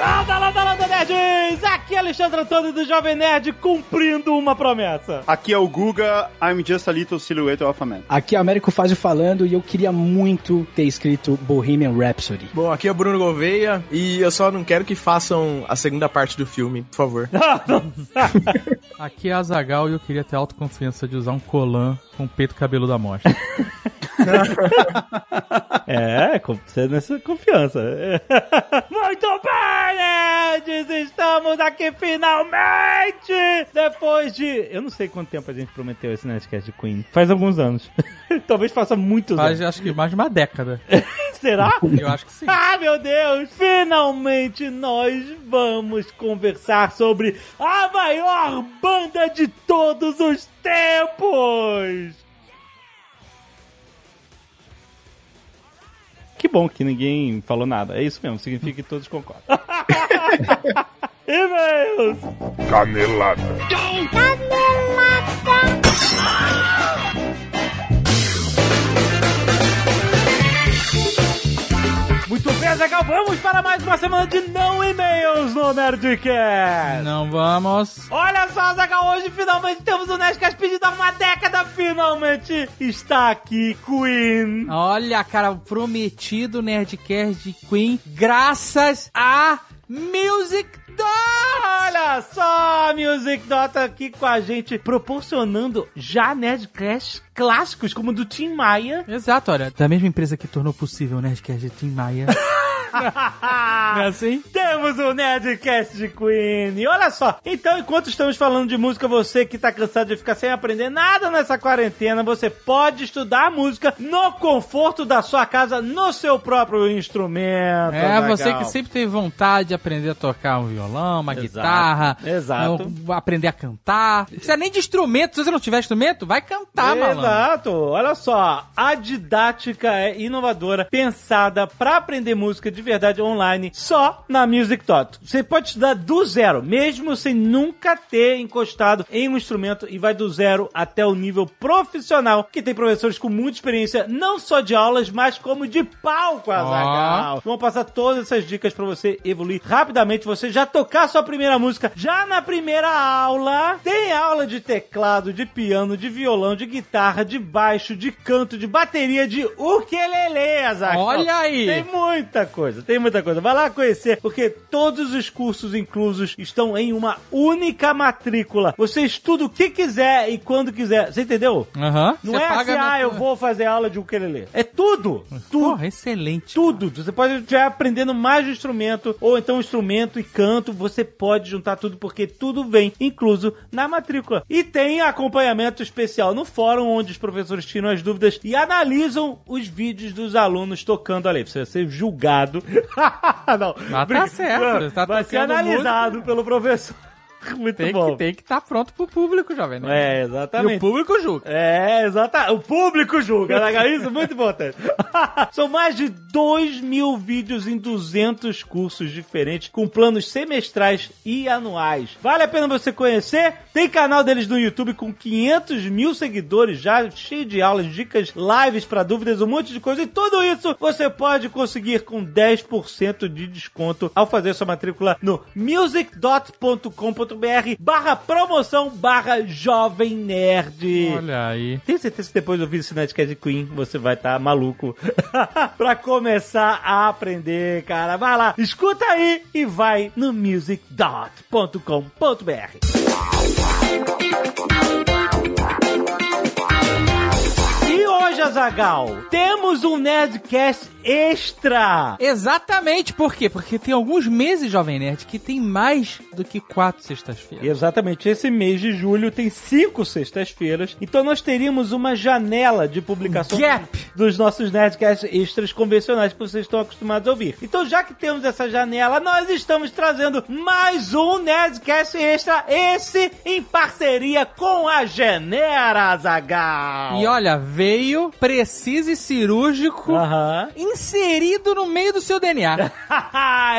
Landa, landa, landa, nerds! Aqui é Alexandre Antônio do Jovem Nerd cumprindo uma promessa. Aqui é o Guga, I'm just a little silhouette of a man. Aqui é o Américo Fazio falando e eu queria muito ter escrito Bohemian Rhapsody. Bom, aqui é o Bruno Gouveia e eu só não quero que façam a segunda parte do filme, por favor. Aqui é a Zagal e eu queria ter autoconfiança de usar um colan com peito cabelo da mostra. É, você nessa confiança. Muito bem, nerds! Estamos aqui finalmente! Depois de. Eu não sei quanto tempo a gente prometeu esse Nerdcast de Queen. Faz alguns anos. Talvez faça muitos Faz anos. acho que mais de uma década. Será? Eu acho que sim. Ah, meu Deus! Finalmente nós vamos conversar sobre a maior banda de todos os tempos! Que bom que ninguém falou nada. É isso mesmo, significa que todos concordam. E-mails! Canelada. Muito bem, Zagal, vamos para mais uma semana de não e-mails no Nerdcast! Não vamos. Olha só, Zagal, hoje finalmente temos o Nerdcast pedido há uma década, finalmente está aqui Queen! Olha, cara, o prometido Nerdcast de Queen, graças a Music! Olha só, Music Dota aqui com a gente, proporcionando já Nerdcasts clássicos, como o do Tim Maia. Exato, olha, da mesma empresa que tornou possível o Nerdcast de Tim Maia. Não é assim? Temos o Nerdcast de Queen. E olha só, então enquanto estamos falando de música, você que tá cansado de ficar sem aprender nada nessa quarentena, você pode estudar música no conforto da sua casa, no seu próprio instrumento. É, você que sempre teve vontade de aprender a tocar um violão, uma Exato, guitarra, exato. aprender a cantar. Não precisa nem de instrumento, se você não tiver instrumento, vai cantar, malandro. Exato, olha só, a didática é inovadora, pensada pra aprender música de verdade online, só na Music Tot. Você pode estudar do zero, mesmo sem nunca ter encostado em um instrumento e vai do zero até o nível profissional, que tem professores com muita experiência, não só de aulas, mas como de palco, Azaghal. Vamos passar todas essas dicas pra você evoluir rapidamente, você já tocar sua primeira música. Já na primeira aula, tem aula de teclado, de piano, de violão, de guitarra, de baixo, de canto, de bateria, de ukulele, Azaghal. Olha aí. Tem muita coisa, tem muita coisa. Vai lá conhecer, porque todos os cursos inclusos estão em uma única matrícula. Você estuda o que quiser e quando quiser. Você entendeu? Aham. Não Você é assim, na- ah, eu vou fazer aula de ukulele. É tudo. Tudo. Porra, excelente. Tudo. Você pode estiver aprendendo mais de instrumento, ou então instrumento e canto, você pode juntar tudo, porque tudo vem incluso na matrícula. E tem acompanhamento especial no fórum, onde os professores tiram as dúvidas e analisam os vídeos dos alunos tocando ali. Você vai ser julgado. Não. tá certo, tá vai ser analisado pelo professor. Muito Tem bom. que tem que estar pronto pro público, jovem. Né? É, E exatamente. o público julga. É, exatamente. O público julga, né? Isso é muito importante. São mais de 2 mil vídeos em 200 cursos diferentes, com planos semestrais e anuais. Vale a pena você conhecer. Tem canal deles no YouTube com 500 mil seguidores já, cheio de aulas, dicas, lives para dúvidas, um monte de coisa. E tudo isso você pode conseguir com 10% de desconto ao fazer sua matrícula no music.com.br barra promoção barra jovem nerd. Olha aí. Tenho certeza que depois de ouvir esse Nerdcast Queen, você vai estar maluco pra começar a aprender, cara. Vai lá, escuta aí e vai no music.com.br. hoje, Azagal, temos um Nerdcast extra. Exatamente, por quê? Porque tem alguns meses, Jovem Nerd, que tem mais do que quatro sextas-feiras. Exatamente, esse mês de julho tem cinco sextas-feiras, então nós teríamos uma janela de publicação Gap. dos nossos Nerdcasts extras convencionais que vocês estão acostumados a ouvir. Então, já que temos essa janela, nós estamos trazendo mais um Nerdcast extra, esse em parceria com a Genera Zagal. E olha, veio preciso e cirúrgico inserido no meio do seu DNA.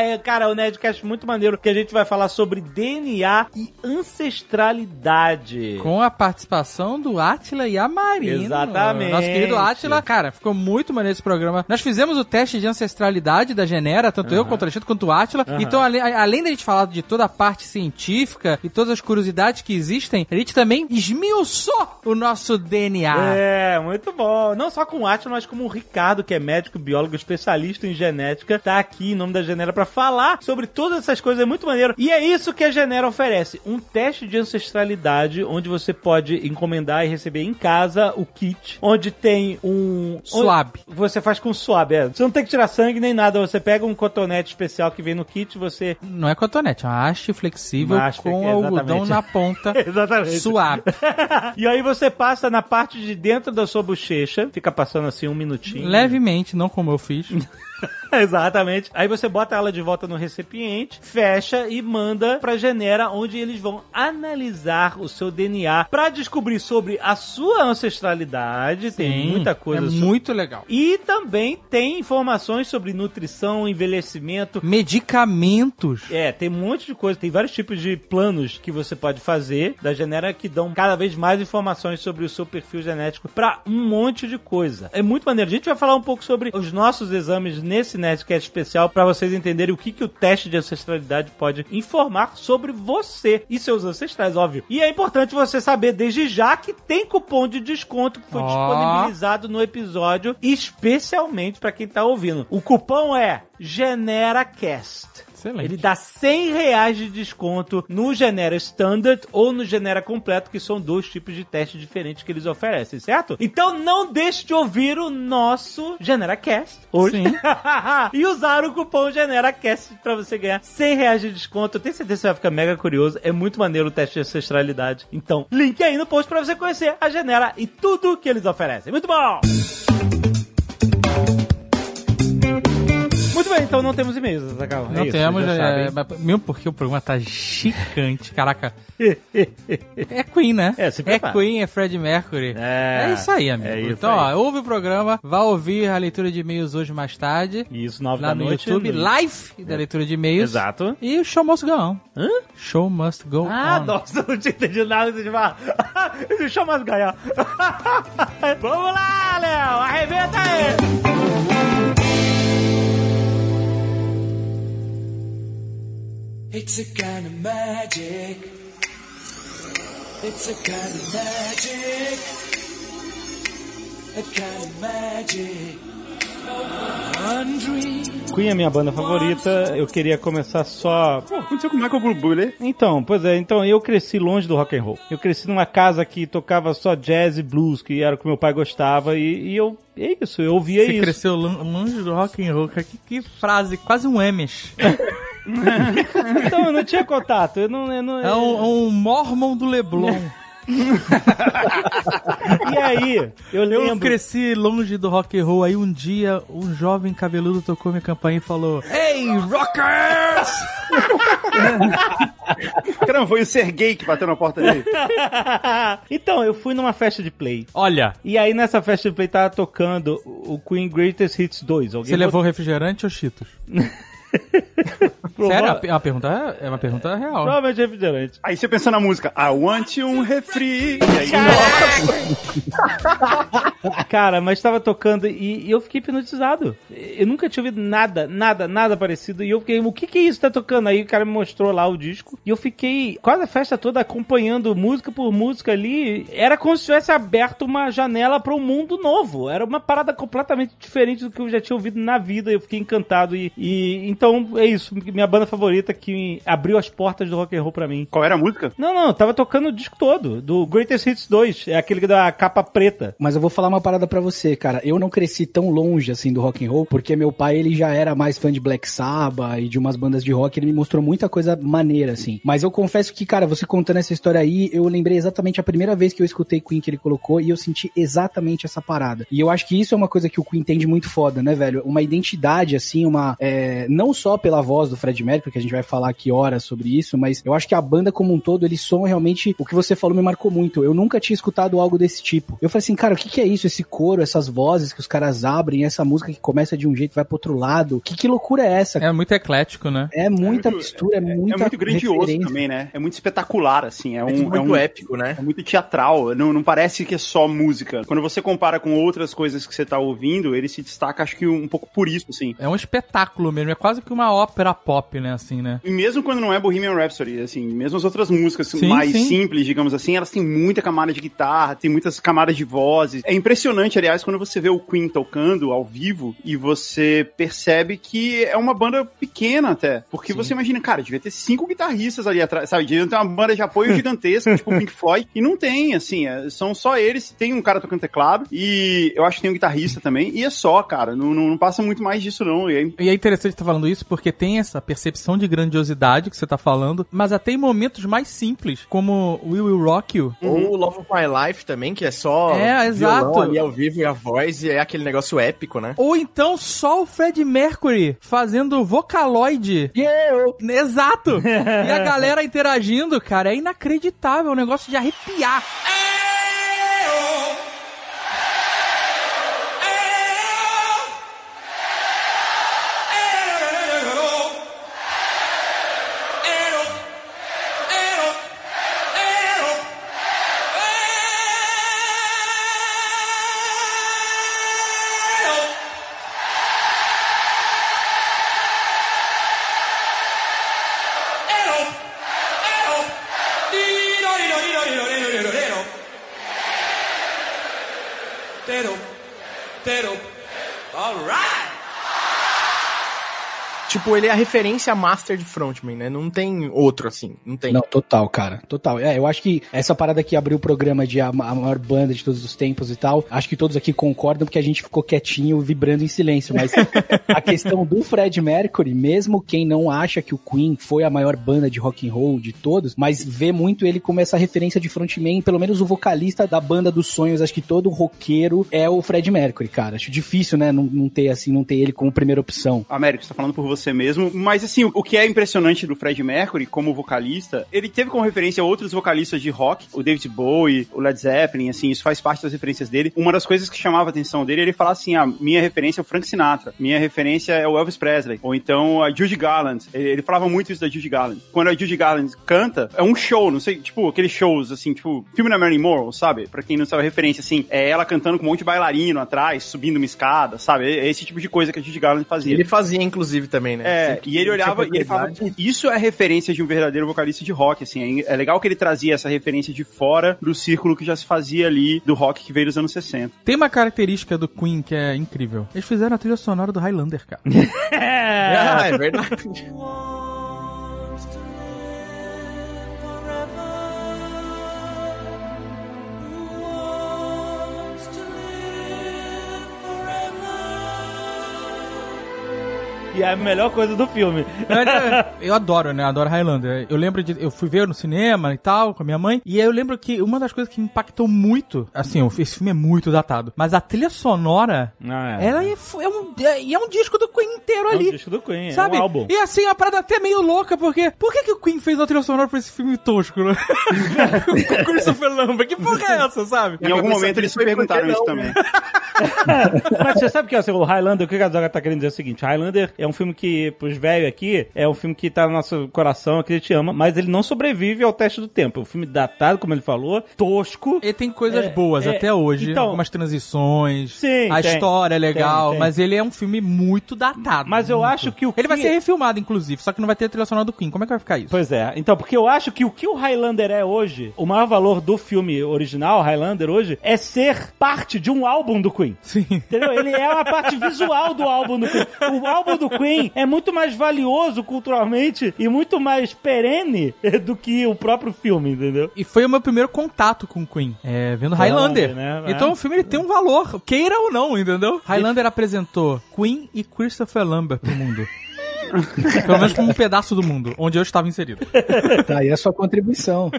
É, Cara, o Nerdcast muito maneiro, que a gente vai falar sobre DNA e ancestralidade. Com a participação do Átila e a Marina. Exatamente. Nosso querido Átila. Cara, ficou muito maneiro esse programa. Nós fizemos o teste de ancestralidade da Genera, tanto eu quanto o Alexandre, quanto o Átila. Então, ale- além da gente falar de toda a parte científica e todas as curiosidades que existem, a gente também esmiuçou o nosso DNA. É, muito bom. Não só com o Atila, mas como o Ricardo, que é médico, biólogo, especialista em genética, tá aqui em nome da Genera pra falar sobre todas essas coisas. É muito maneiro. E é isso que a Genera oferece: um teste de ancestralidade, onde você pode encomendar e receber em casa o kit, onde tem um. Swab. Você faz com swab, é. Você não tem que tirar sangue nem nada. Você pega um cotonete especial que vem no kit, você. Não é cotonete, é uma haste flexível Uma haste, com exatamente. algodão na ponta. Exatamente. Suave. e aí você passa na parte de dentro da sua bochecha, fica passando assim um minutinho. Levemente, não como eu fiz. Exatamente. Aí você bota ela de volta no recipiente, fecha e manda pra Genera, onde eles vão analisar o seu DNA pra descobrir sobre a sua ancestralidade. tem Sim, muita coisa É sobre- muito legal. E também tem informações sobre nutrição, envelhecimento. Medicamentos. É, tem um monte de coisa, tem vários tipos de planos que você pode fazer da Genera que dão cada vez mais informações sobre o seu perfil genético pra um monte de coisa. É muito maneiro. A gente vai falar um pouco sobre os nossos exames nesse Nerdcast especial pra vocês entenderem o que, que o teste de ancestralidade pode informar sobre você e seus ancestrais, óbvio. E é importante você saber desde já que tem cupom de desconto que foi Ó. disponibilizado no episódio, especialmente pra quem tá ouvindo. O cupom é GeneraCast. Excelente. Ele dá 100 reais de desconto no Genera Standard ou no Genera Completo, que são dois tipos de teste diferentes que eles oferecem, certo? Então não deixe de ouvir o nosso GeneraCast hoje Sim. e usar o cupom GeneraCast pra você ganhar 100 reais de desconto. Eu tenho certeza que você vai ficar mega curioso. É muito maneiro o teste de ancestralidade. Então, link aí no post pra você conhecer a Genera e tudo que eles oferecem. Muito bom! Muito bem, então não temos e-mails, Zagal. Não é isso, temos, já é, mas- mesmo porque o programa tá gigante. Caraca, é Queen, né? É, se é prepara. Queen, é Fred Mercury. É. isso aí, amigo. É isso então, aí. ó, ouve o programa, vá ouvir a leitura de e-mails hoje mais tarde. Isso, nove Lá da no noite. YouTube, no- live da leitura de e-mails. Exato. E o show must go on. Hã? Show must go Ah, on. nossa, não tinha entendido nada de falar. Deixa eu mais ganhar. Vamos lá, Léo, arrebenta aí. It's a kind of magic. It's a kind of magic. A kind of magic. One dream. Queen é minha banda favorita. Eu queria começar só. Pô, aconteceu com o Michael Bublé. Então, pois é, então eu cresci longe do rock and roll. Eu cresci numa casa que tocava só jazz e blues, que era o que meu pai gostava, e, e eu. É isso, eu ouvia Você isso. cresceu lon- longe do rock and roll. Que, que frase, quase um Amish. Então, eu não tinha contato. Eu não. Eu não É um, um mormon do Leblon. E aí, eu Eu lembro. cresci longe do rock and roll, aí um dia um jovem cabeludo tocou minha campainha e falou Ei, rockers! Caramba, foi o Sergei que bateu na porta dele. então, eu fui numa festa de play. Olha, E aí nessa festa de play tava tocando o Queen Greatest Hits 2. Alguém você levou refrigerante ou cheetos? Sério? É uma pergunta, é uma pergunta real. Provavelmente refrigerante. Aí você pensou na música, I want um refri. E aí, Cara, mas tava tocando e, e eu fiquei hipnotizado. Eu nunca tinha ouvido nada, nada, nada parecido. E eu fiquei, o que que é isso que tá tocando? Aí o cara me mostrou lá o disco. E eu fiquei quase a festa toda acompanhando música por música ali. Era como se tivesse aberto uma janela para um mundo novo. Era uma parada completamente diferente do que eu já tinha ouvido na vida. Eu fiquei encantado. E, e então é isso. Minha banda favorita que abriu as portas do rock and roll pra mim. Qual era a música? Não, não, tava tocando o disco todo, do Greatest Hits 2. É aquele da capa preta. Mas eu vou falar uma parada pra você, cara. Eu não cresci tão longe assim do rock and roll, porque meu pai ele já era mais fã de Black Sabbath e de umas bandas de rock, ele me mostrou muita coisa maneira assim. Mas eu confesso que, cara, você contando essa história aí, eu lembrei exatamente a primeira vez que eu escutei Queen que ele colocou e eu senti exatamente essa parada. E eu acho que isso é uma coisa que o Queen entende muito foda, né, velho? Uma identidade assim, uma é, não só pela voz do Fred Mercury, que a gente vai falar aqui horas sobre isso, mas eu acho que a banda como um todo, eles são realmente o que você falou me marcou muito. Eu nunca tinha escutado algo desse tipo. Eu falei assim, cara, o que, que é isso? esse coro, essas vozes que os caras abrem, essa música que começa de um jeito e vai pro outro lado. Que, que loucura é essa? É muito eclético, né? É muita muito- mistura, é, muita É muito grandioso referência. também, né? É muito espetacular, assim. É, um, É tudo é muito um- épico, né? É muito teatral, não, não parece que é só música. Quando você compara com outras coisas que você tá ouvindo, ele se destaca, acho que um pouco por isso, assim. É um espetáculo mesmo, é quase que uma ópera pop, né, assim, né? E mesmo quando não é Bohemian Rhapsody, assim, mesmo as outras músicas Sim, mais sim. simples, digamos assim, elas têm muita camada de guitarra, tem muitas camadas de vozes. É impressionante, aliás, quando você vê o Queen tocando ao vivo e você percebe que é uma banda pequena até. Porque você imagina, cara, devia ter cinco guitarristas ali atrás, sabe? Devia ter uma banda de apoio gigantesca, tipo o Pink Floyd, e não tem, assim, é- são só eles. Tem um cara tocando teclado e eu acho que tem um guitarrista também, e é só, cara, não, não, não passa muito mais disso não. E é E é interessante estar falando isso porque tem essa percepção de grandiosidade que você tá falando, mas até em momentos mais simples, como We Will Rock You. Ou o Love of My Life também, que é só É, exato. ali ao vivo e a voz, e é aquele negócio épico, né? Ou então só o Fred Mercury fazendo Vocaloid. Exato! e a galera interagindo, cara, é inacreditável, é um negócio de arrepiar. Tipo, ele é a referência master de frontman, né? Não tem outro assim, não tem. Não, total, cara. Total. É, eu acho que essa parada que abriu o programa de a, a maior banda de todos os tempos e tal, acho que todos aqui concordam porque a gente ficou quietinho, vibrando em silêncio. Mas a questão do Fred Mercury, mesmo quem não acha que o Queen foi a maior banda de rock and roll de todos, mas vê muito ele como essa referência de frontman, pelo menos o vocalista da banda dos sonhos. Acho que todo roqueiro é o Fred Mercury, cara. Acho difícil, né? Não, não ter assim, não ter ele como primeira opção. Américo, você tá falando por você mesmo, mas assim, o que é impressionante do Fred Mercury como vocalista, ele teve como referência outros vocalistas de rock, o David Bowie, o Led Zeppelin, assim, isso faz parte das referências dele. Uma das coisas que chamava a atenção dele, ele fala assim, ah, minha referência é o Frank Sinatra, minha referência é o Elvis Presley, ou então a Judy Garland. Ele, ele falava muito isso da Judy Garland. Quando a Judy Garland canta, é um show, não sei, tipo, aqueles shows, assim, tipo, filme da Marilyn Monroe, sabe? Pra quem não sabe a referência, assim, é ela cantando com um monte de bailarino atrás, subindo uma escada, sabe? É esse tipo de coisa que a Judy Garland fazia. Ele fazia, inclusive, também, né? É, e ele olhava e ele falava, oportunidade. "Pô, isso é referência de um verdadeiro vocalista de rock, assim, é é legal que ele trazia essa referência de fora do círculo que já se fazia ali do rock que veio dos anos 60. Tem uma característica do Queen que é incrível. Eles fizeram a trilha sonora do Highlander, cara. Ah, é verdade. E é a melhor coisa do filme. Eu adoro, né? Adoro Highlander. Eu lembro de. Eu fui ver no cinema e tal, com a minha mãe. E aí eu lembro que uma das coisas que me impactou muito. Assim, esse filme é muito datado. Mas a trilha sonora. Ah, é. Ela é, é um, é, e é um disco do Queen inteiro É um ali. disco do Queen, sabe? é um álbum. E assim, a parada até meio louca, porque. Por que, que o Queen fez uma trilha sonora pra esse filme tosco, né? Com Christopher Lambert. Que porra é essa, sabe? Em algum momento eles perguntaram isso também. Mas você sabe que assim, o Highlander, o que a Zaga tá querendo dizer é o seguinte: Highlander é um filme que, pros velhos aqui, é um filme que tá no nosso coração, que a gente ama, mas ele não sobrevive ao teste do tempo. É um filme datado, como ele falou, tosco. Ele tem coisas É, boas é, até hoje, então- algumas transições, Sim, a tem, história é legal, tem, tem. mas ele é um filme muito datado. Mas eu muito. acho que o Ele vai ser refilmado, inclusive, só que não vai ter a trilha sonora do Queen. Como é que vai ficar isso? Pois é, então, porque eu acho que o que o Highlander é hoje, o maior valor do filme original, Highlander, hoje, é ser parte de um álbum do Queen. Sim. Entendeu? Ele é a parte visual do álbum do Queen. O álbum do Queen é muito mais valioso culturalmente e muito mais perene do que o próprio filme, entendeu? E foi o meu primeiro contato com o Queen, é, vendo Highlander. Highlander, né? Então É. o filme ele tem um valor, queira ou não, entendeu? Highlander apresentou Queen e Christopher Lambert pro mundo. Pelo menos como um pedaço do mundo, onde eu estava inserido. Tá aí a sua contribuição.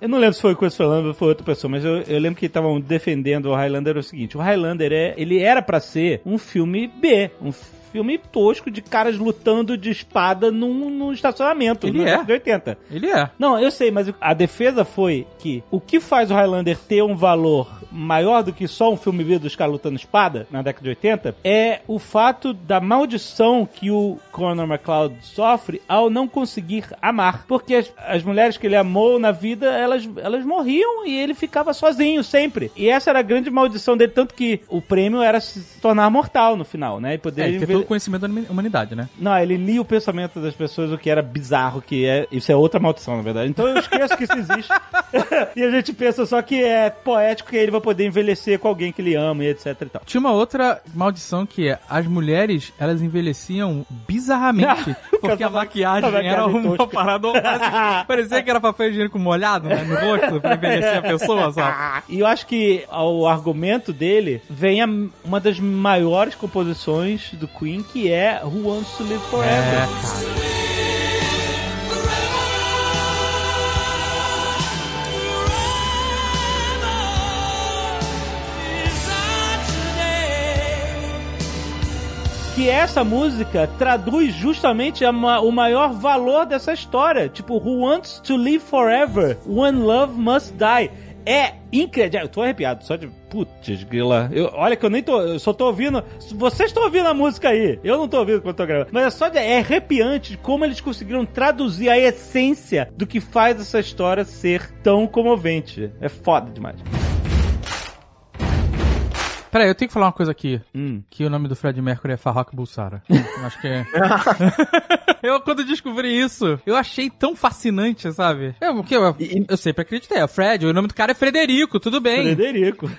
Eu não lembro se foi o Chris Lambert ou foi outra pessoa, mas eu, eu lembro que estavam defendendo o Highlander o seguinte: o Highlander é, ele era pra ser um filme B, um filme tosco de caras lutando de espada num, num estacionamento. Ele é. década de 80. Ele é. Não, eu sei, mas a defesa foi que o que faz o Highlander ter um valor maior do que só um filme vídeo dos caras lutando espada na década de 80 é o fato da maldição que o Conor McLeod sofre ao não conseguir amar. Porque as, as mulheres que ele amou na vida, elas, elas morriam e ele ficava sozinho sempre. E essa era a grande maldição dele, tanto que o prêmio era se tornar mortal no final, né? E poder É, ele conhecimento da humanidade, né? não, ele lia o pensamento das pessoas, o que era bizarro, que é. Isso é outra maldição, na verdade. Então eu esqueço que isso existe. e a gente pensa só que é poético que ele vai poder envelhecer com alguém que ele ama e etc e tal. Tinha uma outra maldição que é as mulheres, elas envelheciam bizarramente. porque a maquiagem era maquiagem uma tosca. parada. parecia- Parecia que era papel higiênico molhado né, no rosto pra envelhecer a pessoa, sabe? E eu acho que o argumento dele vem a uma das maiores composições do Queen, que é Who Wants to Live Forever. É, cara. que essa música traduz justamente ma- o maior valor dessa história. Tipo, Who wants to live forever when love must die? É incrível. Eu tô arrepiado só de. Putz, grila. Eu, olha que eu nem tô. Eu só tô ouvindo. Vocês estão ouvindo a música aí. Eu não tô ouvindo quando tô gravando. Mas é só de. É arrepiante como eles conseguiram traduzir a essência do que faz essa história ser tão comovente. É foda demais. Peraí, eu tenho que falar uma coisa aqui. Hum. Que o nome do Fred Mercury é Farrokh Bulsara. Eu acho que é. eu, quando descobri isso, eu achei tão fascinante, sabe? Eu, o que eu, eu sempre acreditei. É Fred, o nome do cara é Frederico, tudo bem. Frederico.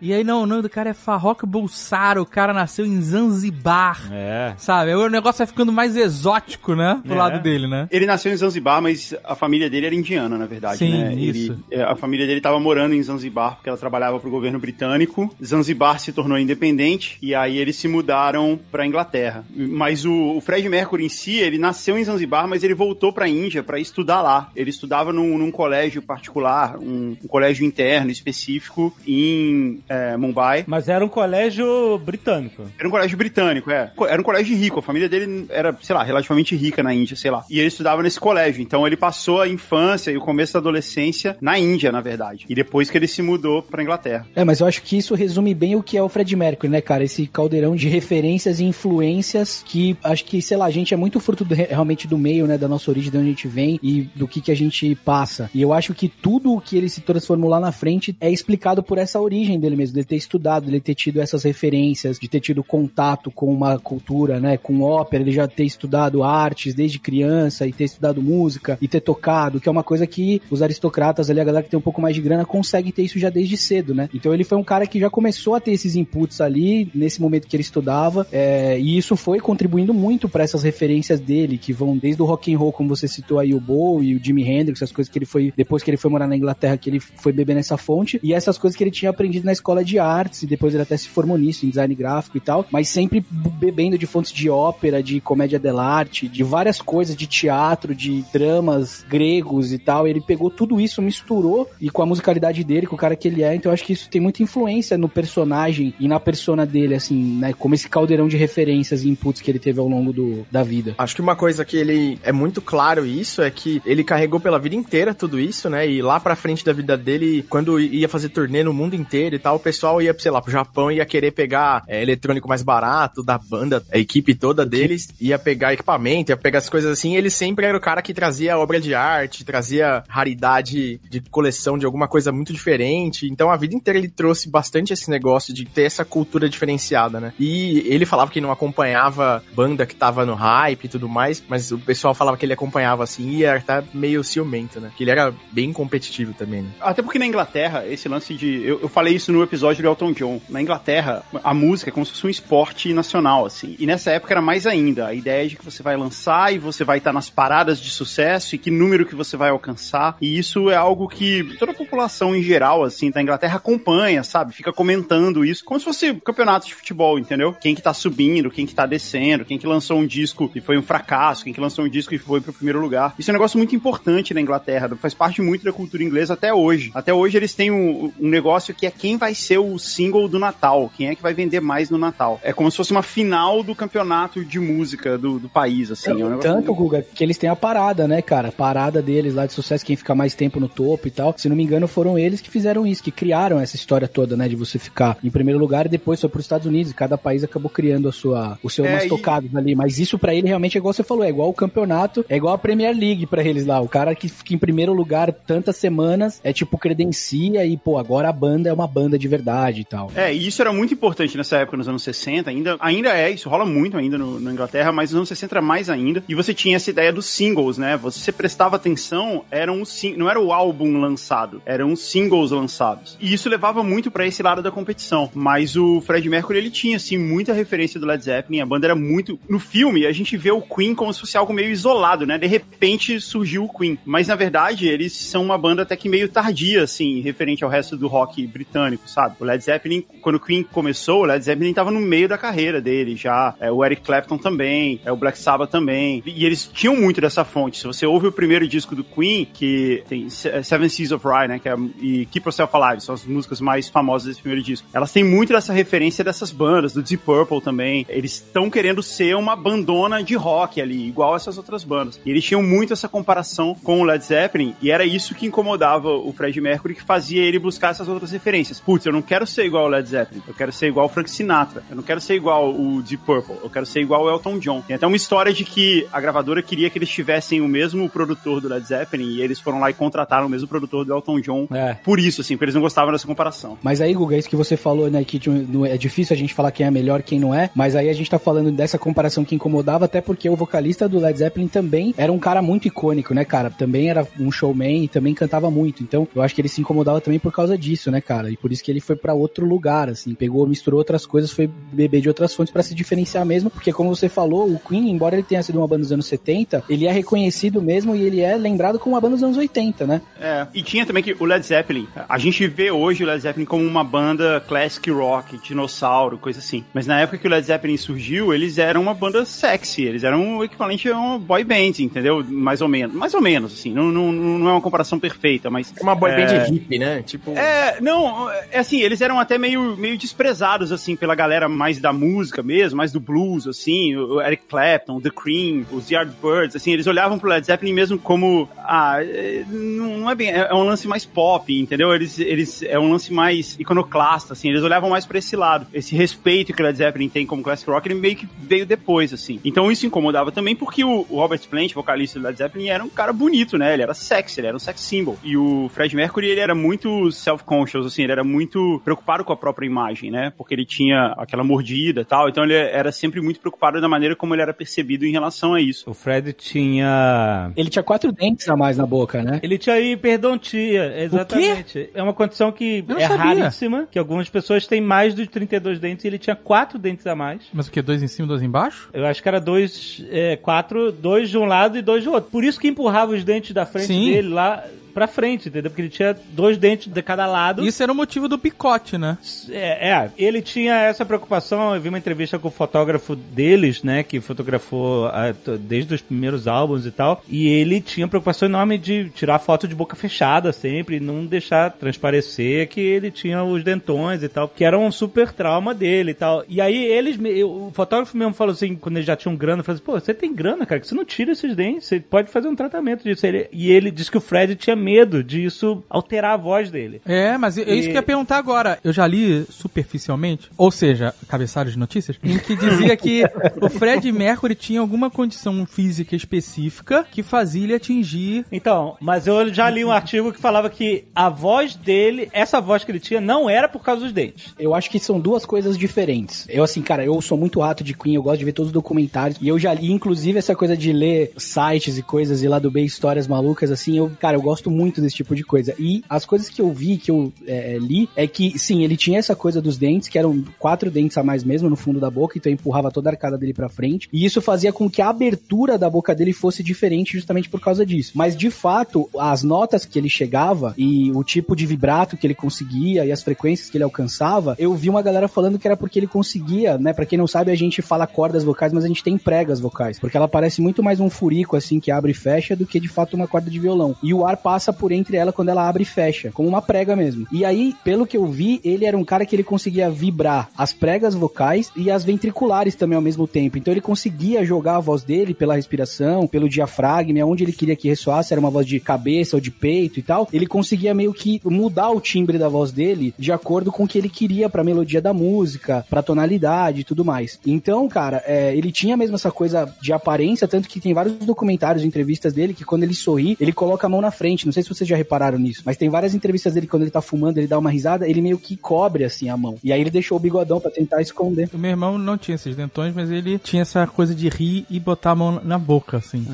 E aí, não, o nome do cara é Farrokh Bulsara, o cara nasceu em Zanzibar. É. Sabe? O negócio vai ficando mais exótico, né? Pro É. lado dele, né? Ele nasceu em Zanzibar, mas a família dele era indiana, na verdade, Sim, né? Ele- isso. é, a família dele estava morando em Zanzibar porque ela trabalhava para o governo britânico. Zanzibar se tornou independente e aí eles se mudaram para Inglaterra. Mas o, o Fred Mercury em si, ele nasceu em Zanzibar, mas ele voltou para a Índia para estudar lá. Ele estudava num, num colégio particular, um, um colégio interno específico em é, Mumbai. Mas era um colégio britânico. Era um colégio britânico, é. Era um colégio rico. A família dele era, sei lá, relativamente rica na Índia, sei lá. E ele estudava nesse colégio. Então ele passou a infância e o começo da adolescência na Índia, na verdade. E depois que ele se mudou pra Inglaterra. É, mas eu acho que isso resume bem o que é o Fred Mercury, né, cara? Esse caldeirão de referências e influências que acho que, sei lá, a gente é muito fruto do- realmente do meio, né, da nossa origem, de onde a gente vem e do que que a gente passa. E eu acho que tudo o que ele se transformou lá na frente é explicado por essa origem dele mesmo, dele ter estudado, dele ter tido essas referências, de ter tido contato com uma cultura, né, com ópera, ele já ter estudado artes desde criança e ter estudado música e ter tocado, que é uma coisa que os aristocratas ali, a galera que tem um pouco mais de grana, consegue ter isso já desde cedo, né? Então ele foi um cara que já começou a ter esses inputs ali, nesse momento que ele estudava, é, e isso foi contribuindo muito para essas referências dele, que vão desde o rock and roll, como você citou aí, o Bowie, o Jimi Hendrix, essas coisas que ele foi, depois que ele foi morar na Inglaterra, que ele foi beber nessa fonte, e essas coisas que ele tinha aprendido na escola de artes, e depois ele até se formou nisso, em design gráfico e tal, mas sempre bebendo de fontes de ópera, de comédia dell'arte, de várias coisas, de teatro, de dramas gregos e tal, ele pegou tudo isso, misturou, e com a musicalidade dele, com o cara que ele é, então eu acho que isso tem muita influência no personagem e na persona dele, assim, né, como esse caldeirão de referências e inputs que ele teve ao longo do, da vida. Acho que uma coisa que ele é muito claro isso é que ele carregou pela vida inteira tudo isso, né? E lá pra frente da vida dele, quando ia fazer turnê no mundo inteiro e tal, o pessoal ia, sei lá, pro Japão e ia querer pegar é, eletrônico mais barato da banda, a equipe toda deles, ia pegar equipamento, ia pegar as coisas assim. Ele sempre era o cara que trazia obra de arte, trazia raridade de coleção de alguma coisa muito diferente. Então a vida inteira ele trouxe bastante esse negócio de ter essa cultura diferenciada, né? E ele falava que não acompanhava banda que tava no hype e tudo mais, mas o pessoal falava que ele acompanhava assim e era até meio ciumento, né? Que ele era bem competitivo também, né? Até porque na Inglaterra, esse lance de. Eu, eu falei isso no episódio do Elton John. Na Inglaterra, a música é como se fosse um esporte nacional, assim. E nessa época era mais ainda. A ideia de que você vai lançar e você vai estar nas paradas de sucesso e que número que você vai alcançar. E isso é algo que toda a população em geral, assim, da Inglaterra acompanha, sabe? Fica comentando isso como se fosse campeonato de futebol, entendeu? Quem que tá subindo, quem que tá descendo, quem que lançou um disco. e foi um fracasso, quem que lançou um disco e foi pro primeiro lugar. Isso é um negócio muito importante na Inglaterra, faz parte muito da cultura inglesa até hoje. Até hoje eles têm um, um negócio que é quem vai ser o single do Natal, quem é que vai vender mais no Natal. É como se fosse uma final do campeonato de música do, do país, assim. É um negócio Tanto, muito- Guga, que eles têm a parada, né, cara? A parada deles lá de sucesso, quem fica mais tempo no topo e tal. Se não me engano, foram eles que fizeram isso, que criaram essa história toda, né? De você ficar em primeiro lugar e depois foi pros Estados Unidos. E cada país acabou criando a sua, o seu É, umas e- ali. Mas isso pra ele realmente é igual você falou, é igual o campeonato, é igual a Premier League pra eles lá. O cara que fica em primeiro lugar tantas semanas é tipo credencia e, pô, agora a banda é uma banda de verdade e tal. É, e isso era muito importante nessa época, nos anos 60, ainda, ainda é, isso rola muito ainda no, na Inglaterra, mas nos anos 60 era mais ainda. E você tinha essa ideia dos singles, né? Você prestava atenção, eram os sing- não era o álbum lançado, eram os singles lançados. E isso levava muito pra esse lado da competição. Mas o Fred Mercury, ele tinha, assim, muita referência do Led Zeppelin, a banda era muito... No filme, a gente vê o Queen como se fosse algo meio isolado, né? De repente surgiu o Queen. Mas, na verdade, eles são uma banda até que meio tardia, assim, referente ao resto do rock britânico, sabe? O Led Zeppelin, quando o Queen começou, o Led Zeppelin tava no meio da carreira dele já. É, o Eric Clapton também, é, o Black Sabbath também. E eles tinham muito dessa fonte. Se você ouve o primeiro disco do Queen, que tem Se- Seven Seas of Rye, né? Que é, e Keep Yourself Alive, são as músicas mais famosas desse primeiro disco. Elas têm muito dessa referência dessas bandas, do Deep Purple também. Eles estão querendo ser uma bandona de rock ali, igual essas outras bandas. E eles tinham muito essa comparação com o Led Zeppelin, e era isso que incomodava o Fred Mercury, que fazia ele buscar essas outras referências. Putz, eu não quero ser igual o Led Zeppelin, eu quero ser igual o Frank Sinatra, eu não quero ser igual o Deep Purple, eu quero ser igual o Elton John. Tem até uma história de que a gravadora queria que eles tivessem o mesmo produtor do Led Zeppelin, e eles foram lá e contrataram o mesmo produtor do Elton John. É. Por isso, assim, porque eles não gostavam dessa comparação. Mas aí, Guga, isso que você falou, né, que não- é difícil a gente falar quem é melhor, quem não é, mas aí a gente tá falando dessa comparação que incomodava, até porque o vocalista do Led Zeppelin também era um cara muito icônico, né, cara? Também era um showman e também cantava muito. Então, eu acho que ele se incomodava também por causa disso, né, cara? E por isso que ele foi pra outro lugar, assim, pegou, misturou outras coisas, foi beber de outras fontes pra se diferenciar mesmo, porque como você falou, o Queen, embora ele tenha sido uma banda dos anos 70, ele é reconhecido mesmo e ele é lembrado como uma banda dos anos 80, né? É, e tinha também que o Led Zeppelin, a gente vê hoje o Led Zeppelin como uma banda classic rock, dinossauro, coisa assim. Mas na época que o Led Zeppelin surgiu, eles eram uma banda sexy, eles eram o equivalente a uma boy band, entendeu? Mais ou menos, mais ou menos, assim, não, não, não é uma comparação perfeita, mas... É uma boy É. band hippie, né? Tipo. É, não, é assim, eles eram até meio, meio desprezados, assim, pela galera mais da música mesmo, mais do blues, assim, o Eric Clapton, The Cream, os Yardbirds, assim, eles olhavam pro Led Zeppelin mesmo como, ah, é, não é bem, é é um lance mais pop, entendeu? Eles, eles, é um lance mais iconoclasta, assim, eles olhavam mais pra esse lado. Esse respeito que o Led Zeppelin tem como classic rock, ele meio que veio depois, assim. Então isso incomodava também porque o, o Robert Plant, vocalista do Led Zeppelin, era um cara bonito, né? Ele era sexy, ele era um sex symbol. E o Fred Mercury, ele era muito self-conscious, assim, ele era muito preocupado com a própria imagem, né? Porque ele tinha aquela mordida e tal, então ele era sempre muito preocupado da maneira como ele era percebido em relação a isso. O Fred tinha. Ele tinha quatro dentes a mais na boca, né? Ele tinha hiperdentia, exatamente. É uma condição que é sabia. Que algumas pessoas têm mais dos 32 dentes e ele tinha quatro dentes a mais. Mas o que? Dois em cima, dois embaixo? Eu acho que era dois, é, quatro, dois de um lado e dois do outro. Por isso que empurrava os dentes da frente Sim. dele lá pra frente, entendeu? Porque ele tinha dois dentes de cada lado. Isso era o motivo do picote, né? É, é, ele tinha essa preocupação. Eu vi uma entrevista com o fotógrafo deles, né, que fotografou ah, t- desde os primeiros álbuns e tal. E ele tinha preocupação enorme de tirar foto de boca fechada sempre, não deixar transparecer que ele tinha os dentões e tal, que era um super trauma dele e tal. E aí eles, o fotógrafo mesmo falou assim, quando eles já tinham grana, falou assim: pô, você tem grana, cara, que você não tira esses dentes, você pode fazer um tratamento disso. E ele disse que o Fred tinha medo disso alterar a voz dele. É, mas é isso que eu ia perguntar agora. Eu já li superficialmente, ou seja, cabeçalho de notícias, em que dizia que o Fred Mercury tinha alguma condição física específica que fazia ele atingir. Então, mas eu já li um artigo que falava que a voz dele, essa voz que ele tinha, não era por causa dos dentes. Eu acho que são duas coisas diferentes. Eu, assim, cara, eu sou muito rato de Queen, eu gosto de ver todos os documentários. E eu já li, inclusive, essa coisa de ler sites e coisas e lá do bem histórias malucas, assim. Eu, cara, eu gosto muito desse tipo de coisa. E as coisas que eu vi, que eu é, li, é que, sim, ele tinha essa coisa dos dentes, que eram quatro dentes a mais mesmo no fundo da boca, então empurrava toda a arcada dele pra frente. E isso fazia com que a abertura da boca dele fosse diferente justamente por causa disso. Mas, de fato, as notas que ele chegava e o tipo de vibrato que ele conseguia e as frequências que ele alcançava, eu vi uma galera falando que era porque ele conseguia, né? Pra quem não sabe, a gente fala cordas vocais, mas a gente tem pregas vocais. Porque ela parece muito mais um furico, assim, que abre e fecha, do que de fato uma corda de violão. E o ar passa por entre ela quando ela abre e fecha, como uma prega mesmo. E aí, pelo que eu vi, ele era um cara que ele conseguia vibrar as pregas vocais e as ventriculares também ao mesmo tempo. Então ele conseguia jogar a voz dele pela respiração, pelo diafragma, onde ele queria que ressoasse, era uma voz de cabeça ou de peito e tal. Ele conseguia meio que mudar o timbre da voz dele de acordo com o que ele queria pra melodia da música, pra tonalidade e tudo mais. Então, cara, é, ele tinha mesmo essa coisa de aparência, tanto que tem vários documentários, entrevistas dele, que quando ele sorri, ele coloca a mão na frente. Não sei se vocês já repararam nisso, mas tem várias entrevistas dele quando ele tá fumando, ele dá uma risada, ele meio que cobre assim a mão. E aí ele deixou o bigodão pra tentar esconder. O meu irmão não tinha esses dentões, mas ele tinha essa coisa de rir e botar a mão na boca, assim.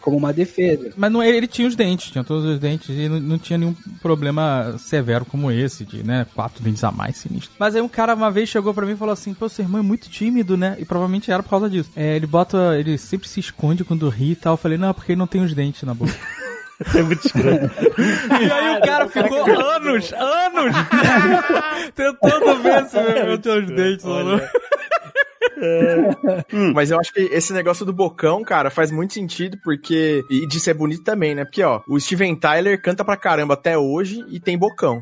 Como uma defesa. Mas não, ele tinha os dentes, tinha todos os dentes e não, não tinha nenhum problema severo como esse, de, né, quatro dentes a mais sinistro. Mas aí um cara uma vez chegou pra mim e falou assim, pô, seu irmão é muito tímido, né? E provavelmente era por causa disso. É, ele bota, ele sempre se esconde quando ri e tal. Eu falei, não, porque ele não tem os dentes na boca. É muito escroto. E aí o cara ficou anos, anos, tentando ver se meu tinha os dentes ou não. Mas eu acho que esse negócio do bocão, cara, faz muito sentido, porque. E de ser bonito também, né? Porque, ó, o Steven Tyler canta pra caramba até hoje e tem bocão.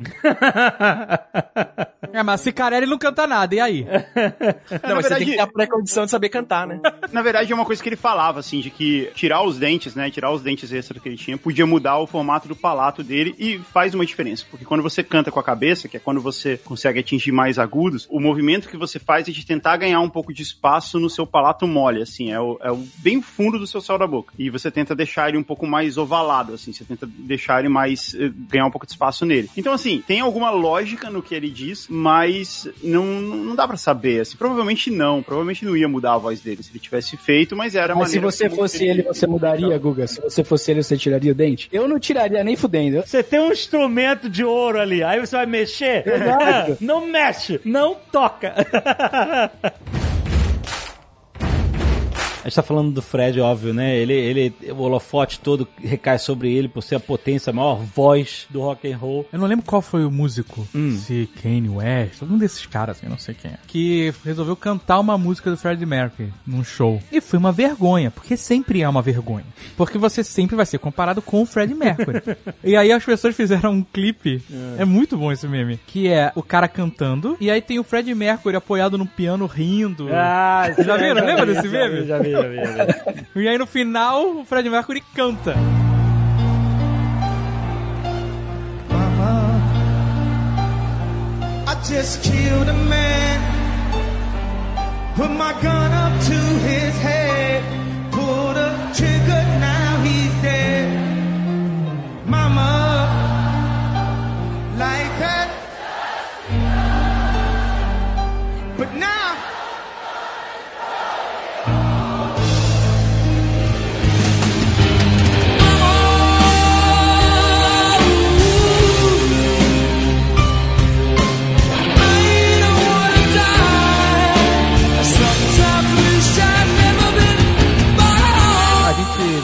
É, mas Cicarelli não canta nada, e aí? Não, mas você tem que ter a pré-condição de saber cantar, né? Na verdade, é uma coisa que ele falava, assim, de que tirar os dentes, né? Tirar os dentes extras que ele tinha, podia mudar o formato do palato dele e faz uma diferença. Porque quando você canta com a cabeça, que é quando você consegue atingir mais agudos, o movimento que você faz é de tentar ganhar um pouco de espaço no seu palato mole, assim, é o, é o bem fundo do seu céu da boca. E você tenta deixar ele um pouco mais ovalado, assim, você tenta deixar ele mais, eh, ganhar um pouco de espaço nele. Então, assim, tem alguma lógica no que ele diz, mas não, não dá pra saber, assim, provavelmente não, provavelmente não ia mudar a voz dele se ele tivesse feito, mas era Mas se você como fosse ele, você mudaria, Guga? Se você fosse ele, você tiraria o dente? Eu não tiraria nem fudendo. Você tem um instrumento de ouro ali, aí você vai mexer? Exato. Não mexe, não toca. A gente tá falando do Fred, óbvio, né? Ele, ele, o holofote todo recai sobre ele por ser a potência, a maior voz do rock and roll. Eu não lembro qual foi o músico, se Kanye West, algum desses caras, eu não sei quem é, que resolveu cantar uma música do Freddie Mercury num show. E foi uma vergonha, porque sempre é uma vergonha. Porque você sempre vai ser comparado com o Freddie Mercury. e aí as pessoas fizeram um clipe, é. muito bom esse meme, que é o cara cantando, e aí tem o Freddie Mercury apoiado no piano rindo. Ah, Já viram? Lembra desse meme? Já vi, E aí no final o Freddie Mercury canta. I just killed a man. Put my gun up to his head. The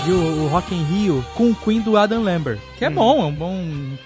viu o Rock in Rio com o Queen do Adam Lambert, que é bom, é um bom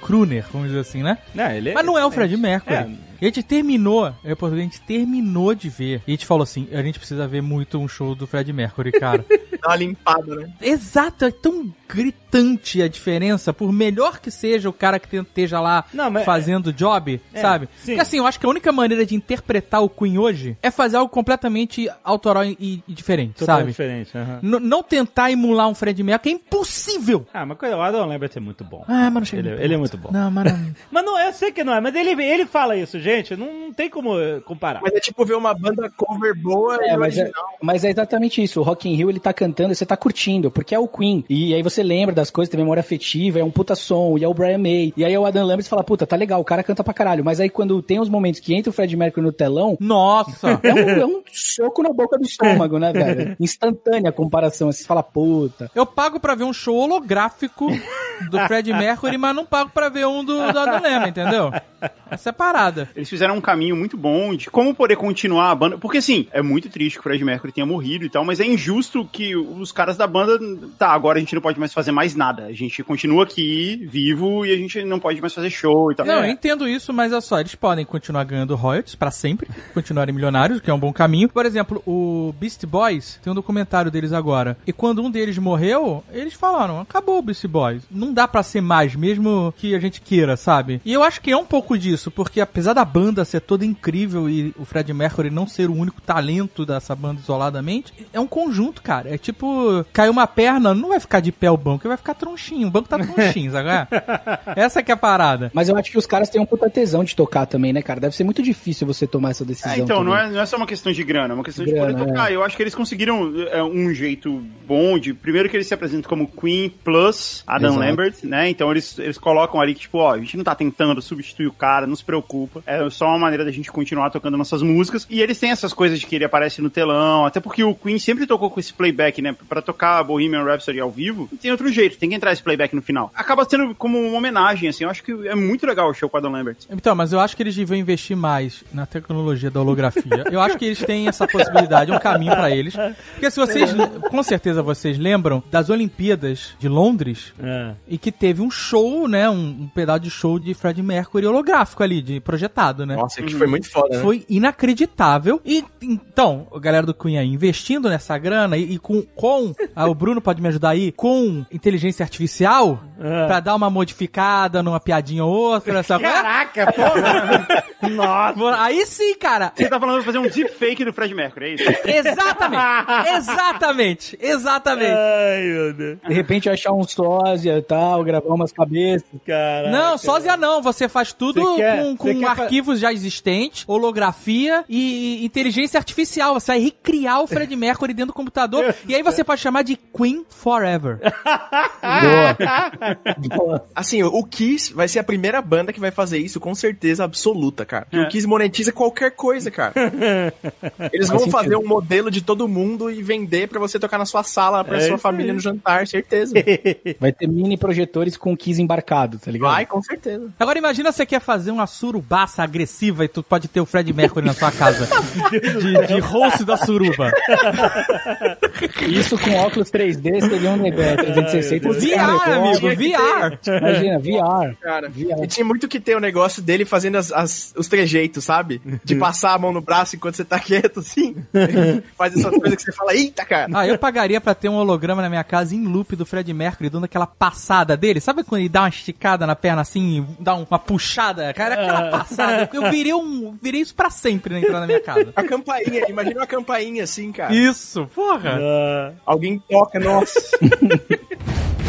crooner, vamos dizer assim, né? Não, ele Mas não é o Fred Mercury. É. E a gente terminou, é português, a gente terminou de ver. E a gente falou assim: a gente precisa ver muito um show do Fred Mercury, cara. Dá uma limpada, né? Exato, é tão gritante a diferença, por melhor que seja o cara que esteja lá Não, mas- fazendo o job, É, sabe? sim. Porque assim, eu acho que a única maneira de interpretar o Queen hoje é fazer algo completamente autoral e, e diferente, Totalmente sabe? diferente. aham. N- não tentar emular um Fred Mercury é impossível. Ah, mas coisa, o Adam Lambert é muito bom. Ah, mas não chega Ele, nem ele é muito bom. Não, mas não. Mas não, eu sei que não é, mas ele, ele fala isso, gente. Não, não tem como eh, comparar. Mas é tipo ver uma banda cover boa É, e mas é, mas é exatamente isso. O Rock in Rio, ele tá cantando e você tá curtindo, porque é o Queen. E aí você lembra das coisas, tem memória afetiva, é um puta som, e é o Brian May. E aí é o Adam Lambert fala, puta, tá legal, o cara canta pra caralho. Mas aí quando tem os momentos que entra o Fred Mercury no telão, Nossa! é um, é um soco na boca do estômago, né, velho? Instantânea a comparação. Você fala, puta. Eu pago pra ver um show holográfico do Fred Mercury, mas não pago pra ver um do, do Adam Lambert, entendeu? Essa é a parada. Eles fizeram um caminho muito bom de como poder continuar a banda. Porque, assim, é muito triste que o Fred Mercury tenha morrido e tal, mas é injusto que os caras da banda. Tá, agora a gente não pode mais fazer mais nada. A gente continua aqui, vivo, e a gente não pode mais fazer show e tal. Não, eu É. entendo isso, mas olha só, eles podem continuar ganhando royalties pra sempre, continuarem milionários, que é um bom caminho. Por exemplo, o Beast Boys, tem um documentário deles agora. E quando um deles morreu, eles falaram: acabou o Beast Boys. Não dá pra ser mais, mesmo que a gente queira, sabe? E eu acho que é um pouco disso, porque apesar da banda ser toda incrível e o Fred Mercury não ser o único talento dessa banda isoladamente, é um conjunto, cara. É tipo, caiu uma perna, não vai ficar de pé o banco, vai ficar tronchinho. O banco tá tronchinho, sabe? é? Essa que é a parada. Mas eu acho que os caras têm um puta tesão de tocar também, né, cara? Deve ser muito difícil você tomar essa decisão. É, então, não é, não é só uma questão de grana, é uma questão Grana, de poder tocar. Eu acho que eles conseguiram é, um jeito bom de. Primeiro que eles se apresentam como Queen plus Adam Exato. Lambert, né? Então eles, eles colocam ali que, tipo, ó, a gente não tá tentando substituir o cara, não se preocupa. É só uma maneira da gente continuar tocando nossas músicas. E eles têm essas coisas de que ele aparece no telão, até porque o Queen sempre tocou com esse playback, né? Pra tocar Bohemian Rhapsody ao vivo, não tem outro jeito, tem que entrar esse playback no final. Acaba sendo como uma homenagem, assim. Eu acho que é muito legal o show com o Adam Lambert. Então, mas eu acho que eles deviam investir mais na tecnologia da holografia. Eu acho que eles têm essa possibilidade, um caminho pra eles. Porque se vocês, com certeza vocês lembram das Olimpíadas de Londres, É. e que teve um show, né, um, um pedaço de show de Fred Mercury holográfico ali, de projetado, né? Nossa, que foi muito foda, né? Foi inacreditável. E então, a galera do Cunha investindo nessa grana e, e com, com ah, o Bruno pode me ajudar aí, com inteligência artificial, É. pra dar uma modificada numa piadinha ou outra, sabe? Caraca, porra! Nossa! Aí sim, cara. Você tá falando de fazer um deepfake do Fred Mercury, é isso? Exatamente. Exatamente. Exatamente. Ai, meu Deus. De repente achar um sósia e tal, gravar umas cabeças. Caraca. Não, sósia não. Você faz tudo quer- com, com arquivos já existentes, holografia e inteligência artificial. Você vai recriar o Fred Mercury dentro do computador e aí você pode chamar de Queen Forever. Assim, o Kiss vai ser a primeira banda que vai fazer isso com certeza absoluta, cara. É. O Kiss monetiza qualquer coisa, cara. Eles vão Faz fazer um modelo de todo mundo e vender pra você tocar na sua sala, pra É sua família aí. no jantar, certeza. Vai ter mini projetores com keys embarcado, tá ligado? Vai, com certeza. Agora imagina você quer fazer uma surubaça agressiva e tu pode ter o Fred Mercury na sua casa. De, de host da suruba. Isso com óculos 3D seria um negócio 360. VR, seria um negócio. amigo, VR. Imagina, VR. Cara, VR. e tinha muito que ter o negócio dele fazendo as, as- os trejeitos, sabe? De passar a mão no braço enquanto você tá quieto, assim. Faz essas coisas que você fala, eita, cara. Ah, eu pagaria pra ter um holograma na minha casa em loop do Fred Mercury, dando aquela passada dele. Sabe quando ele dá uma esticada na perna assim, dá uma puxada? Cara, aquela passada. Eu virei um. Virei isso pra sempre na entrada da minha casa. A campainha, imagina uma campainha assim, cara. Isso, porra. Ah, Alguém toca, nossa.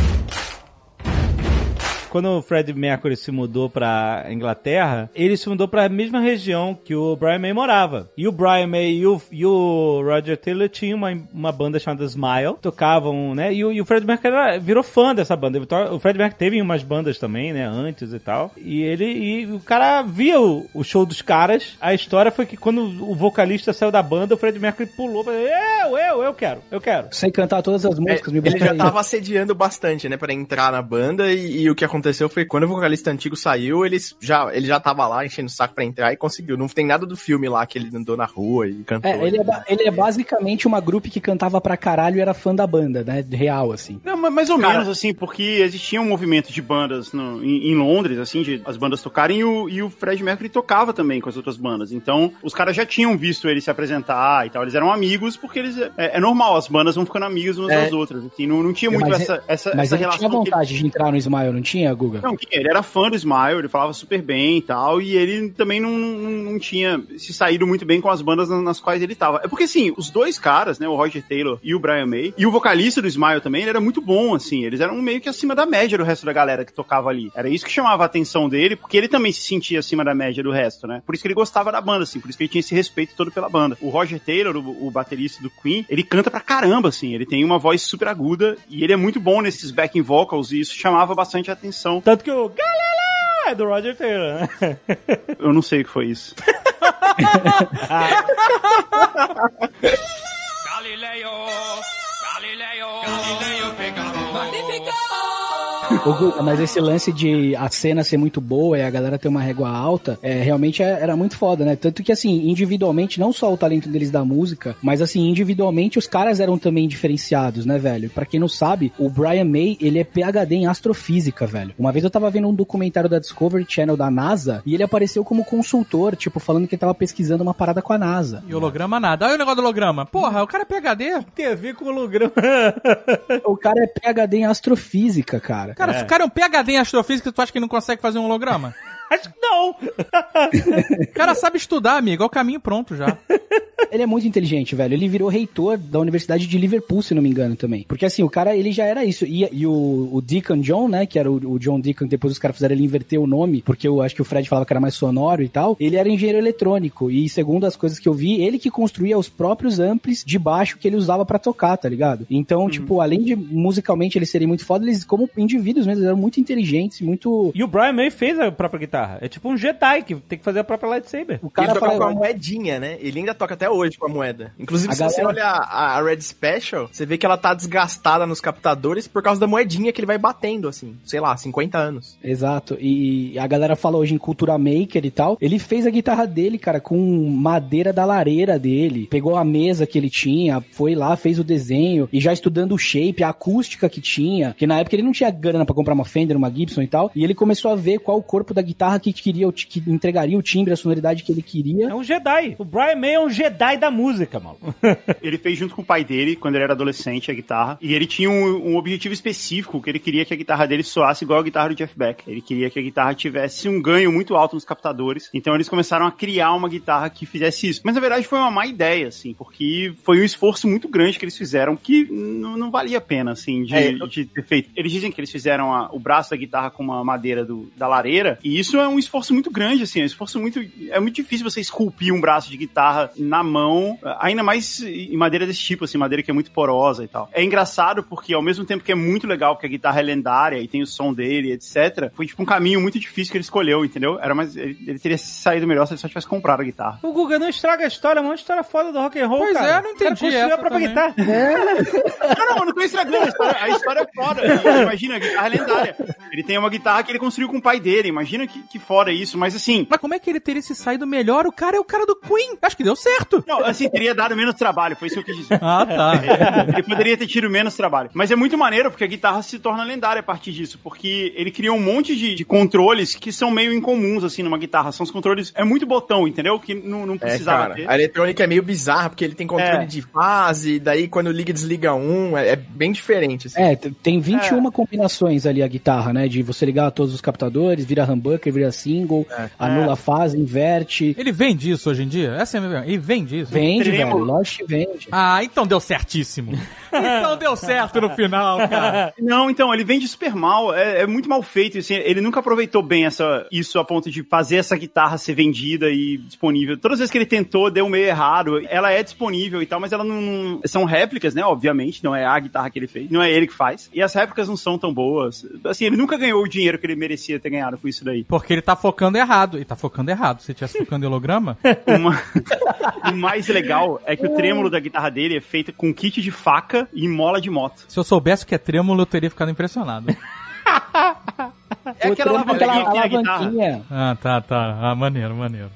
quando o Fred Mercury se mudou pra Inglaterra, ele se mudou pra mesma região que o Brian May morava. E o Brian May e o, e o Roger Taylor tinham uma, uma banda chamada Smile, tocavam, né? E o, e o Fred Mercury era- virou fã dessa banda. O Fred Mercury teve umas bandas também, né? Antes e tal. E ele, e o cara via o, o show dos caras. A história foi que quando o vocalista saiu da banda, o Fred Mercury pulou pra eu, eu, eu quero, eu quero. Sei cantar todas as músicas, me É, ele já aí. tava assediando bastante, né, pra entrar na banda e, e o que aconteceu foi quando o vocalista antigo saiu, eles já, ele já tava lá enchendo o saco pra entrar e conseguiu. Não tem nada do filme lá que ele andou na rua e cantou. É, ele é, ele é basicamente uma grupo que cantava pra caralho e era fã da banda, né? Real, assim. Não, mas mais ou Cara- menos, assim, porque existia um movimento de bandas no- em, em Londres, assim, de as bandas tocarem e o, e o Fred Mercury tocava também com as outras bandas. Então, os caras já tinham visto ele se apresentar e tal. Eles eram amigos porque eles. É, é normal, as bandas vão ficando amigas umas É. das outras. Assim, não, não tinha muito Mas essa, essa, Mas essa ele relação. tinha que ele- vontade de entrar no Smile, não tinha, Guga? Não, tinha. ele era fã do Smile, ele falava super bem e tal, e ele também não, não, não tinha se saído muito bem com as bandas nas quais ele tava. É porque, assim, os dois caras, né, o Roger Taylor e o Brian May, e o vocalista do Smile também, ele era muito bom, assim, eles eram meio que acima da média do resto da galera que tocava ali. Era isso que chamava a atenção dele, porque ele também se sentia acima da média do resto, né? Por isso que ele gostava da banda, assim, por isso que ele tinha esse respeito todo pela banda. O Roger Taylor, o, o baterista do Queen, ele canta pra caramba, assim, ele tem uma voz super aguda, e ele é muito bom nesses backing vocals, e isso chamava bastante a atenção. Tanto que o Galileu é do Roger Taylor, né? Eu não sei o que foi isso. Galileo, Galileo, Galileo Figaro. Magnifico! Mas esse lance de a cena ser muito boa e a galera ter uma régua alta, é, realmente é- era muito foda, né? Tanto que, assim, individualmente, não só o talento deles da música, mas, assim, individualmente os caras eram também diferenciados, né, velho? Pra quem não sabe, o Brian May, ele é PhD em astrofísica, velho. Uma vez eu tava vendo um documentário da Discovery Channel da NASA e ele apareceu como consultor, tipo, falando que ele tava pesquisando uma parada com a NASA. E holograma nada. Olha o negócio do holograma. Porra, o cara é PHD. Tem a ver com o holograma. O cara é PhD em astrofísica, cara. Cara, se o cara é um PHD em astrofísica, tu acha que não consegue fazer um holograma? Acho que não. O cara sabe estudar, amigo. É o caminho pronto já. Ele é muito inteligente, velho. Ele virou reitor da Universidade de Liverpool, se não me engano, também. Porque assim, o cara, ele já era isso. E, e o, o Deacon John, né, que era o, o John Deacon, depois os caras fizeram ele inverter o nome, porque eu acho que o Fred falava que era mais sonoro e tal. Ele era engenheiro eletrônico. E segundo as coisas que eu vi, ele que construía os próprios amplis de baixo que ele usava pra tocar, tá ligado? Então, tipo, além de musicalmente eles serem muito foda, eles, como indivíduos mesmo, eles eram muito inteligentes, muito. E o Brian May fez a própria guitarra. É tipo um Jedi que tem que fazer a própria lightsaber. O cara fala, com a moedinha, né? Ele ainda toca até hoje com a moeda. Inclusive, A se você galera- olha a, a Red Special, você vê que ela tá desgastada nos captadores por causa da moedinha que ele vai batendo, assim. Sei lá, 50 anos. Exato. E a galera fala hoje em cultura maker e tal. Ele fez a guitarra dele, cara, com madeira da lareira dele. Pegou a mesa que ele tinha, foi lá, fez o desenho e já estudando o shape, a acústica que tinha. Que na época ele não tinha grana pra comprar uma Fender, uma Gibson e tal. E ele começou a ver qual o corpo da guitarra que queria, que entregaria o timbre, a sonoridade que ele queria. É um Jedi. O Brian May é um Jedi da música, mano. Ele fez junto com o pai dele, quando ele era adolescente, a guitarra. E ele tinha um, um objetivo específico, que ele queria que a guitarra dele soasse igual a guitarra do Jeff Beck. Ele queria que a guitarra tivesse um ganho muito alto nos captadores. Então eles começaram a criar uma guitarra que fizesse isso. Mas na verdade foi uma má ideia, assim, porque foi um esforço muito grande que eles fizeram que não valia a pena, assim, de, É, eu- de ter feito. Eles dizem que eles fizeram a- o braço da guitarra com uma madeira do- da lareira, e isso é um esforço muito grande, assim, é um esforço muito. É muito difícil você esculpir um braço de guitarra na mão, ainda mais em madeira desse tipo, assim, madeira que é muito porosa e tal. É engraçado porque, ao mesmo tempo que é muito legal, porque a guitarra é lendária e tem o som dele, etc., foi tipo um caminho muito difícil que ele escolheu, entendeu? Era mais. Ele, ele teria saído melhor se ele só tivesse comprado a guitarra. O Guga não estraga a história, é uma história foda do rock and roll, Pois cara. é, eu não cara entendi construiu essa a própria também. guitarra. Não, não, eu não tô estragando a história. A história é foda. Imagina, a guitarra é lendária. Ele tem uma guitarra que ele construiu com o pai dele. Imagina que, que foda isso. Mas assim, Mas como é que ele teria se saído melhor? O cara é o cara do Queen. Acho que deu certo. não, assim, teria dado menos trabalho. Foi isso que eu quis dizer. Ah, tá. Ele poderia ter tido menos trabalho. Mas é muito maneiro porque a guitarra se torna lendária a partir disso. Porque ele criou um monte de, de controles que são meio incomuns, assim, numa guitarra. São os controles. É muito botão, entendeu? Que não, não É, precisava cara. ter. A eletrônica é meio bizarra, porque ele tem controle É. de fase, daí quando liga e desliga um, é, é bem diferente, assim. É, tem 21 combinações ali a guitarra, né? De você ligar todos os captadores, vira humbucker, vira single, anula a fase, inverte. Ele vende isso hoje em dia? Essa é a minha pergunta. Ele vende isso? Vende, velho. Lógico que vende. Ah, então deu certíssimo. então deu certo no final, cara. Não, então, ele vende super mal, é, é muito mal feito, assim, ele nunca aproveitou bem essa, isso a ponto de fazer essa guitarra ser vendida e disponível. Todas as vezes que ele tentou, deu meio errado. Ela é disponível e tal, mas ela não... São réplicas, né, obviamente, não é a guitarra que ele fez, não é ele que faz. E as réplicas não são tão boas. Assim, ele nunca ganhou o dinheiro que ele merecia ter ganhado com isso daí. Porque ele tá focando errado. E tá focando errado. Se tivesse focando em holograma, Uma... o mais legal é que o trêmulo da guitarra dele é feito com kit de faca e mola de moto. se eu soubesse o que é trêmulo, eu teria ficado impressionado. É aquela alavanquinha guitarra. alavanquinha. Ah, tá, tá. Ah, maneiro, maneiro.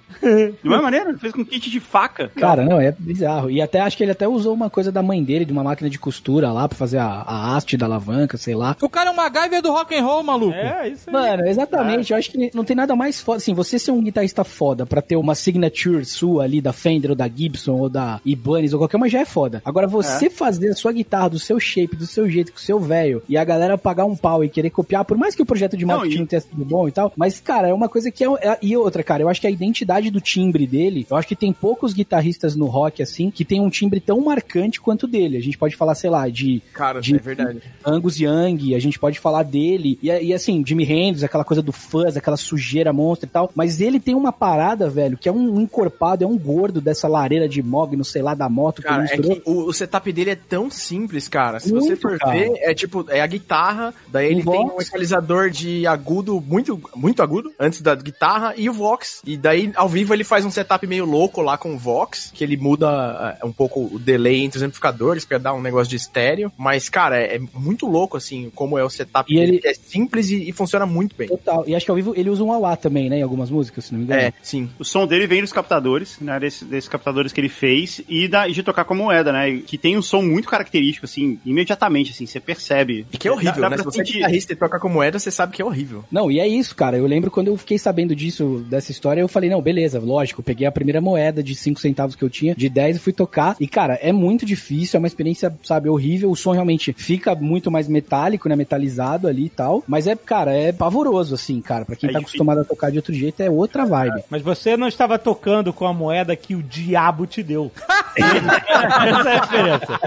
Não é maneiro? Ele fez com kit de faca. Cara, não, é bizarro. E até acho que ele até usou uma coisa da mãe dele, de uma máquina de costura lá, pra fazer a, a haste da alavanca, sei lá. O cara é um MacGyver do rock and roll, maluco. É, isso aí. Mano, exatamente. Eu acho que não tem nada mais foda. Assim, você ser um guitarrista foda pra ter uma signature sua ali da Fender ou da Gibson ou da Ibanez ou qualquer uma já é foda. Agora, você fazer a sua guitarra do seu shape, do seu jeito, com o seu velho, e a galera pagar um pau e querer copiar, por mais que o projeto de Não, marketing e- não tenha sido bom e tal, mas, cara, é uma coisa que é, é- E outra, cara, eu acho que a identidade do timbre dele, eu acho que tem poucos guitarristas no rock, assim, que tem um timbre tão marcante quanto o dele. A gente pode falar, sei lá, de Cara, de- é verdade. Angus Young, a gente pode falar dele, e, e assim, Jimi Hendrix, aquela coisa do fuzz, aquela sujeira monstra e tal, mas ele tem uma parada, velho, que é um encorpado, é um gordo dessa lareira de mogno, sei lá, da moto Cara, que é que o, o setup dele é tão simples, cara. Se Muito, você for cara. ver, é tipo, é a guitarra, daí ele Um tem box. um equalizador de de agudo, muito, muito agudo, antes da guitarra, e o Vox. E daí, ao vivo, ele faz um setup meio louco lá com o Vox, que ele muda é, um pouco o delay entre os amplificadores pra dar um negócio de estéreo. Mas, cara, é, é muito louco, assim, como é o setup E dele, ele- que é simples e, e funciona muito bem. Total. E acho que ao vivo ele usa um wah também, né? Em algumas músicas, se não me engano. É, sim. O som dele vem dos captadores, né? Desses, desses captadores que ele fez e, da, de tocar com a moeda, né? Que tem um som muito característico, assim, imediatamente, assim, você percebe. E que é horrível, Dá- dá né? Se você é sentir. guitarrista e toca com moeda, você sabe que é horrível. Não, e é isso, cara. Eu lembro quando eu fiquei sabendo disso, dessa história, eu falei, não, beleza, lógico, peguei a primeira moeda de 5 centavos que eu tinha, de 10 e fui tocar. E, cara, é muito difícil, é uma experiência, sabe, horrível. O som realmente fica muito mais metálico, né? Metalizado ali e tal. Mas é, cara, é pavoroso, assim, cara. Pra quem É tá difícil. acostumado a tocar de outro jeito, é outra vibe. Mas você não estava tocando com a moeda que o diabo te deu. Essa é a diferença.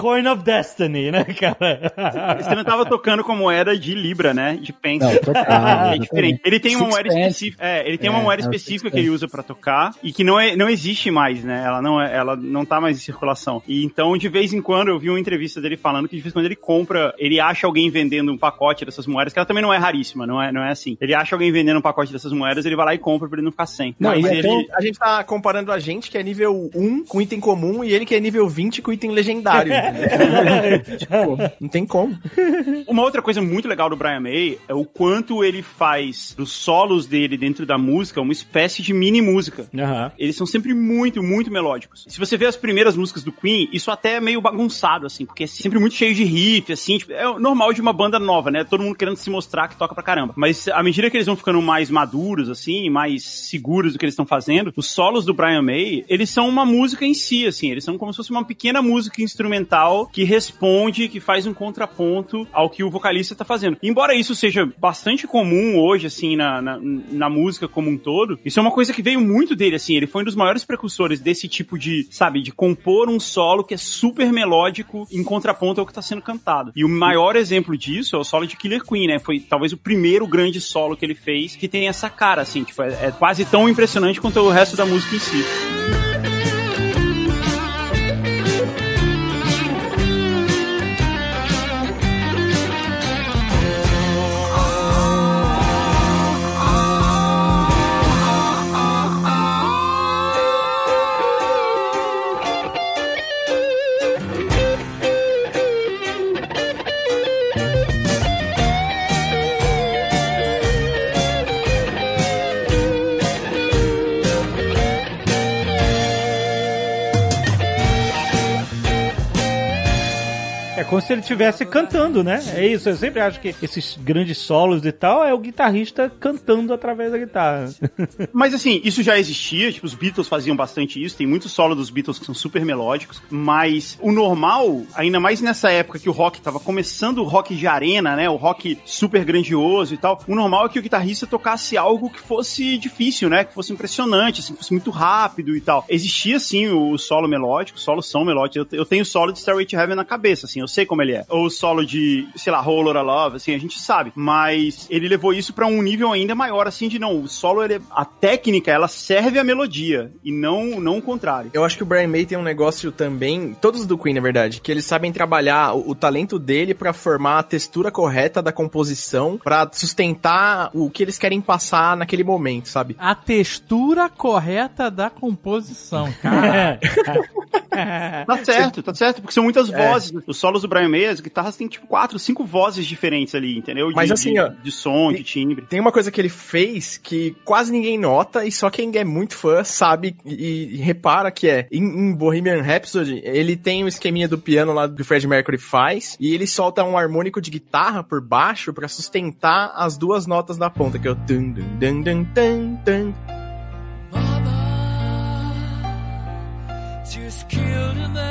Coin of Destiny, né, cara? Você não tava tocando com moeda de Libra, né? De pence. Não, total. É diferente. Ele tem uma moeda específica. É, ele tem uma É, moeda é específica que ele usa pra tocar e que não, é, não existe mais, né? Ela não, é, ela não tá mais em circulação. E então, de vez em quando, eu vi uma entrevista dele falando que de vez em quando ele compra, ele acha alguém vendendo um pacote dessas moedas, que ela também não é raríssima, não é, não é assim. Ele acha alguém vendendo um pacote dessas moedas, ele vai lá e compra pra ele não ficar sem. Não, Mas ele. tão- A gente tá comparando a gente, que é nível 1 com item comum, e ele que é nível 20 com item legendário. tipo, não tem como. Uma outra coisa muito legal do Brian May é o quanto ele faz dos solos dele dentro da música uma espécie de mini música. Aham. Eles são sempre muito, muito melódicos. Se você vê as primeiras músicas do Queen, isso até é meio bagunçado, assim, porque é sempre muito cheio de riff, assim, tipo, é o normal de uma banda nova, né? Todo mundo querendo se mostrar que toca pra caramba. Mas à medida que eles vão ficando mais maduros, assim, mais seguros do que eles estão fazendo, os solos do Brian May, eles são uma música em si, assim, eles são como se fosse uma pequena música instrumental que responde, que faz um contraponto ao que o vocalista tá fazendo. Embora isso seja bastante comum hoje, assim, na, na, na música como um todo, isso é uma coisa que veio muito dele, assim, ele foi um dos maiores precursores desse tipo de, sabe, de compor um solo que é super melódico em contraponto ao que tá sendo cantado. E o maior exemplo disso é o solo de Killer Queen, né? Foi talvez o primeiro grande solo que ele fez que tem essa cara, assim, tipo, é, é quase tão impressionante quanto o resto da música em si. Como se ele estivesse cantando, né? É isso, eu sempre acho que esses grandes solos e tal é o guitarrista cantando através da guitarra. Mas assim, isso já existia, tipo, os Beatles faziam bastante isso, tem muitos solos dos Beatles que são super melódicos, mas o normal, ainda mais nessa época que o rock tava começando o rock de arena, né, o rock super grandioso e tal, o normal é que o guitarrista tocasse algo que fosse difícil, né, que fosse impressionante, assim, que fosse muito rápido e tal. Existia sim o solo melódico, os solos são melódicos, eu, eu tenho solo de Stairway to Heaven na cabeça, assim, eu sei como ele é. Ou o solo de, sei lá, Whole Lotta Love, assim, a gente sabe, mas ele levou isso pra um nível ainda maior, assim, de não, o solo, ele, é- a técnica, ela serve a melodia, e não, não o contrário. Eu acho que o Brian May tem um negócio também, todos do Queen, na verdade, que eles sabem trabalhar o, o talento dele pra formar a textura correta da composição, pra sustentar o que eles querem passar naquele momento, sabe? A textura correta da composição, cara. Tá certo, tá certo, porque são muitas vozes. Os solos do Brian May, as guitarras têm tipo quatro, cinco vozes diferentes ali, entendeu? De, Mas assim, de, ó, de som, de timbre. Tem uma coisa que ele fez que quase ninguém nota e só quem é muito fã sabe e, e repara que é em, em Bohemian Rhapsody ele tem o esqueminha do piano lá que o Fred Mercury faz e ele solta um harmônico de guitarra por baixo pra sustentar as duas notas da ponta que é o tum dum dum dum dum dum. just killed a man.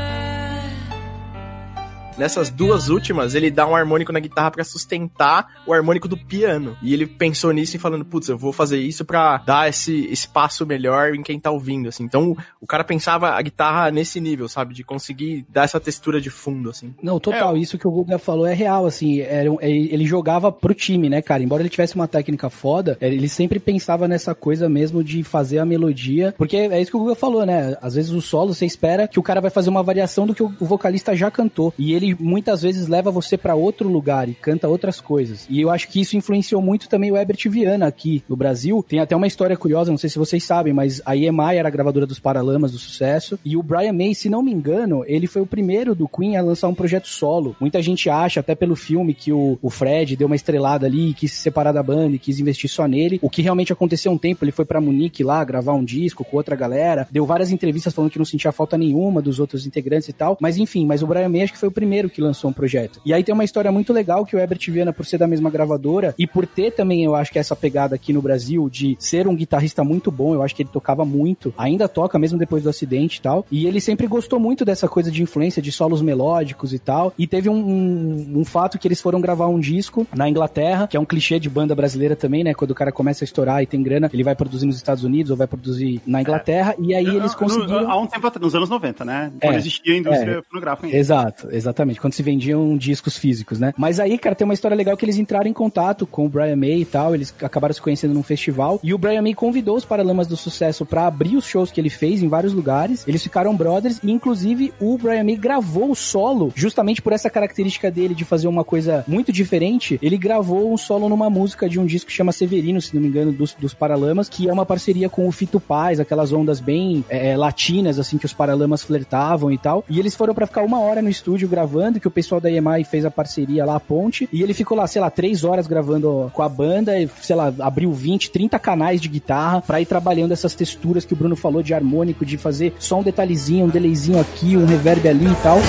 Nessas duas últimas, ele dá um harmônico na guitarra pra sustentar o harmônico do piano. E ele pensou nisso e falando, putz, eu vou fazer isso pra dar esse espaço melhor em quem tá ouvindo, assim. Então, o cara pensava a guitarra nesse nível, sabe? De conseguir dar essa textura de fundo, assim. Não, total, isso que o Guga falou é real, assim, era um- ele jogava pro time, né, cara? Embora ele tivesse uma técnica foda, eh, ele sempre pensava nessa coisa mesmo de fazer a melodia, porque é isso que o Guga falou, né? Às vezes o solo você espera que o cara vai fazer uma variação do que o o vocalista já cantou, e ele muitas vezes leva você pra outro lugar e canta outras coisas. E eu acho que isso influenciou muito também o Herbert Viana aqui no Brasil. Tem até uma história curiosa, não sei se vocês sabem, mas a EMI era a gravadora dos Paralamas do sucesso. E o Brian May, se não me engano, ele foi o primeiro do Queen a lançar um projeto solo. Muita gente acha, até pelo filme, que o, o Fred deu uma estrelada ali, quis se separar da banda e quis investir só nele. O que realmente aconteceu um tempo, ele foi pra Munique lá gravar um disco com outra galera, deu várias entrevistas falando que não sentia falta nenhuma dos outros integrantes e tal. Mas enfim, mas o Brian May acho que foi o primeiro que lançou um projeto. E aí tem uma história muito legal que o Herbert Viana, por ser da mesma gravadora e por ter também, eu acho que essa pegada aqui no Brasil de ser um guitarrista muito bom, eu acho que ele tocava muito, ainda toca mesmo depois do acidente e tal. E ele sempre gostou muito dessa coisa de influência de solos melódicos e tal. E teve um, um, um fato que eles foram gravar um disco na Inglaterra, que é um clichê de banda brasileira também, né? Quando o cara começa a estourar e tem grana, ele vai produzir nos Estados Unidos ou vai produzir na Inglaterra. E aí eles conseguiram. Há um tempo atrás, nos anos 90, né? Quando É, existia a indústria é. fonográfica ainda. Exato, exatamente. Quando se vendiam discos físicos, né? Mas aí, cara, tem uma história legal que eles entraram em contato com o Brian May e tal. Eles acabaram se conhecendo num festival. E o Brian May convidou os Paralamas do Sucesso pra abrir os shows que ele fez em vários lugares. Eles ficaram brothers e, inclusive, o Brian May gravou o solo, justamente por essa característica dele de fazer uma coisa muito diferente. Ele gravou um solo numa música de um disco que chama Severino, se não me engano, dos, dos Paralamas, que é uma parceria com o Fito Paz, aquelas ondas bem é, latinas, assim, que os Paralamas flertavam e tal. E eles foram pra ficar uma hora no estúdio gravando, que o pessoal da EMI fez a parceria lá, a ponte, e ele ficou lá, sei lá, três horas gravando com a banda, e, sei lá, abriu 20, 30 canais de guitarra pra ir trabalhando essas texturas que o Bruno falou de harmônico, de fazer só um detalhezinho, um delayzinho aqui, um reverb ali e tal.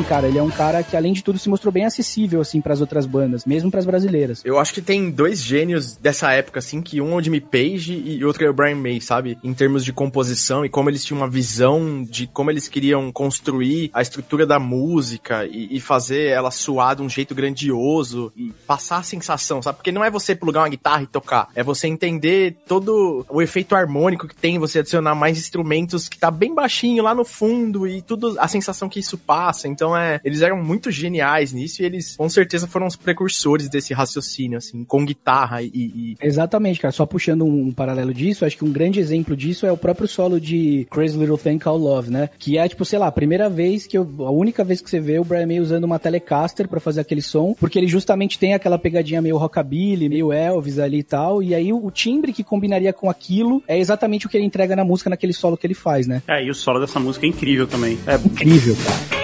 Assim, cara, ele é um cara que, além de tudo, se mostrou bem acessível, assim, pras outras bandas, mesmo pras brasileiras. Eu acho que tem dois gênios dessa época, assim, que um é o Jimmy Page e outro é o Brian May, sabe? Em termos de composição e como eles tinham uma visão de como eles queriam construir a estrutura da música e, e fazer ela soar de um jeito grandioso e passar a sensação, sabe? Porque não é você plugar uma guitarra e tocar, é você entender todo o efeito harmônico que tem, você adicionar mais instrumentos que tá bem baixinho lá no fundo e tudo, a sensação que isso passa. Então, é, eles eram muito geniais nisso e eles, com certeza, foram os precursores desse raciocínio, assim, com guitarra e, e Exatamente, cara. Só puxando um, um paralelo disso, acho que um grande exemplo disso é o próprio solo de Crazy Little Thing Called Love, né? Que é, tipo, sei lá, a primeira vez que eu. A única vez que você vê o Brian May usando uma Telecaster pra fazer aquele som, porque ele justamente tem aquela pegadinha meio rockabilly, meio Elvis ali e tal. E aí o, o timbre que combinaria com aquilo é exatamente o que ele entrega na música naquele solo que ele faz, né? É, e o solo dessa música é incrível também. É, Incrível, cara.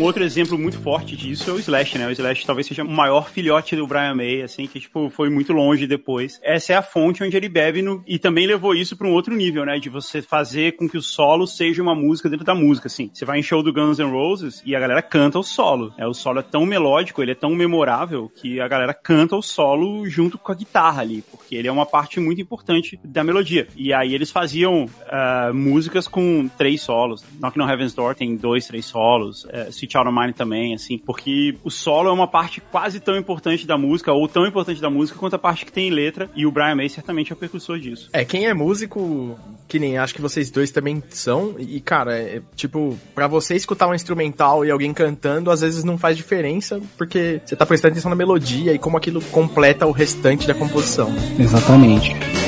Outro exemplo muito forte disso é o Slash, né? O Slash talvez seja o maior filhote do Brian May, assim, que, tipo, foi muito longe depois. Essa é a fonte onde ele bebe no... e também levou isso para um outro nível, né? De você fazer com que o solo seja uma música dentro da música, assim. Você vai em show do Guns N' Roses e a galera canta o solo. É, o solo é tão melódico, ele é tão memorável que a galera canta o solo junto com a guitarra ali, porque ele é uma parte muito importante da melodia. E aí eles faziam ah, músicas com três solos. Knocking on Heaven's Door tem dois, três solos. Uh, Out of Mind também, assim, porque o solo é uma parte quase tão importante da música, ou tão importante da música quanto a parte que tem letra, e o Brian May certamente é o precursor disso. É, quem é músico, que nem acho que vocês dois também são, e cara, é, tipo, pra você escutar um instrumental e alguém cantando, às vezes não faz diferença, porque você tá prestando atenção na melodia e como aquilo completa o restante da composição. Exatamente.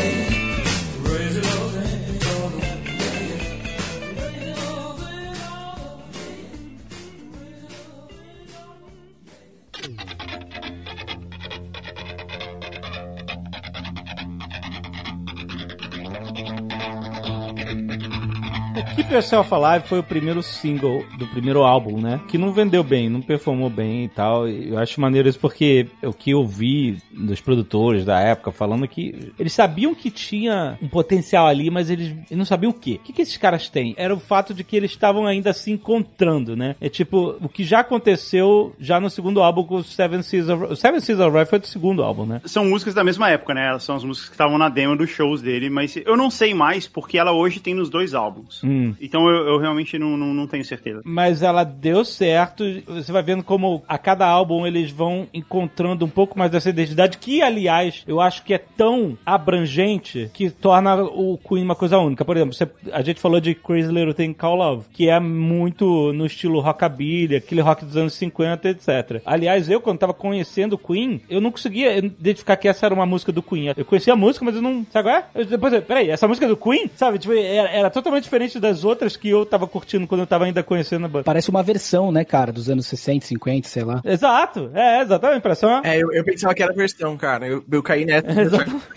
Keep Yourself Alive foi o primeiro single do primeiro álbum, né? Que não vendeu bem, não performou bem e tal. E Eu acho maneiro isso porque o que eu vi dos produtores da época falando que eles sabiam que tinha um potencial ali, mas eles, eles não sabiam o quê. O que, que esses caras têm? Era o fato de que eles estavam ainda se encontrando, né? É tipo, o que já aconteceu já no segundo álbum com o Seven Seas of... O Seven Seas of Rye foi do segundo álbum, né? São músicas da mesma época, né? Elas são as músicas que estavam na demo dos shows dele, mas eu não sei mais porque ela hoje tem nos dois álbuns. Hum. Então eu, eu realmente não, não, não tenho certeza. Mas ela deu certo. Você vai vendo como a cada álbum eles vão encontrando um pouco mais dessa identidade, que, aliás, eu acho que é tão abrangente que torna o Queen uma coisa única. Por exemplo, você- a gente falou de Crazy Little Thing Called Love, que é muito no estilo rockabilly, aquele rock dos anos 50, etc. Aliás, eu, quando tava conhecendo o Queen, eu não conseguia identificar que essa era uma música do Queen. Eu conhecia a música, mas eu não. Sabe qual é? Eu, depois, eu, peraí, essa música é do Queen? Sabe? Tipo, era, era totalmente diferente das outras que eu tava curtindo quando eu tava ainda conhecendo a banda. Parece uma versão, né, cara, dos anos 60, 50, sei lá. Exato, é, exatamente, a impressão é. É, eu, eu pensava que era versão, cara. Eu, eu caí nessa.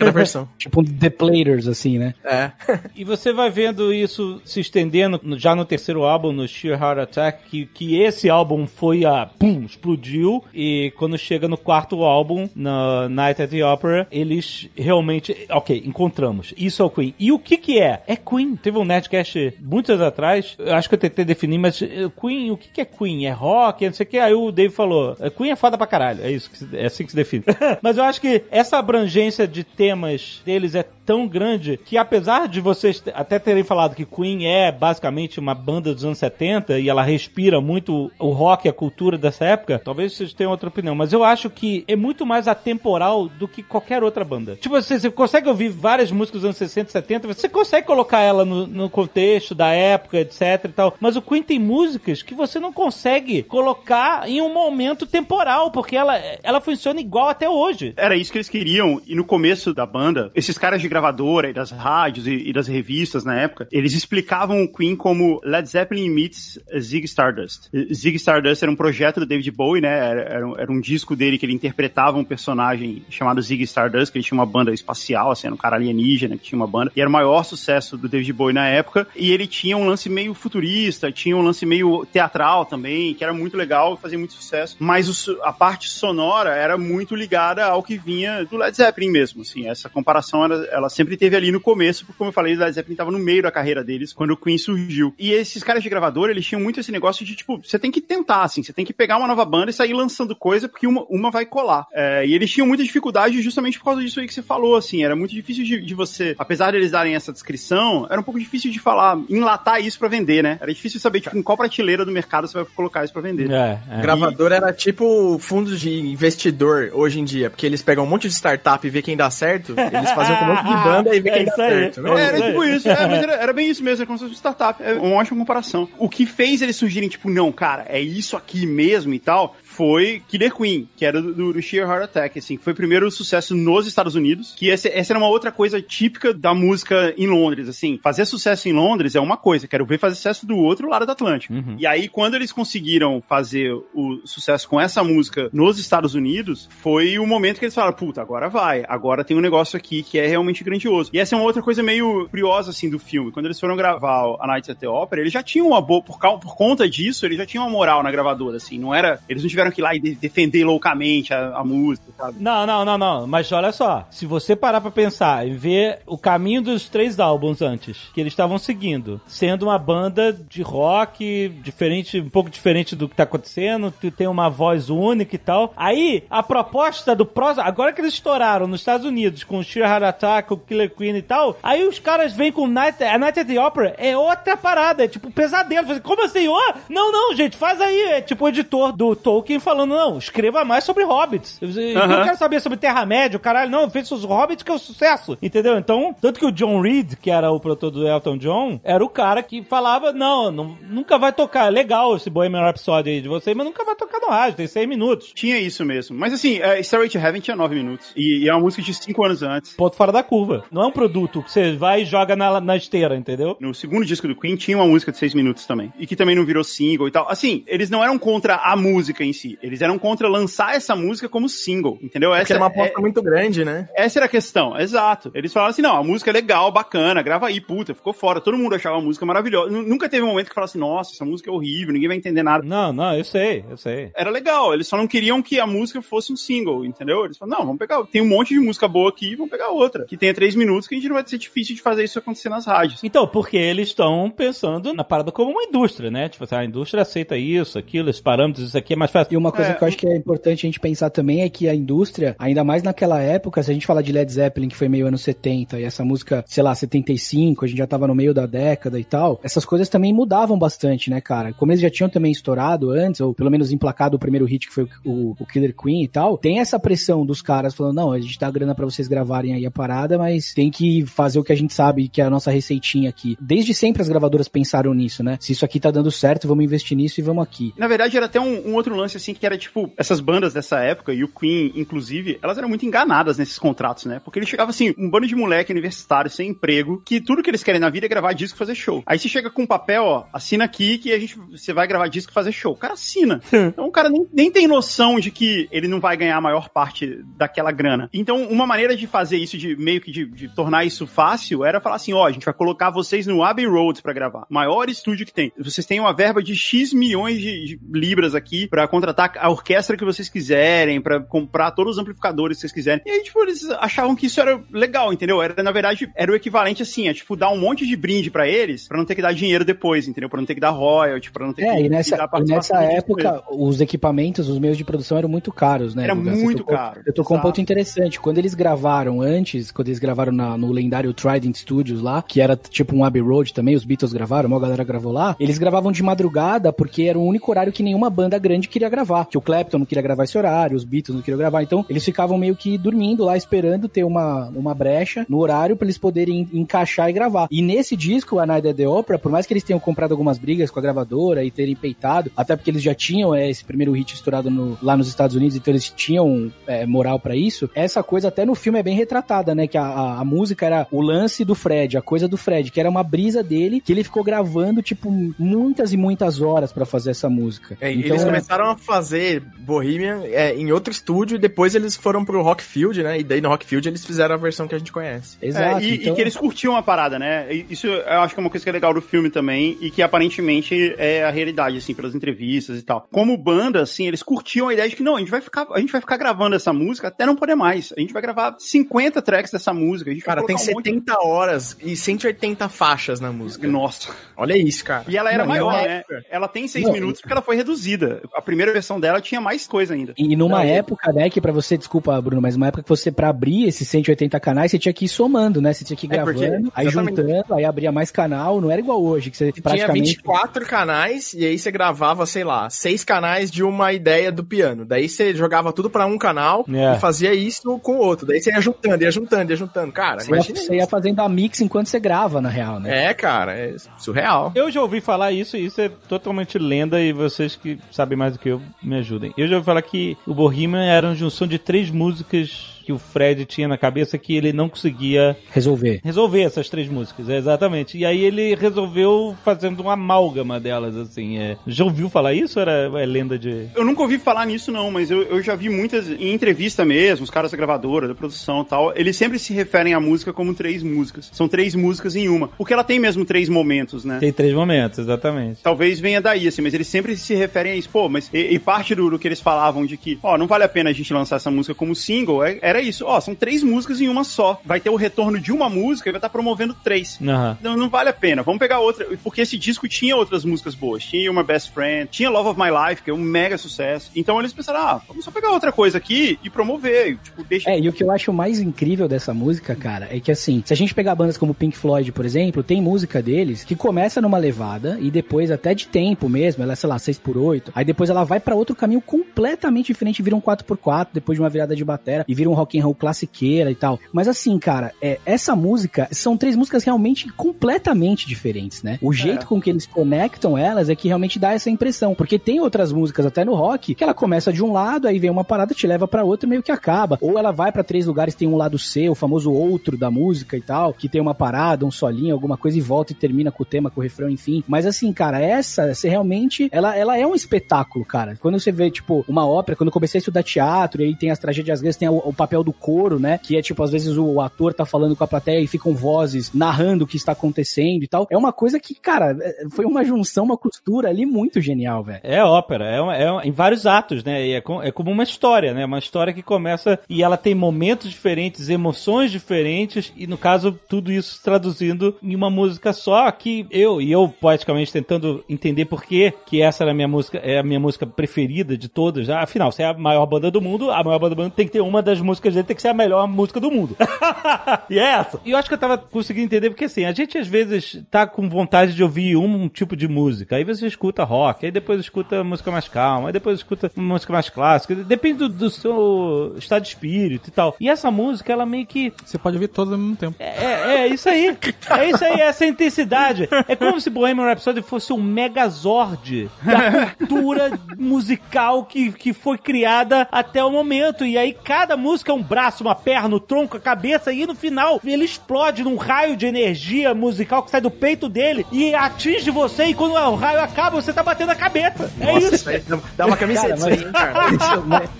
Era versão. Tipo um The Platers, assim, né? É. E você vai vendo isso se estendendo já no terceiro álbum, no Sheer Heart Attack, que, que esse álbum foi a. Pum, explodiu. E quando chega no quarto álbum, na Night at the Opera, eles realmente. Ok, encontramos. Isso é o Queen. E o que que é? É Queen. Teve um Nerdcast muitos anos atrás, eu acho que eu tentei definir, mas eh, Queen, o que é Queen? É rock? É não sei o que. Aí o Dave falou: "Eh, Queen é foda pra caralho. É isso, é assim que se define. mas eu acho que essa abrangência de temas deles é tão grande que apesar de vocês até terem falado que Queen é basicamente uma banda dos anos 70 e ela respira muito o rock, a cultura dessa época, talvez vocês tenham outra opinião, mas eu acho que é muito mais atemporal do que qualquer outra banda. Tipo, você, você consegue ouvir várias músicas dos anos 60 e 70, você consegue colocar ela no, no contexto da época, etc e tal, mas o Queen tem músicas que você não consegue colocar em um momento temporal, porque ela, ela funciona igual até hoje. Era isso que eles queriam, e no começo da banda, esses caras de gravadora e das rádios e, e das revistas na época, eles explicavam o Queen como Led Zeppelin meets Zig Stardust. Zig Stardust era um projeto do David Bowie, né? Era, era um, era um disco dele que ele interpretava um personagem chamado Zig Stardust, que ele tinha uma banda espacial, assim, era um cara alienígena que tinha uma banda, e era o maior sucesso do David Bowie na época, e ele tinha um lance meio futurista, tinha um lance meio teatral também, que era muito legal, fazia muito sucesso, mas o a parte sonora era muito ligada ao que vinha do Led Zeppelin mesmo, assim, essa comparação era, ela sempre teve ali no começo, porque como eu falei, o Led Zeppelin estava no meio da carreira deles quando o Queen surgiu. E esses caras de gravadora, eles tinham muito esse negócio de, tipo, você tem que tentar, assim, você tem que pegar uma nova banda e sair lançando coisa, porque uma, uma vai colar. É, e eles tinham muita dificuldade justamente por causa disso aí que você falou, assim, era muito difícil de, de você, apesar de eles darem essa descrição, era um pouco difícil de falar, enlatar isso pra vender, né? Era difícil saber, tipo, em qual prateleira do mercado você vai colocar isso pra vender. É, é. Gravador era tipo fundos de investidor hoje em dia, porque eles pegam um monte de startup e vê quem dá certo, eles faziam com um monte de banda e É quem dá isso aí. certo. né? É, Era tipo isso, é, mas era, era bem isso mesmo, era como se fosse uma startup. É uma ótima comparação. O que fez eles surgirem, tipo, não, cara, é isso aqui mesmo e tal, foi Killer Queen, que era do, do, do Sheer Heart Attack, assim, que foi o primeiro sucesso nos Estados Unidos, que esse- essa era uma outra coisa típica da música em Londres, assim, fazer sucesso em Londres é uma coisa, quero ver fazer sucesso do outro lado do Atlântico. E aí, quando eles conseguiram fazer o sucesso com essa música nos Estados Unidos, foi o momento que eles falaram, puta, agora vai, agora tem um negócio aqui que é realmente grandioso. E essa é uma outra coisa meio curiosa, assim, do filme. Quando eles foram gravar a Night at the Opera, eles já tinham uma boa, por, por conta disso, eles já tinham uma moral na gravadora, assim, não era, eles não tiveram que ir lá e de- defender loucamente a, a música, sabe? Não, não, não, não. Mas olha só. Se você parar pra pensar e ver o caminho dos três álbuns antes, que eles estavam seguindo, sendo uma banda de rock diferente, um pouco diferente do que tá acontecendo, que tem uma voz única e tal. Aí, a proposta do próximo, agora que eles estouraram nos Estados Unidos com o Sheer Heart Attack, o Killer Queen e tal, aí os caras vêm com Night, a Night at the Opera, é outra parada, é tipo pesadelo. Você, Como assim? Ó, não, não, gente, faz aí. É tipo o editor do Tolkien falando, não, escreva mais sobre hobbits. Eu, eu não quero saber sobre Terra-média, o caralho, não, fez os hobbits que é o sucesso, entendeu? Então, tanto que o John Reed, que era o produtor do Elton John, era o cara que falava, não, não- nunca vai tocar, é legal esse Bohemian Rhapsody aí de vocês, mas nunca vai tocar no rádio, tem seis minutos. Tinha isso mesmo. Mas assim, é, Stairway to Heaven tinha nove minutos. E, e é uma música de cinco anos antes. Ponto fora da curva. Não é um produto que você vai e joga na, na esteira, entendeu? No segundo disco do Queen tinha uma música de seis minutos também. E que também não virou single e tal. Assim, eles não eram contra a música em si. Si. Eles eram contra lançar essa música como single, entendeu? Porque Essa era uma é- aposta muito grande, né? essa era a questão, exato. Eles falaram assim: não, a música é legal, bacana, grava aí, puta, ficou fora. Todo mundo achava a música maravilhosa. Nu- Nunca teve um momento que falasse assim: nossa, essa música é horrível, ninguém vai entender nada. Não, não, eu sei, eu sei. Era legal, eles só não queriam que a música fosse um single, entendeu? Eles falaram: não, vamos pegar, tem um monte de música boa aqui, vamos pegar outra. Que tenha três minutos, que a gente não vai ser difícil de fazer isso acontecer nas rádios. Então, porque eles estão pensando na parada como uma indústria, né? Tipo assim, a indústria aceita isso, aquilo, esses parâmetros, isso aqui é mais fácil. E uma coisa É. que eu acho que é importante a gente pensar também é que a indústria, ainda mais naquela época, se a gente falar de Led Zeppelin, que foi meio anos 70, e essa música, sei lá, 75, a gente já tava no meio da década e tal, essas coisas também mudavam bastante, né, cara? Como eles já tinham também estourado antes, ou pelo menos emplacado o primeiro hit que foi o, o Killer Queen e tal, tem essa pressão dos caras falando, não, a gente dá grana pra vocês gravarem aí a parada, mas tem que fazer o que a gente sabe, que é a nossa receitinha aqui. Desde sempre as gravadoras pensaram nisso, né? Se isso aqui tá dando certo, vamos investir nisso e vamos aqui. Na verdade, era até um, um outro lance, assim, que era tipo, essas bandas dessa época, e o Queen, inclusive, elas eram muito enganadas nesses contratos, né? Porque ele chegava assim, um bando de moleque universitário sem emprego, que tudo que eles querem na vida é gravar disco e fazer show. Aí você chega com um papel, ó, assina aqui que a gente, você vai gravar disco e fazer show. O cara assina. Então o cara nem, nem tem noção de que ele não vai ganhar a maior parte daquela grana. Então, uma maneira de fazer isso, de meio que de, de tornar isso fácil, era falar assim, ó, a gente vai colocar vocês no Abbey Road pra gravar. Maior estúdio que tem. Vocês têm uma verba de X milhões de, de libras aqui pra contratar a orquestra que vocês quiserem, pra comprar todos os amplificadores que vocês quiserem. E aí, tipo, eles achavam que isso era legal, entendeu? Era, na verdade, era o equivalente, assim, a, tipo, dar um monte de brinde pra eles, pra não ter que dar dinheiro depois, entendeu? Pra não ter que dar royalty, pra não ter É, que, e nessa, dar e nessa época, os equipamentos, os meios de produção eram muito caros, né? Era Guga? Muito tocou- caro, Você tocou um exato. ponto interessante. Quando eles gravaram antes, quando eles gravaram na- no lendário Trident Studios lá, que era tipo um Abbey Road também, os Beatles gravaram, uma galera gravou lá, eles gravavam de madrugada porque era o único horário que nenhuma banda grande queria gravar. Que o Clapton não queria gravar esse horário, os Beatles não queriam gravar. Então, eles ficavam meio que dormindo lá, esperando ter uma, uma brecha no horário pra eles poderem en- encaixar e gravar. E nesse disco, A Night at the Opera, por mais que eles tenham comprado algumas brigas com a gravadora e terem peitado, até porque eles já tinham é, esse primeiro hit estourado no- lá nos Estados Unidos, então eles tinham é, moral pra isso, essa coisa até no filme é bem retratada, né? Que a, a- a música era o lance do Fred, a coisa do Fred, que era uma brisa dele, que ele ficou gravando, tipo, muitas e muitas horas pra fazer essa música. É, então, eles começaram a fazer Bohemian é, em outro estúdio e depois eles foram pro Rockfield, né? E daí no Rockfield eles fizeram a versão que a gente conhece. Exato. É, e, então- e que eles curtiam a parada, né? Isso eu acho que é uma coisa que é legal do filme também, e que aparentemente é a realidade, assim, pelas entrevistas e tal. Como banda, assim, eles curtiam a ideia de que não, a gente vai ficar, a gente vai ficar gravando essa música até não poder mais. A gente vai gravar 50 tracks dessa música. A gente Cara, tem um monte 70 horas e 180 faixas na música. Nossa. Olha isso, cara. E ela era Não, e maior, né? Ela tem seis Não, minutos porque ela foi reduzida. A primeira versão dela tinha mais coisa ainda. E numa Não, época, né, que pra você, desculpa, Bruno, mas uma época que você, pra abrir esses 180 canais, você tinha que ir somando, né? Você tinha que ir É, porque- gravando, aí exatamente. juntando, aí abria mais canal, não era igual hoje, que você Tinha praticamente... 24 canais e aí você gravava, sei lá, seis canais de uma ideia do piano. Daí você jogava tudo pra um canal É. e fazia isso com o outro. Daí você ia juntando, ia juntando, ia juntando. Cara, Você ia, imagina você ia fazendo a mix enquanto você grava, na real, né? É, cara, é surreal. Eu já ouvi falar isso e isso é totalmente lenda e vocês que sabem mais do que eu me ajudem. Eu já ouvi falar que o Bohemian era uma junção de três músicas que o Fred tinha na cabeça que ele não conseguia Resolver. resolver essas três músicas, é, exatamente. E aí ele resolveu fazendo uma amálgama delas, assim. É. Já ouviu falar isso ou era é lenda de... Eu nunca ouvi falar nisso, não, mas eu, eu já vi muitas em entrevista mesmo, os caras da gravadora, da produção e tal. Eles sempre se referem à música como três músicas. São três músicas em uma. Porque ela tem mesmo três momentos, né? Tem três momentos, exatamente. Talvez venha daí, assim, mas eles sempre se referem a isso. Pô, mas e, e parte do, do que eles falavam de que, ó, não vale a pena a gente lançar essa música como single, é- era isso. Ó, são três músicas em uma só. Vai ter o retorno de uma música e vai estar promovendo três. Aham. Não, não vale a pena. Vamos pegar outra. Porque esse disco tinha outras músicas boas. Tinha uma Best Friend, tinha Love of My Life, que é um mega sucesso. Então eles pensaram, ah, vamos só pegar outra coisa aqui e promover. E, Tipo, deixa. É, e o que eu acho mais incrível dessa música, cara, é que assim, se a gente pegar bandas como Pink Floyd, por exemplo, tem música deles que começa numa levada e depois até de tempo mesmo, ela é, sei lá, 6x8, aí depois ela vai pra outro caminho completamente diferente, vira um 4x4, depois de uma virada de batera e vira um rock and roll classiqueira e tal. Mas assim, cara, é, essa música são três músicas realmente completamente diferentes, né? O jeito com que eles conectam elas é que realmente dá essa impressão, porque tem outras músicas até no rock que ela começa de um lado, aí vem uma parada te leva pra outro e meio que acaba, ou ela vai pra três lugares, tem um lado C, o famoso outro da música e tal, que tem uma parada, um solinho, alguma coisa e volta e termina com o tema, com o refrão, enfim. Mas assim, cara, essa, você realmente, ela, ela é um espetáculo, cara. Quando você vê, tipo, uma ópera, quando eu comecei a estudar teatro, e aí tem as tragédias gregas, tem o, o papel do coro, né? Que é tipo, às vezes o, ator tá falando com a plateia e ficam vozes narrando o que está acontecendo e tal. É uma coisa que, cara, é- foi uma junção, uma costura ali muito genial, velho. É ópera, é, uma- é uma- em vários atos, né? E é, com- é como uma história, né? Uma história que começa e ela tem momentos diferentes, emoções diferentes, e no caso, tudo isso traduzindo em uma música só que eu, e eu poeticamente tentando entender por que que essa era a minha música, é a minha música preferida de todas. Afinal, se é a maior banda do mundo, a maior banda do mundo tem que ter uma das músicas dele, tem que ser a melhor música do mundo. e é essa. E eu acho que eu tava conseguindo entender, porque assim, a gente às vezes tá com vontade de ouvir um tipo de música, aí você escuta rock, aí depois escuta música mais calma, aí depois escuta música mais clássica, depende do, do seu estado de espírito e tal. E essa música, ela meio que Você pode ouvir todas ao mesmo tempo. é, é, é isso aí. É isso aí, essa intensidade. É como se Bohemian Rhapsody fosse um megazord da cultura musical que, que foi criada até o momento. E aí cada música é um braço, uma perna, um tronco, a cabeça, e no final ele explode num raio de energia musical que sai do peito dele e atinge você. E quando o raio acaba, você tá batendo a cabeça. É Nossa, isso. isso aí dá- uma camiseta Cara, isso aí, hein, cara. Isso, mas,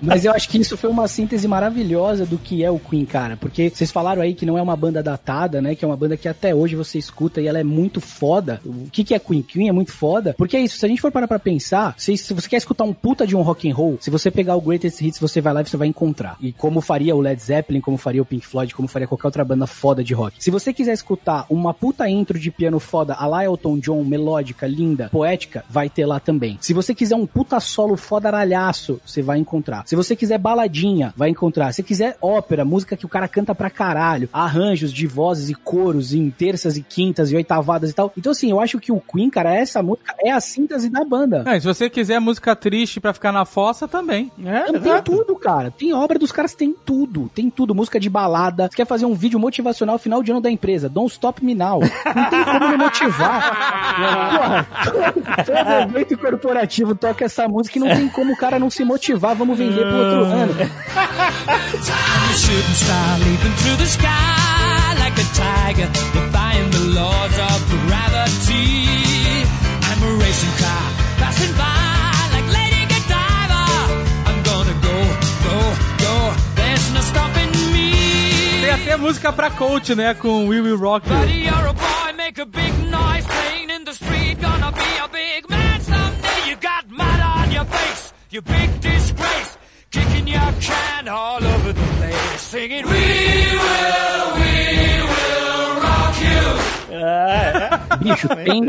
mas eu acho que isso foi uma síntese maravilhosa do que é o Queen, cara. Porque vocês falaram aí que não é uma banda datada, né? Que é uma banda que até hoje você escuta e ela é muito foda. O que, que é Queen? Queen é muito foda. Porque é isso, se a gente for parar pra pensar, se, se você quer escutar um puta de um rock and roll, se você pegar o Greatest Hits, você vai lá e você vai encontrar. E como faria o Led Zeppelin, como faria o Pink Floyd, como faria qualquer outra banda foda de rock. Se você quiser escutar uma puta intro de piano foda, a la Elton John, melódica, linda, poética, vai ter lá também. Se você quiser um puta solo foda aralhaço, você vai encontrar. Se você quiser baladinha, vai encontrar. Se quiser ópera, música que o cara canta pra caralho, arranjos de vozes e coros em terças e quintas e oitavadas e tal. Então assim, eu acho que o Queen, cara, essa música é a síntese da banda. É, e se você quiser música triste pra ficar na fossa, também. É, Tem tudo, cara. Tem obra dos caras, tem tudo. Tem tudo. Música de balada. Você quer fazer um vídeo motivacional final de ano da empresa? Don't stop me now. Não tem como me motivar. Porra, todo evento corporativo toca essa música e não tem como o cara não se motivar. Vamos vender pro outro ano. Tem até música pra coach, né? Com We Will Rock a a a you big disgrace. Kicking your can all over the place, singing, We will, we will rock you. Bicho, tem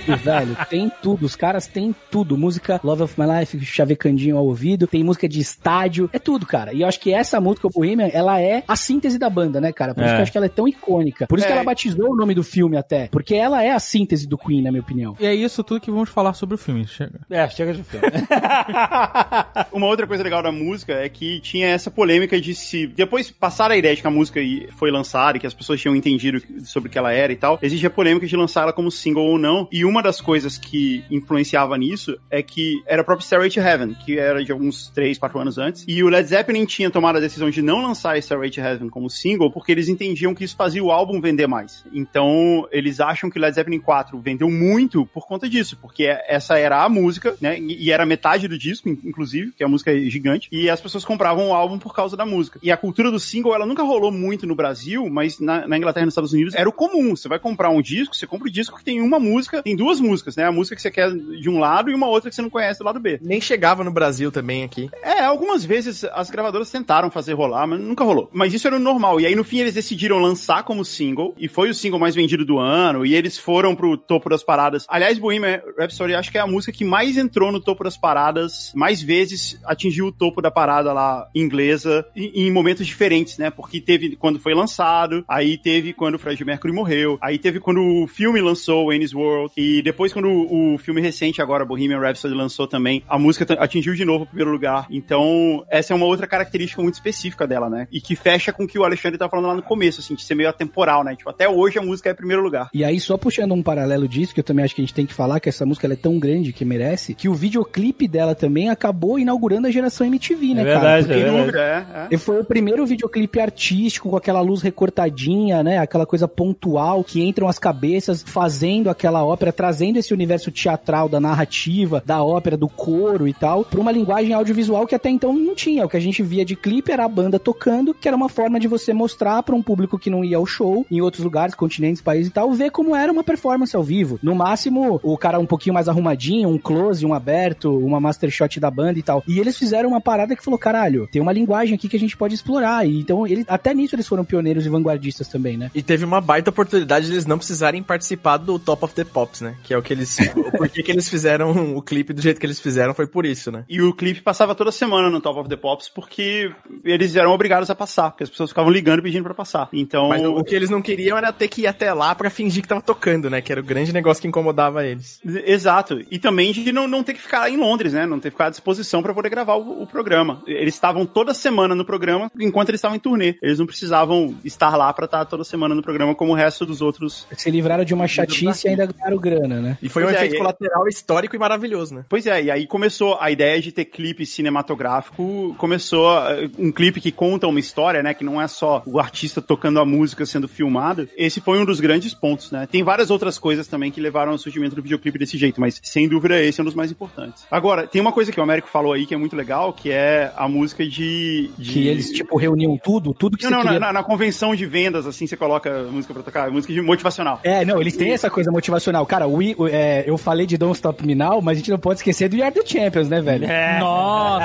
tudo, velho. Tem tudo. Os caras têm tudo. Música Love of My Life, chavecandinho ao ouvido. Tem música de estádio. É tudo, cara. E eu acho que essa música, o Bohemian, ela é a síntese da banda, né, cara? Por isso É. que eu acho que ela é tão icônica. Por isso que É. ela batizou o nome do filme até. Porque ela é a síntese do Queen, na minha opinião. E é isso tudo que vamos falar sobre o filme. Chega. É, chega de filme. Uma outra coisa legal da música é que tinha essa polêmica de se. Depois passaram a ideia de que a música foi lançada e que as pessoas tinham entendido sobre o que ela era e tal. Existe a polêmica de lançar ela como single ou não. E uma das coisas que influenciava nisso é que era o próprio Stairway to Heaven, que era de alguns 3, 4 anos antes. E o Led Zeppelin tinha tomado a decisão de não lançar Stairway to Heaven como single porque eles entendiam que isso fazia o álbum vender mais. Então, eles acham que Led Zeppelin 4 vendeu muito por conta disso, porque essa era a música, né? E era metade do disco, in- inclusive, que a música é gigante. E as pessoas compravam o álbum por causa da música. E a cultura do single, ela nunca rolou muito no Brasil, mas na, na Inglaterra e nos Estados Unidos era o comum. Você vai comprar um disco, você compra o disco que tem uma música, tem duas músicas, né? A música que você quer de um lado e uma outra que você não conhece do lado B. Nem chegava no Brasil também aqui. É, algumas vezes as gravadoras tentaram fazer rolar, mas nunca rolou. Mas isso era o normal. E aí, no fim, eles decidiram lançar como single, e foi o single mais vendido do ano, e eles foram pro topo das paradas. Aliás, Bohemian Rhapsody acho que é a música que mais entrou no topo das paradas, mais vezes atingiu o topo da parada lá inglesa, em, em momentos diferentes, né? Porque teve quando foi lançado, aí teve quando o Fred Mercury morreu, aí teve quando o filme lançou Wayne's World. E depois, quando o, o filme recente agora, Bohemian Rhapsody, lançou também, a música atingiu de novo o primeiro lugar. Então, essa é uma outra característica muito específica dela, né? E que fecha com o que o Alexandre tá falando lá no começo, assim, de ser meio atemporal, né? Tipo, até hoje a música é primeiro lugar. E aí, só puxando um paralelo disso, que eu também acho que a gente tem que falar, que essa música ela é tão grande que merece, que o videoclipe dela também acabou inaugurando a geração MTV, né, É cara? verdade, Porque é verdade. é. é. Foi o primeiro videoclipe artístico com aquela luz recortadinha, né? Aquela coisa pontual que entram as cabeças fazendo aquela ópera, trazendo esse universo teatral da narrativa, da ópera, do coro e tal, pra uma linguagem audiovisual que até então não tinha. O que a gente via de clipe era a banda tocando, que era uma forma de você mostrar pra um público que não ia ao show em outros lugares, continentes, países e tal, ver como era uma performance ao vivo. No máximo, o cara um pouquinho mais arrumadinho, um close, um aberto, uma master shot da banda e tal. E eles fizeram uma parada que falou, caralho, tem uma linguagem aqui que a gente pode explorar. E então, ele, até nisso eles foram pioneiros e vanguardistas também, né? E teve uma baita oportunidade de eles não precisarem participar do Top of the Pops, né? Que é o que eles. Por que eles fizeram o clipe do jeito que eles fizeram foi por isso, né? E o clipe passava toda semana no Top of the Pops porque eles eram obrigados a passar, porque as pessoas ficavam ligando pedindo pra passar. Então, Mas o que eles não queriam era ter que ir até lá pra fingir que tava tocando, né? Que era o grande negócio que incomodava eles. Exato. E também de não, não ter que ficar em Londres, né? Não ter que ficar à disposição pra poder gravar o, o programa. Eles estavam toda semana no programa enquanto eles estavam em turnê. Eles não precisavam estar lá pra estar toda semana no programa como o resto dos outros. Se livraram de uma chatice e ainda ganharam grana, né? E foi um Pois é, efeito e- colateral histórico e maravilhoso, né? Pois é, e aí começou a ideia de ter clipe cinematográfico, começou eh, um clipe que conta uma história, né, que não é só o artista tocando a música sendo filmado. Esse foi um dos grandes pontos, né? Tem várias outras coisas também que levaram ao surgimento do videoclipe desse jeito, mas sem dúvida esse é um dos mais importantes. Agora, tem uma coisa que o Américo falou aí que é muito legal, que é a música de... de... Que eles, tipo, reuniam tudo, tudo que Não, você não, queria... na, na- na convenção de vendas, assim, você coloca música pra tocar, música de motivacional. É, não, eles têm essa coisa motivacional. Cara, o- é, eu falei de Don't Stop Me Now, mas a gente não pode esquecer do We Are The Champions, né, velho? Nossa!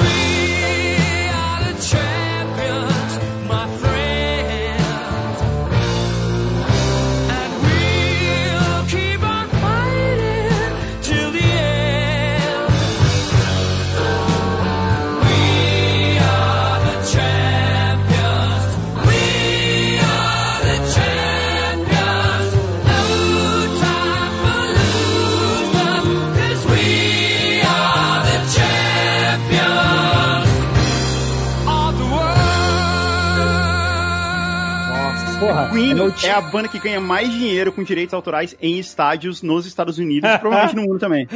We are the champions, Queen é é a banda que ganha mais dinheiro com direitos autorais em estádios nos Estados Unidos e provavelmente no mundo também.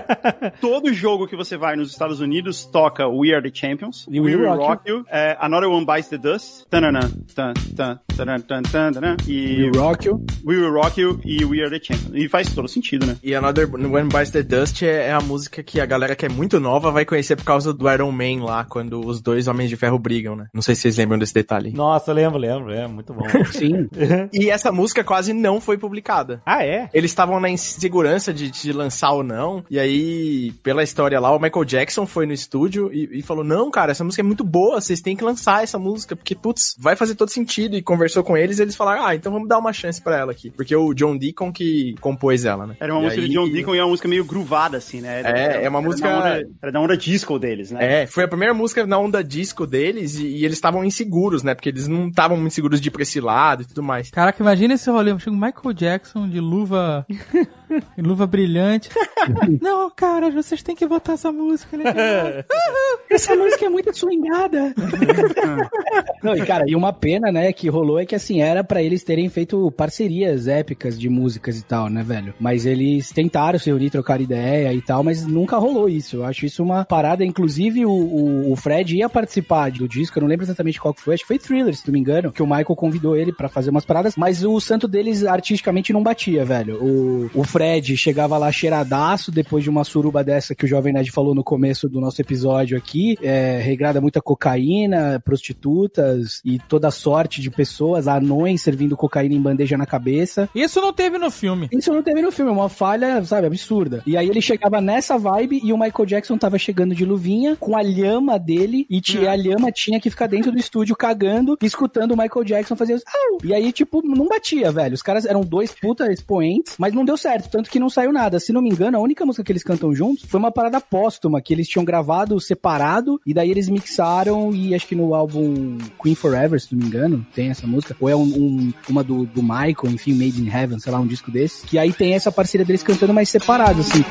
Todo jogo que você vai nos Estados Unidos toca We Are the Champions, E We Will Rock You, é, Another One Bites the Dust, tanana, tan, tan, taran, tan, tan, taran, e We Rock You. We Will Rock You e We Are the Champions. E faz todo sentido, né? E Another One Bites the Dust é, é a música que a galera que é muito nova vai conhecer por causa do Iron Man lá, quando os dois Homens de Ferro brigam, né? Não sei se vocês lembram desse detalhe. Nossa, lembro, lembro, é muito bom. Sim. E essa música quase não foi publicada. ah, é? Eles estavam na insegurança de, de lançar ou não. E aí, pela história lá, o Michael Jackson foi no estúdio e, e falou: Não, cara, essa música é muito boa, vocês têm que lançar essa música, porque, putz, vai fazer todo sentido. E conversou com eles e eles falaram: Ah, então vamos dar uma chance pra ela aqui. Porque o John Deacon que compôs ela, né? Era uma E música aí- de John Deacon e é uma música meio groovada, assim, né? Era- É, era- é uma era música- Da onda, era da onda disco deles, né? É, foi a primeira música na onda disco deles e, e eles estavam inseguros, né? Porque eles não estavam muito seguros de ir pra esse lado e tudo mais. Caraca, imagina esse rolê. Chega o Michael Jackson de luva. luva brilhante. Não, cara, vocês têm que botar essa música. Ele é Essa música é muito swingada. Não, e cara, e uma pena, né, que rolou é que assim, era pra eles terem feito parcerias épicas de músicas e tal, né, velho? Mas eles tentaram se reunir, trocar ideia e tal, mas nunca rolou isso. Eu acho isso uma parada, inclusive o, o, o Fred ia participar do disco, eu não lembro exatamente qual que foi, acho que foi Thriller, se não me engano, que o Michael convidou ele pra fazer umas paradas, mas o santo deles artisticamente não batia, velho. O, o Fred chegava lá cheiradaço depois de uma suruba dessa que o Jovem Nerd falou no começo do nosso episódio aqui, é, regrada muita cocaína, prostitutas e toda sorte de pessoas, anões servindo cocaína em bandeja na cabeça. Isso não teve no filme. Isso não teve no filme, é uma falha, sabe, absurda. E aí ele chegava nessa vibe e o Michael Jackson tava chegando de luvinha com a lhama dele e tinha, a lhama tinha que ficar dentro do estúdio cagando, escutando o Michael Jackson fazer os... E aí, tipo, não batia, velho. Os caras eram dois puta expoentes, mas não deu certo. Tanto que não saiu nada. Se não me engano, a única música que eles cantam juntos foi uma parada póstuma, que eles tinham gravado separado, e daí eles mixaram, e acho que no álbum Queen Forever, se não me engano, tem essa música. Ou é um, um- uma do, do Michael, enfim, Made in Heaven, sei lá, um disco desse. Que aí tem essa parceria deles cantando mais separado, assim.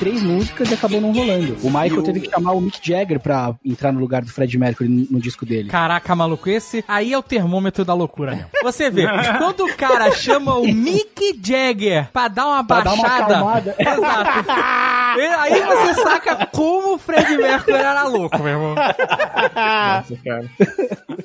Três músicas e acabou não rolando. O Michael teve que chamar o Mick Jagger pra entrar no lugar do Fred Mercury no, no disco dele. Caraca, maluco, esse aí é o termômetro da loucura mesmo. Você vê, quando o cara chama o Mick Jagger pra dar uma Pra dar uma baixada. Exato. Aí você saca como o Fred Mercury era louco, meu irmão. Nossa, cara.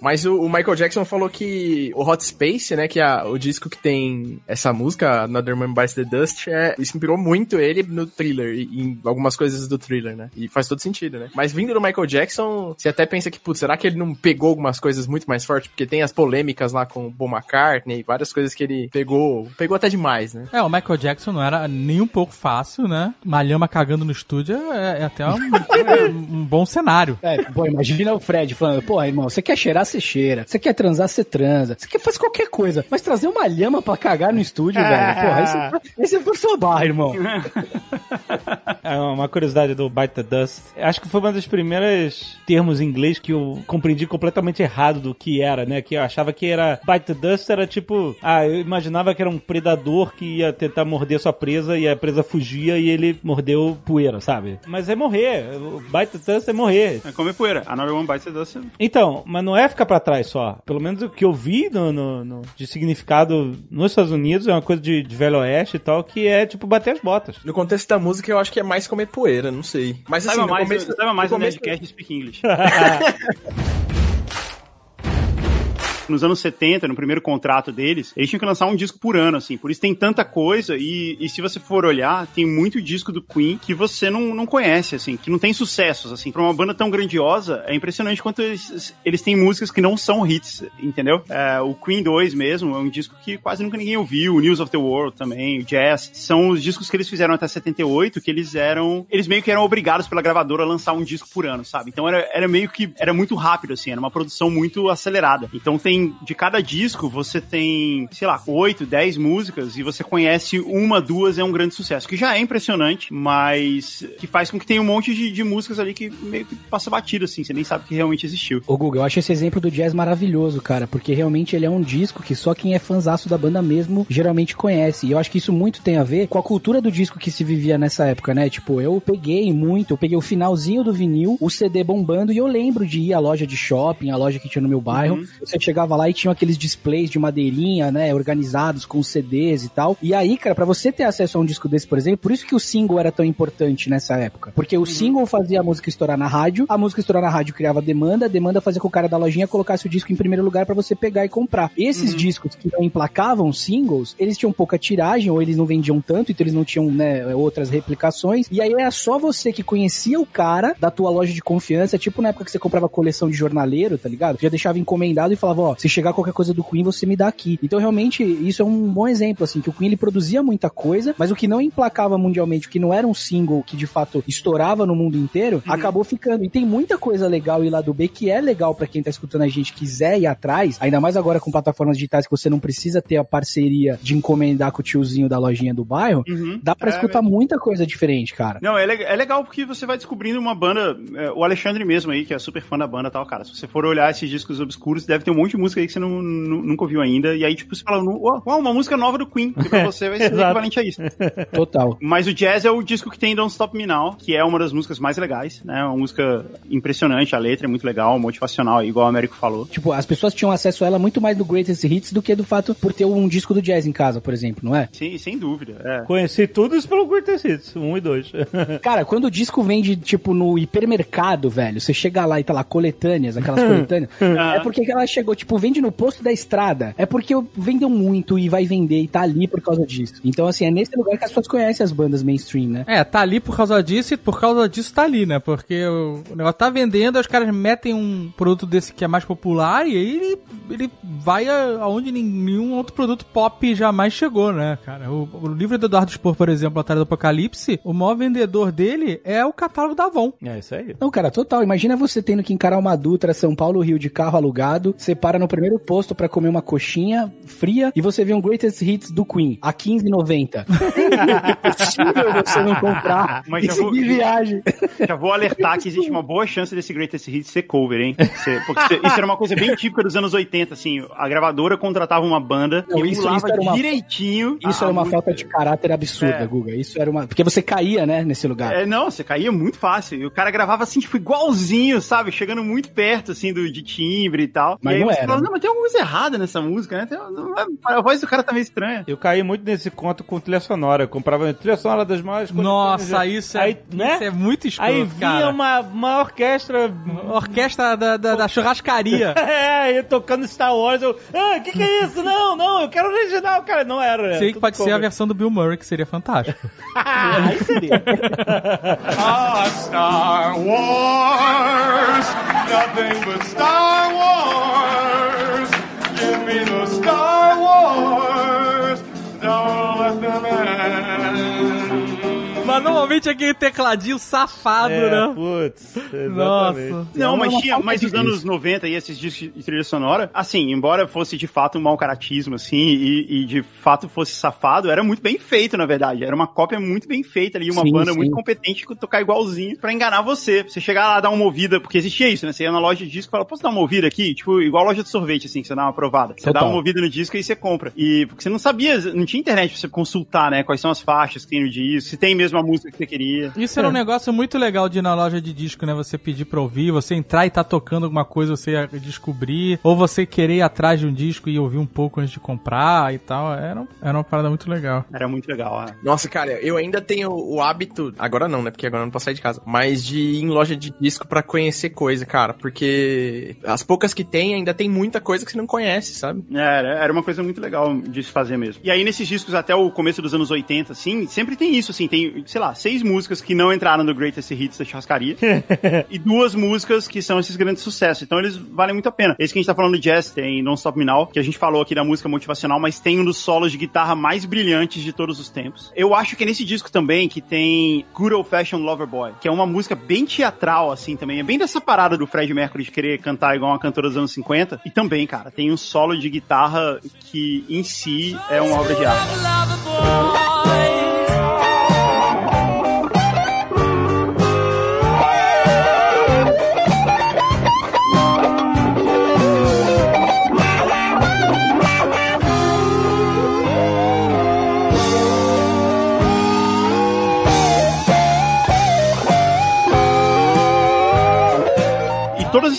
Mas o, o Michael Jackson falou que o Hot Space, né, que é o disco que tem essa música, Another Man Bites the Dust, é, inspirou muito ele no Thriller, e em algumas coisas do Thriller, né? E faz todo sentido, né? Mas vindo do Michael Jackson, você até pensa que, putz, será que ele não pegou algumas coisas muito mais fortes? Porque tem as polêmicas lá com o Paul McCartney, várias coisas que ele pegou, pegou até demais, né? É, o Michael Jackson não era nem um pouco fácil, né? Uma lhama cagando no estúdio é, é até um, é um bom cenário. É, pô, imagina o Fred falando, pô, irmão, você quer cheirar, você cheira. Você quer transar, você transa. Você quer fazer qualquer coisa. Mas trazer uma lhama pra cagar no estúdio, velho, porra, aí você por sua barra, irmão. É uma curiosidade do Bite the Dust. Acho que foi uma das primeiras termos em inglês que eu compreendi completamente errado do que era, né? Que eu achava que era Bite the Dust era tipo, ah, eu imaginava que era um predador que ia tentar morder sua presa e a presa fugia e ele mordeu poeira, sabe? Mas é morrer. O Bite the Dust é morrer. É comer poeira. Another One Bites the Dust. Então, mas não é ficar pra trás só. Pelo menos o que eu vi no, no- no- de significado nos Estados Unidos é uma coisa de, de velho oeste e tal, que é tipo bater as botas. No contexto da música, eu acho que é mais comer poeira, não sei. Mas assim, Saiba no mais, começo, saiba mais no no começo, Nerdcast Speak English. nos anos 70, no primeiro contrato deles, eles tinham que lançar um disco por ano, assim. Por isso tem tanta coisa. E, e se você for olhar, tem muito disco do Queen que você não, não conhece, assim, que não tem sucessos, assim. Pra uma banda tão grandiosa, é impressionante quanto eles, eles têm músicas que não são hits, entendeu? É, o Queen 2 mesmo é um disco que quase nunca ninguém ouviu. O News of the World também, o Jazz. São os discos que eles fizeram até 78, que eles eram. Eles meio que eram obrigados pela gravadora a lançar um disco por ano, sabe? Então era, era meio que. Era muito rápido, assim, era uma produção muito acelerada. Então tem. De cada disco, você tem, sei lá, 8, 10 músicas e você conhece uma, duas, é um grande sucesso. Que já é impressionante, mas que faz com que tenha um monte de, de músicas ali que meio que passa batido, assim, você nem sabe que realmente existiu. Ô, Google, eu acho esse exemplo do jazz maravilhoso, cara, porque realmente ele é um disco que só quem é fanzaço da banda mesmo geralmente conhece. E eu acho que isso muito tem a ver com a cultura do disco que se vivia nessa época, né? Tipo, eu peguei muito, eu peguei o finalzinho do vinil, o CD bombando, e eu lembro de ir à loja de shopping, a loja que tinha no meu bairro. Você chegava lá e tinha aqueles displays de madeirinha, né? Organizados com CDs e tal. E aí, cara, pra você ter acesso a um disco desse, por exemplo, por isso que o single era tão importante nessa época. Porque o single fazia a música estourar na rádio, a música estourar na rádio criava demanda, a demanda fazia com que o cara da lojinha colocasse o disco em primeiro lugar pra você pegar e comprar. Esses discos que não emplacavam singles, eles tinham pouca tiragem ou eles não vendiam tanto, então eles não tinham, né, outras replicações. E aí era só você que conhecia o cara da tua loja de confiança, tipo na época que você comprava coleção de jornaleiro, tá ligado? Já deixava encomendado e falava, ó, se chegar qualquer coisa do Queen, você me dá aqui. Então realmente isso é um bom exemplo, assim, que o Queen ele produzia muita coisa, mas o que não emplacava mundialmente, o que não era um single que de fato estourava no mundo inteiro, acabou ficando. E tem muita coisa legal e lá do B que é legal pra quem tá escutando a gente quiser ir atrás, ainda mais agora com plataformas digitais que você não precisa ter a parceria de encomendar com o tiozinho da lojinha do bairro, dá pra É, escutar muita coisa diferente, cara. Não, é, le- é legal porque você vai descobrindo uma banda. é, o Alexandre mesmo aí, que é super fã da banda e tal, cara. Se você for olhar esses discos obscuros, deve ter um monte de música aí que você não, nu- nunca ouviu ainda. E aí, tipo, você fala, uau, uau, uma música nova do Queen. Que pra você vai ser equivalente a isso. Total. Mas o Jazz é o disco que tem Don't Stop Me Now, que é uma das músicas mais legais, né? Uma música impressionante, a letra é muito legal, motivacional, igual o Américo falou. Tipo, as pessoas tinham acesso a ela muito mais do Greatest Hits do que do fato por ter um disco do jazz em casa, por exemplo, não é? Sim, sem dúvida. É. Conheci tudo isso pelo Greatest Hits, 1 e 2. Cara, quando o disco vende, tipo, no hipermercado, velho, você chega lá e tá lá, coletâneas, aquelas coletâneas, é porque ela chegou, tipo, vende no posto da estrada. É porque vendeu muito e vai vender e tá ali por causa disso. Então, assim, é nesse lugar que as pessoas conhecem as bandas mainstream, né? É, tá ali por causa disso e por causa disso tá ali, né? Porque o, negócio tá vendendo, os caras metem um produto desse que é mais popular e aí ele ele vai aonde nenhum outro produto pop jamais chegou, né, cara? O, o livro do Eduardo Spor, por exemplo, Atrás do Apocalipse, o maior vendedor dele é o catálogo da Avon. É isso aí. Não, cara, total. Imagina você tendo que encarar uma Dutra São Paulo Rio de carro alugado, você para no primeiro posto pra comer uma coxinha fria e você vê um Greatest Hits do Queen a 15,90. É impossível você não comprar Mas e já vou- seguir viagem. Já vou alertar que existe uma boa chance desse Greatest Hits ser cover, hein? Porque isso- era uma coisa bem típica dos anos 80, assim. A gravadora contratava uma banda Não, e isso- isso era uma- direitinho. Isso era uma falta de caráter absurda, É. Guga. Isso era uma. Porque você caía, né, nesse lugar. É, não, você caía muito fácil. E o cara gravava assim, tipo, igualzinho, sabe? Chegando muito perto, assim, do, de timbre e tal. Mas e aí não você era, falava, não, mas tem alguma coisa errada nessa música, né? Tem- a voz do cara tá meio estranha. Eu caí muito nesse conto com trilha sonora. Eu comprava trilha sonora das maiores Nossa, coletâneas. isso é, aí, né? isso é muito escroto, Aí vinha cara. uma, uma orquestra. Orquestra da, da, da churrascaria. É, e tocando Star Wars. Eu, ah, que que é isso? Não, não, eu quero original, cara. Não era. Sei que pode ser a cover. versão do Bill Murray, que seria fantástico. Ah, aí seria. Ah, Star Wars, nothing but Star Wars. Give me the Star Wars. Don't let them end. Mas normalmente é aquele tecladinho safado, É, né? putz. exatamente. Nossa. Não, mas tinha, de nos anos 90 e esses discos de trilha sonora, assim, embora fosse de fato um mau caratismo, assim, e, e de fato fosse safado, era muito bem feito, na verdade. Era uma cópia muito bem feita ali, uma Sim, banda sim. muito competente que tocar igualzinho pra enganar você. Você chegar lá, dar uma movida, porque existia isso, né? Você ia na loja de disco e fala, posso dar uma movida aqui? Tipo, igual loja de sorvete, assim, que você dá uma provada. Você dá Total. uma movida no disco e você compra. E porque você não sabia, não tinha internet pra você consultar, né? Quais são as faixas que tem no disco, se tem mesmo a música que você queria. Isso era um negócio muito legal de ir na loja de disco, né? Você pedir pra ouvir, você entrar e tá tocando alguma coisa, você ia descobrir, ou você querer ir atrás de um disco e ouvir um pouco antes de comprar e tal. Era, era uma parada muito legal. Era muito legal, né? Nossa, cara, eu ainda tenho o hábito, agora não, né? Porque agora eu não posso sair de casa, mas de ir em loja de disco pra conhecer coisa, cara, porque as poucas que tem ainda tem muita coisa que você não conhece, sabe? É, Era, era uma coisa muito legal de se fazer mesmo. E aí, nesses discos até o começo dos anos 80, assim, sempre tem isso, assim, tem, sei lá, seis músicas que não entraram no Greatest Hits da churrascaria e duas músicas que são esses grandes sucessos. Então eles valem muito a pena. Esse que a gente tá falando de jazz tem Don't Stop Me Now, que a gente falou aqui da música motivacional, mas tem um dos solos de guitarra mais brilhantes de todos os tempos. Eu acho que é nesse disco também que tem Good Old Fashioned Lover Boy, que é uma música bem teatral, assim, também. É bem dessa parada do Fred Mercury de querer cantar igual uma cantora dos anos 50. E também, cara, tem um solo de guitarra que em si é uma obra de arte.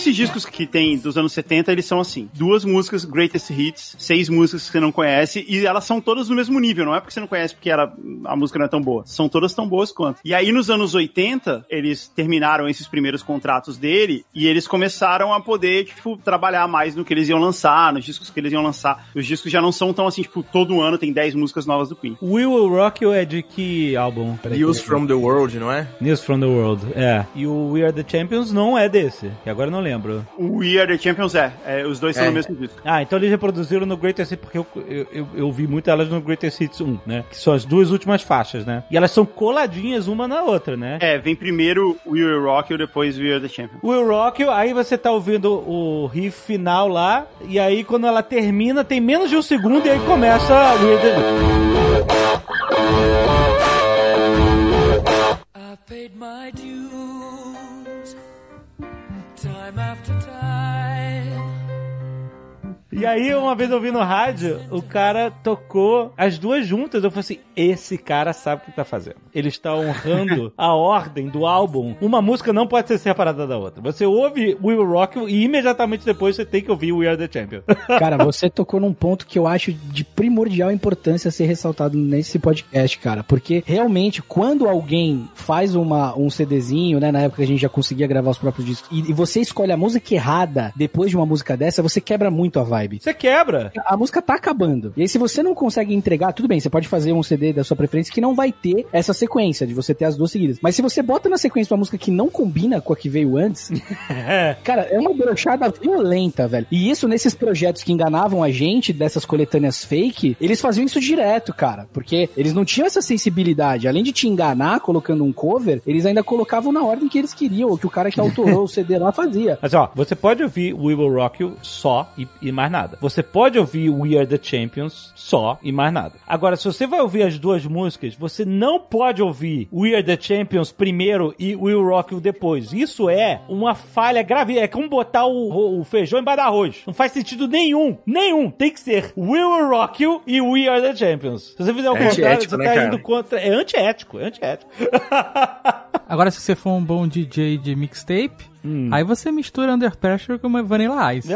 Esses discos que tem dos anos 70, eles são assim: duas músicas, greatest hits, seis músicas que você não conhece, e elas são todas no mesmo nível, não é porque você não conhece porque ela, a música não é tão boa. São todas tão boas quanto. E aí, nos anos 80, eles terminaram esses primeiros contratos dele e eles começaram a poder, tipo, trabalhar mais no que eles iam lançar, nos discos que eles iam lançar. Os discos já não são tão assim, tipo, todo ano tem 10 músicas novas do Queen. We Will Rock You é de que álbum? Peraí, News peraí. from the World, não é? News from the World, é. E o We Are the Champions não é desse, que agora eu não lembro. O We Are the Champions é, é, os dois são É. no mesmo disco. Ah, então eles reproduziram no Greatest Hits, porque eu, eu, eu, eu vi muito elas no Greatest Hits 1, né? Que são as duas últimas faixas, né? E elas são coladinhas uma na outra, né? É, vem primeiro We Will Rock You, depois We Are the Champions. Will Rock You, aí você tá ouvindo o riff final lá, e aí quando ela termina, tem menos de um segundo, e aí começa We Are the... E aí, uma vez eu vi no rádio, o cara tocou as duas juntas. Eu falei assim: esse cara sabe o que tá fazendo. Ele está honrando a ordem do álbum. Uma música não pode ser separada da outra. Você ouve We Will Rock e imediatamente depois você tem que ouvir We Are the Champion. Cara, você tocou num ponto que eu acho de primordial importância ser ressaltado nesse podcast, cara. Porque realmente, quando alguém faz uma, um CDzinho, né? Na época a gente já conseguia gravar os próprios discos, e, e você escolhe a música errada depois de uma música dessa, você quebra muito a vibe. Vibe. Você quebra. A música tá acabando. E aí, se você não consegue entregar, tudo bem, você pode fazer um CD da sua preferência que não vai ter essa sequência, de você ter as duas seguidas. Mas se você bota na sequência uma música que não combina com a que veio antes, cara, é uma brochada violenta, velho. E isso nesses projetos que enganavam a gente, dessas coletâneas fake, eles faziam isso direto, cara. Porque eles não tinham essa sensibilidade. Além de te enganar colocando um cover, eles ainda colocavam na ordem que eles queriam, ou que o cara que autorou o CD lá fazia. Mas ó, você pode ouvir We Will Rock You só e, e mais nada. Você pode ouvir We Are The Champions só e mais nada. Agora, se você vai ouvir as duas músicas, você não pode ouvir We Are The Champions primeiro e We Will Rock You depois. Isso é uma falha grave. É como botar o, o feijão embaixo do arroz. Não faz sentido nenhum. Nenhum. Tem que ser We Will Rock You e We Are The Champions. Se você fizer o É contrário, você né, tá cara? indo contra... É antiético. É antiético. Agora, se você for um bom DJ de mixtape, aí você mistura Under Pressure com uma Vanilla Ice.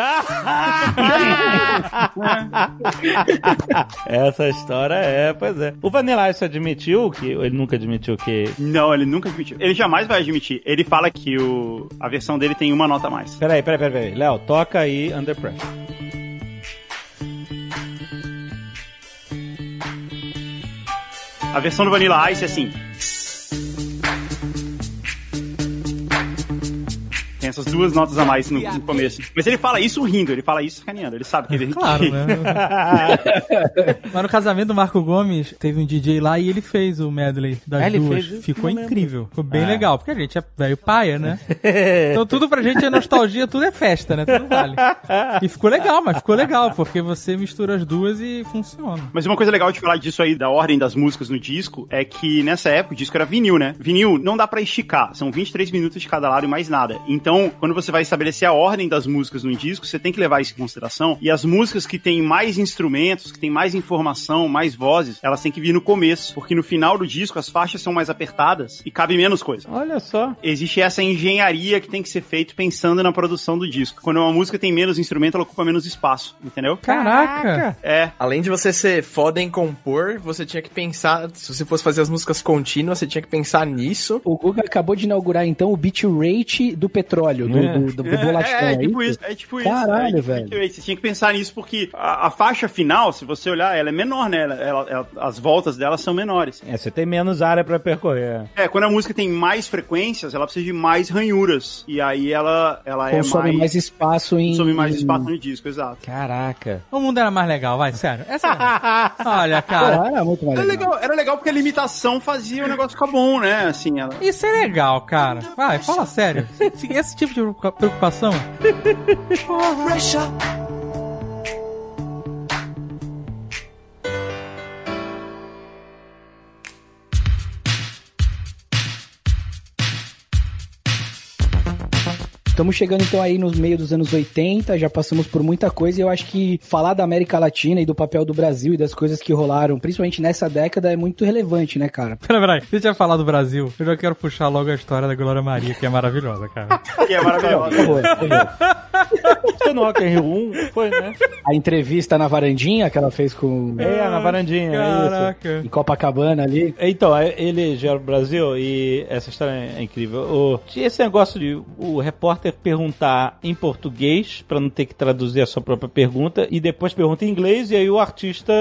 Essa história é, pois é. O Vanilla Ice admitiu que ele nunca admitiu que. Não, ele nunca admitiu. Ele jamais vai admitir. Ele fala que o, a versão dele tem uma nota a mais. Peraí, peraí, peraí, peraí. Léo, toca aí Under Pressure. A versão do Vanilla Ice é assim. Essas duas notas a mais no, no começo. Mas ele fala isso rindo, ele fala isso sacaneando. Ele sabe que ele Claro, né? Mas no casamento do Marco Gomes, teve um DJ lá e ele fez o medley das ele duas. fez? Ficou incrível. Ficou bem Ah. legal, porque a gente é velho paia, né? Então tudo pra gente é nostalgia, tudo é festa, né? Tudo vale. E ficou legal, mas ficou legal, porque você mistura as duas e funciona. Mas uma coisa legal de falar disso aí, da ordem das músicas no disco, é que nessa época o disco era vinil, né? Vinil não dá pra esticar, são 23 minutos de cada lado e mais nada. Então, quando você vai estabelecer a ordem das músicas no disco, você tem que levar isso em consideração. E as músicas que têm mais instrumentos, que têm mais informação, mais vozes, elas têm que vir no começo, porque no final do disco as faixas são mais apertadas e cabe menos coisa. Olha só. Existe essa engenharia que tem que ser feito pensando na produção do disco. Quando uma música tem menos instrumento, ela ocupa menos espaço, entendeu? Caraca! É, Além de você ser foda em compor, você tinha que pensar, se você fosse fazer as músicas contínuas, você tinha que pensar nisso. O Guga acabou de inaugurar, então, o bitrate do petróleo, do, É. do, do, do bolatão. É, é, é tipo isso? é tipo isso. Caralho, é, tipo velho. isso. Você tinha que pensar nisso porque a, a faixa final, se você olhar, ela é menor, né? Ela, ela- ela- as voltas dela são menores. É, você tem menos área pra percorrer. É, quando a música tem mais frequências, ela precisa de mais ranhuras. E aí ela, ela Consome é mais. mais espaço em... consome mais espaço no disco, exato. Caraca. O mundo era mais legal, vai, sério. Essa é. Olha, cara. Ah, era muito mais Era legal. legal, era legal porque a limitação fazia o negócio ficar bom, né? Assim, ela. Isso é legal, cara. Vai, fala sério. Esse, esse tipo de preocupa- preocupação. Estamos chegando então aí no meio dos anos 80, já passamos por muita coisa e eu acho que falar da América Latina e do papel do Brasil e das coisas que rolaram, principalmente nessa década, é muito relevante, né, cara? Pera, peraí. Deixa eu falar do Brasil. Eu já quero puxar logo a história da Glória Maria, que é maravilhosa, cara. Que é maravilhosa. Por favor, por favor. Foi no Rock in Rio 1? Foi, né? A entrevista na varandinha que ela fez com É, na varandinha, é isso. Caraca. em Copacabana ali. Então, é- ele gera o Brasil e essa história é incrível. O, tinha esse negócio de o repórter perguntar em português, pra não ter que traduzir a sua própria pergunta, e depois pergunta em inglês, e aí o artista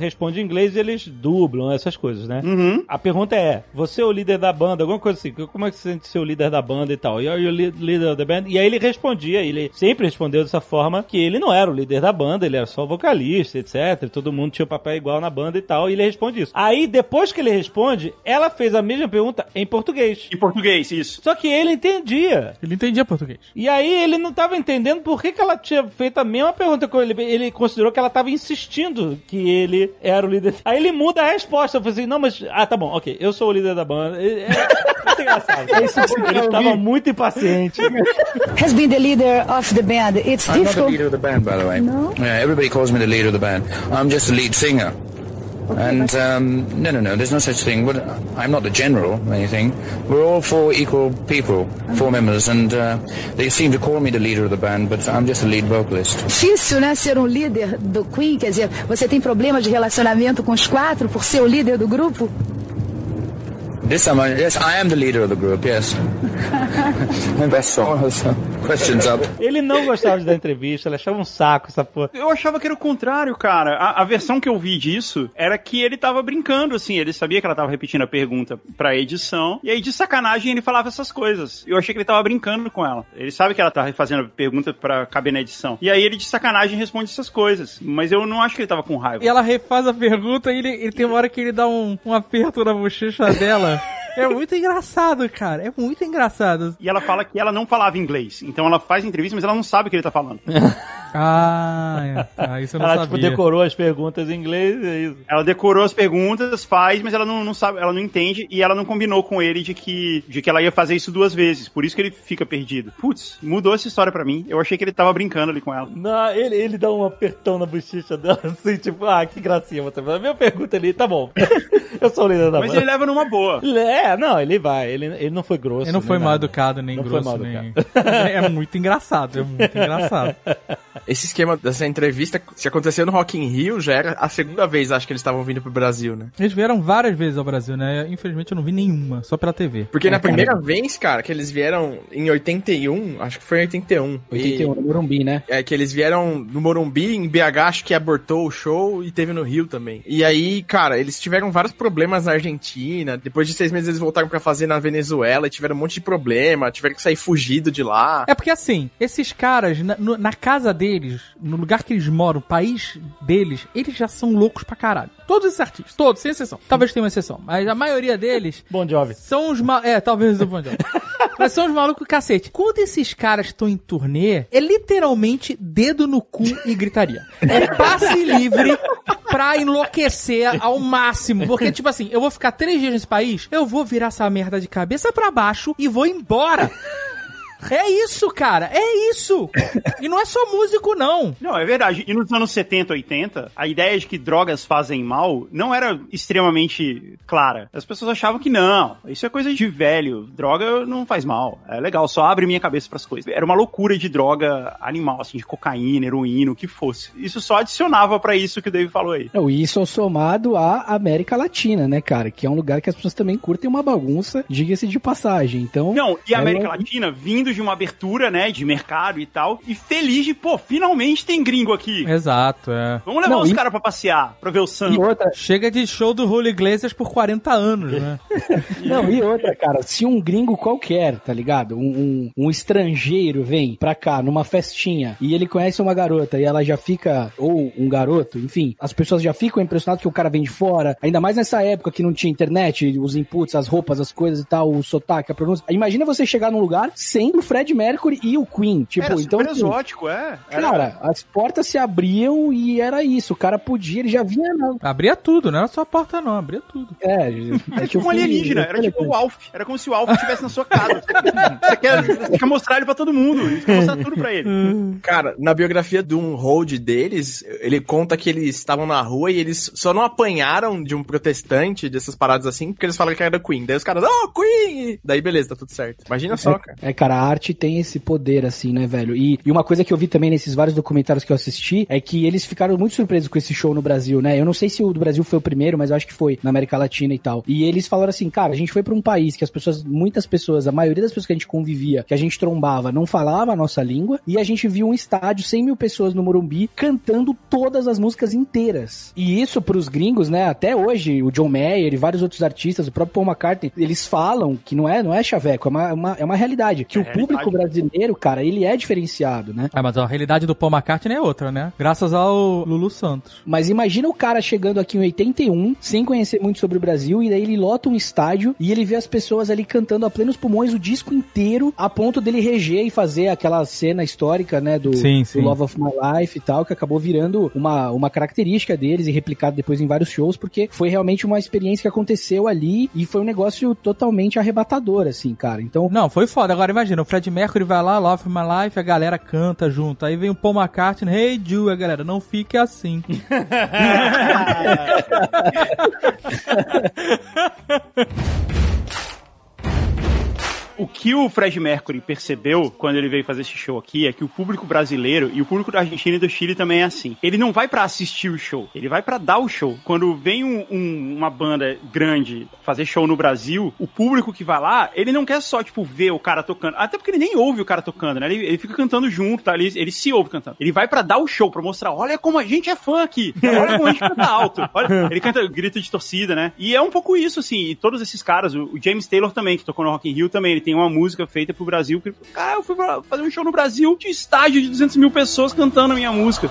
responde em inglês e eles dublam essas coisas, né? Uhum. A pergunta é: você é o líder da banda? Alguma coisa assim. Como é que você sente ser o líder da banda e tal? E are you lead- leader of the band? E aí ele respondia, ele sempre respondeu dessa forma que ele não era o líder da banda, ele era só o vocalista, etc. Todo mundo tinha o papel igual na banda e tal. E ele responde isso. Aí depois que ele responde, ela fez a mesma pergunta em português. Em português, isso. Só que ele entendia. Ele entendia português. E aí ele não tava entendendo por que, que ela tinha feito a mesma pergunta com ele. Ele considerou que ela tava insistindo que ele era o líder. Aí ele muda a resposta. Eu falei assim, não, mas... Ah, tá bom, ok. Eu sou o líder da banda. É, é muito engraçado. ele estava muito impaciente. has been the leader of the band. It's I'm not the difficult. leader of the band, by the way. No? Yeah, everybody calls me the leader of the band. I'm just the lead singer. And um, no, no, no, there's no such thing. But I'm not the general or anything. We're all four equal people, four members, and uh, they seem to call me the leader of the band, but I'm just the lead vocalist. Difícil, né, ser um líder do Queen, quer dizer, você tem problema de relacionamento com os quatro por ser o líder do grupo? This time, I, yes, I am the leader of the group. Yes, my best song. Questions up. Ele não gostava de dar entrevista, ele achava um saco essa porra. Eu achava que era o contrário, cara. A, a versão que eu vi disso era que ele tava brincando, assim. Ele sabia que ela tava repetindo a pergunta pra edição. E aí, de sacanagem, ele falava essas coisas. Eu achei que ele tava brincando com ela. Ele sabe que ela tá fazendo a pergunta pra caber na edição. E aí, ele, de sacanagem, responde essas coisas. Mas eu não acho que ele tava com raiva. E ela refaz a pergunta e ele, ele tem uma hora que ele dá um, um aperto na bochecha dela. É muito engraçado, cara. É muito engraçado. E ela fala que ela não falava inglês. Então ela faz entrevista, mas ela não sabe o que ele tá falando. Ah, é. Ah, isso eu não Ela, tipo, sabia. decorou as perguntas em inglês, é isso. Ela decorou as perguntas, faz, mas ela não, não sabe, ela não entende e ela não combinou com ele de que, de que ela ia fazer isso duas vezes. Por isso que ele fica perdido. Putz, mudou essa história pra mim. Eu achei que ele tava brincando ali com ela. Não, ele, ele dá um apertão na bochecha dela, assim, tipo, ah, que gracinha você. A minha pergunta ali, tá bom. eu sou o líder da Mas banda. ele leva numa boa. É, não, ele vai. Ele, ele não foi grosso. Ele não foi mal nada. educado, nem Não foi grosso, nem... É muito engraçado, é muito engraçado. Esse esquema dessa entrevista, se aconteceu no Rock in Rio, já era a segunda vez, acho que eles estavam vindo pro Brasil, né? Eles vieram várias vezes ao Brasil, né? Infelizmente eu não vi nenhuma, só pela TV. Porque É, na cara. primeira vez, cara, que eles vieram em 81, acho que foi em 81. 81, no Morumbi, né? É, que eles vieram no Morumbi, em BH, acho que abortou o show e teve no Rio também. E aí, cara, eles tiveram vários problemas na Argentina. Depois de seis meses eles voltaram pra fazer na Venezuela e tiveram um monte de problema. Tiveram que sair fugido de lá. É porque assim, esses caras, na, na casa deles, no lugar que eles moram, o país deles, eles já são loucos pra caralho. Todos esses artistas, todos, sem exceção. Talvez tenha uma exceção, mas a maioria deles Bom jovem. são os ma... É, talvez o Bon Jovi. Mas são os malucos cacete. Quando esses caras estão em turnê, é literalmente dedo no cu e gritaria. É passe livre pra enlouquecer ao máximo. Porque, tipo assim, eu vou ficar três dias nesse país, eu vou virar essa merda de cabeça pra baixo e vou embora. É isso, cara. É isso. E não é só músico, não. Não, é verdade. E nos anos 70, 80, a ideia de que drogas fazem mal não era extremamente clara. As pessoas achavam que não, isso é coisa de velho. Droga não faz mal. É legal, só abre minha cabeça pras coisas. Era uma loucura de droga animal, assim, de cocaína, heroína, o que fosse. Isso só adicionava pra isso que o Dave falou aí. Não, e isso somado à América Latina, né, cara? Que é um lugar que as pessoas também curtem uma bagunça, diga-se de passagem. Então. Não, e a é América uma- Latina vindo de uma abertura, né, de mercado e tal, e feliz de, pô, finalmente tem gringo aqui. Exato, é. Vamos levar Não, os e- caras pra passear, pra ver o E samba. outra, Chega de show do Julio Iglesias por 40 anos, né? não, e outra, cara, se um gringo qualquer, tá ligado? Um, um, um estrangeiro vem pra cá numa festinha e ele conhece uma garota e ela já fica, ou um garoto, enfim, as pessoas já ficam impressionadas que o cara vem de fora, ainda mais nessa época que não tinha internet, os inputs, as roupas, as coisas e tal, o sotaque, a pronúncia. Imagina você chegar num lugar sem o Fred Mercury e o Queen, tipo, Era então. super assim, exótico, é. Era- Cara, as portas se abriam e era isso. O cara podia, ele já vinha na. Abria tudo, não era só a porta, não, abria tudo. É, Era tipo um alienígena, era tipo o Alf. Era como se o Alf estivesse na sua casa. Você quer, você quer mostrar ele pra todo mundo. Você quer mostrar tudo pra ele. Cara, na biografia de um hold deles, ele conta que eles estavam na rua e eles só não apanharam de um protestante dessas paradas assim, porque eles falaram que era Queen. Daí os caras, oh, Queen! Daí beleza, tá tudo certo. Imagina só, cara. É, cara, a arte tem esse poder, assim, né, velho? E, e uma coisa que eu vi também nesses vários documentários que eu assisti é que eles ficaram muito surpresos com esse show no Brasil, né? Eu não sei se o do Brasil foi o primeiro, mas eu acho que foi na América Latina e tal. E eles falaram assim, cara, a gente foi pra um país que as pessoas, muitas pessoas, a maioria das pessoas que a gente convivia, que a gente trombava, não falava a nossa língua, e a gente viu um estádio, 100 mil pessoas no Morumbi, cantando todas as músicas inteiras. E isso pros gringos, né? Até hoje, o John Mayer e vários outros artistas, o próprio Paul McCartney, eles falam que não é, não é chaveco, é uma, é uma, é uma realidade. Que É o público brasileiro, cara, ele é diferenciado, né? Ah, mas a realidade do Paul McCartney é outra, né? Graças ao Lulu Santos. Mas imagina o cara chegando aqui em 81, sem conhecer muito sobre o Brasil, e daí ele lota um estádio e ele vê as pessoas ali cantando a plenos pulmões o disco inteiro, a ponto dele reger e fazer aquela cena histórica, né, do, Sim, do sim. Love of My Life e tal, que acabou virando uma, uma característica deles e replicado depois em vários shows, porque foi realmente uma experiência que aconteceu ali e foi um negócio totalmente arrebatador, assim, cara. Então, Não, foi foda. Agora imagina, Fred Mercury vai lá, Love of My Life, a galera canta junto. Aí vem o Paul McCartney, Hey Jude, a galera, não fique assim. O que o Fred Mercury percebeu quando ele veio fazer esse show aqui é que o público brasileiro e o público da Argentina e do Chile também é assim. Ele não vai pra assistir o show, ele vai pra dar o show. Quando vem um- um- uma banda grande fazer show no Brasil, o público que vai lá, ele não quer só, tipo, ver o cara tocando. Até porque ele nem ouve o cara tocando, né? Ele, ele fica cantando junto, tá? Ele, ele se ouve cantando. Ele vai pra dar o show, pra mostrar, olha como a gente é fã aqui. Olha como a gente canta alto. Olha, ele canta grito de torcida, né? E é um pouco isso, assim. E todos esses caras, o, o James Taylor também, que tocou no Rock in Rio também, ele tem uma música feita pro Brasil. Que cara, eu fui fazer um show no Brasil de estádio de 200 mil pessoas cantando a minha música.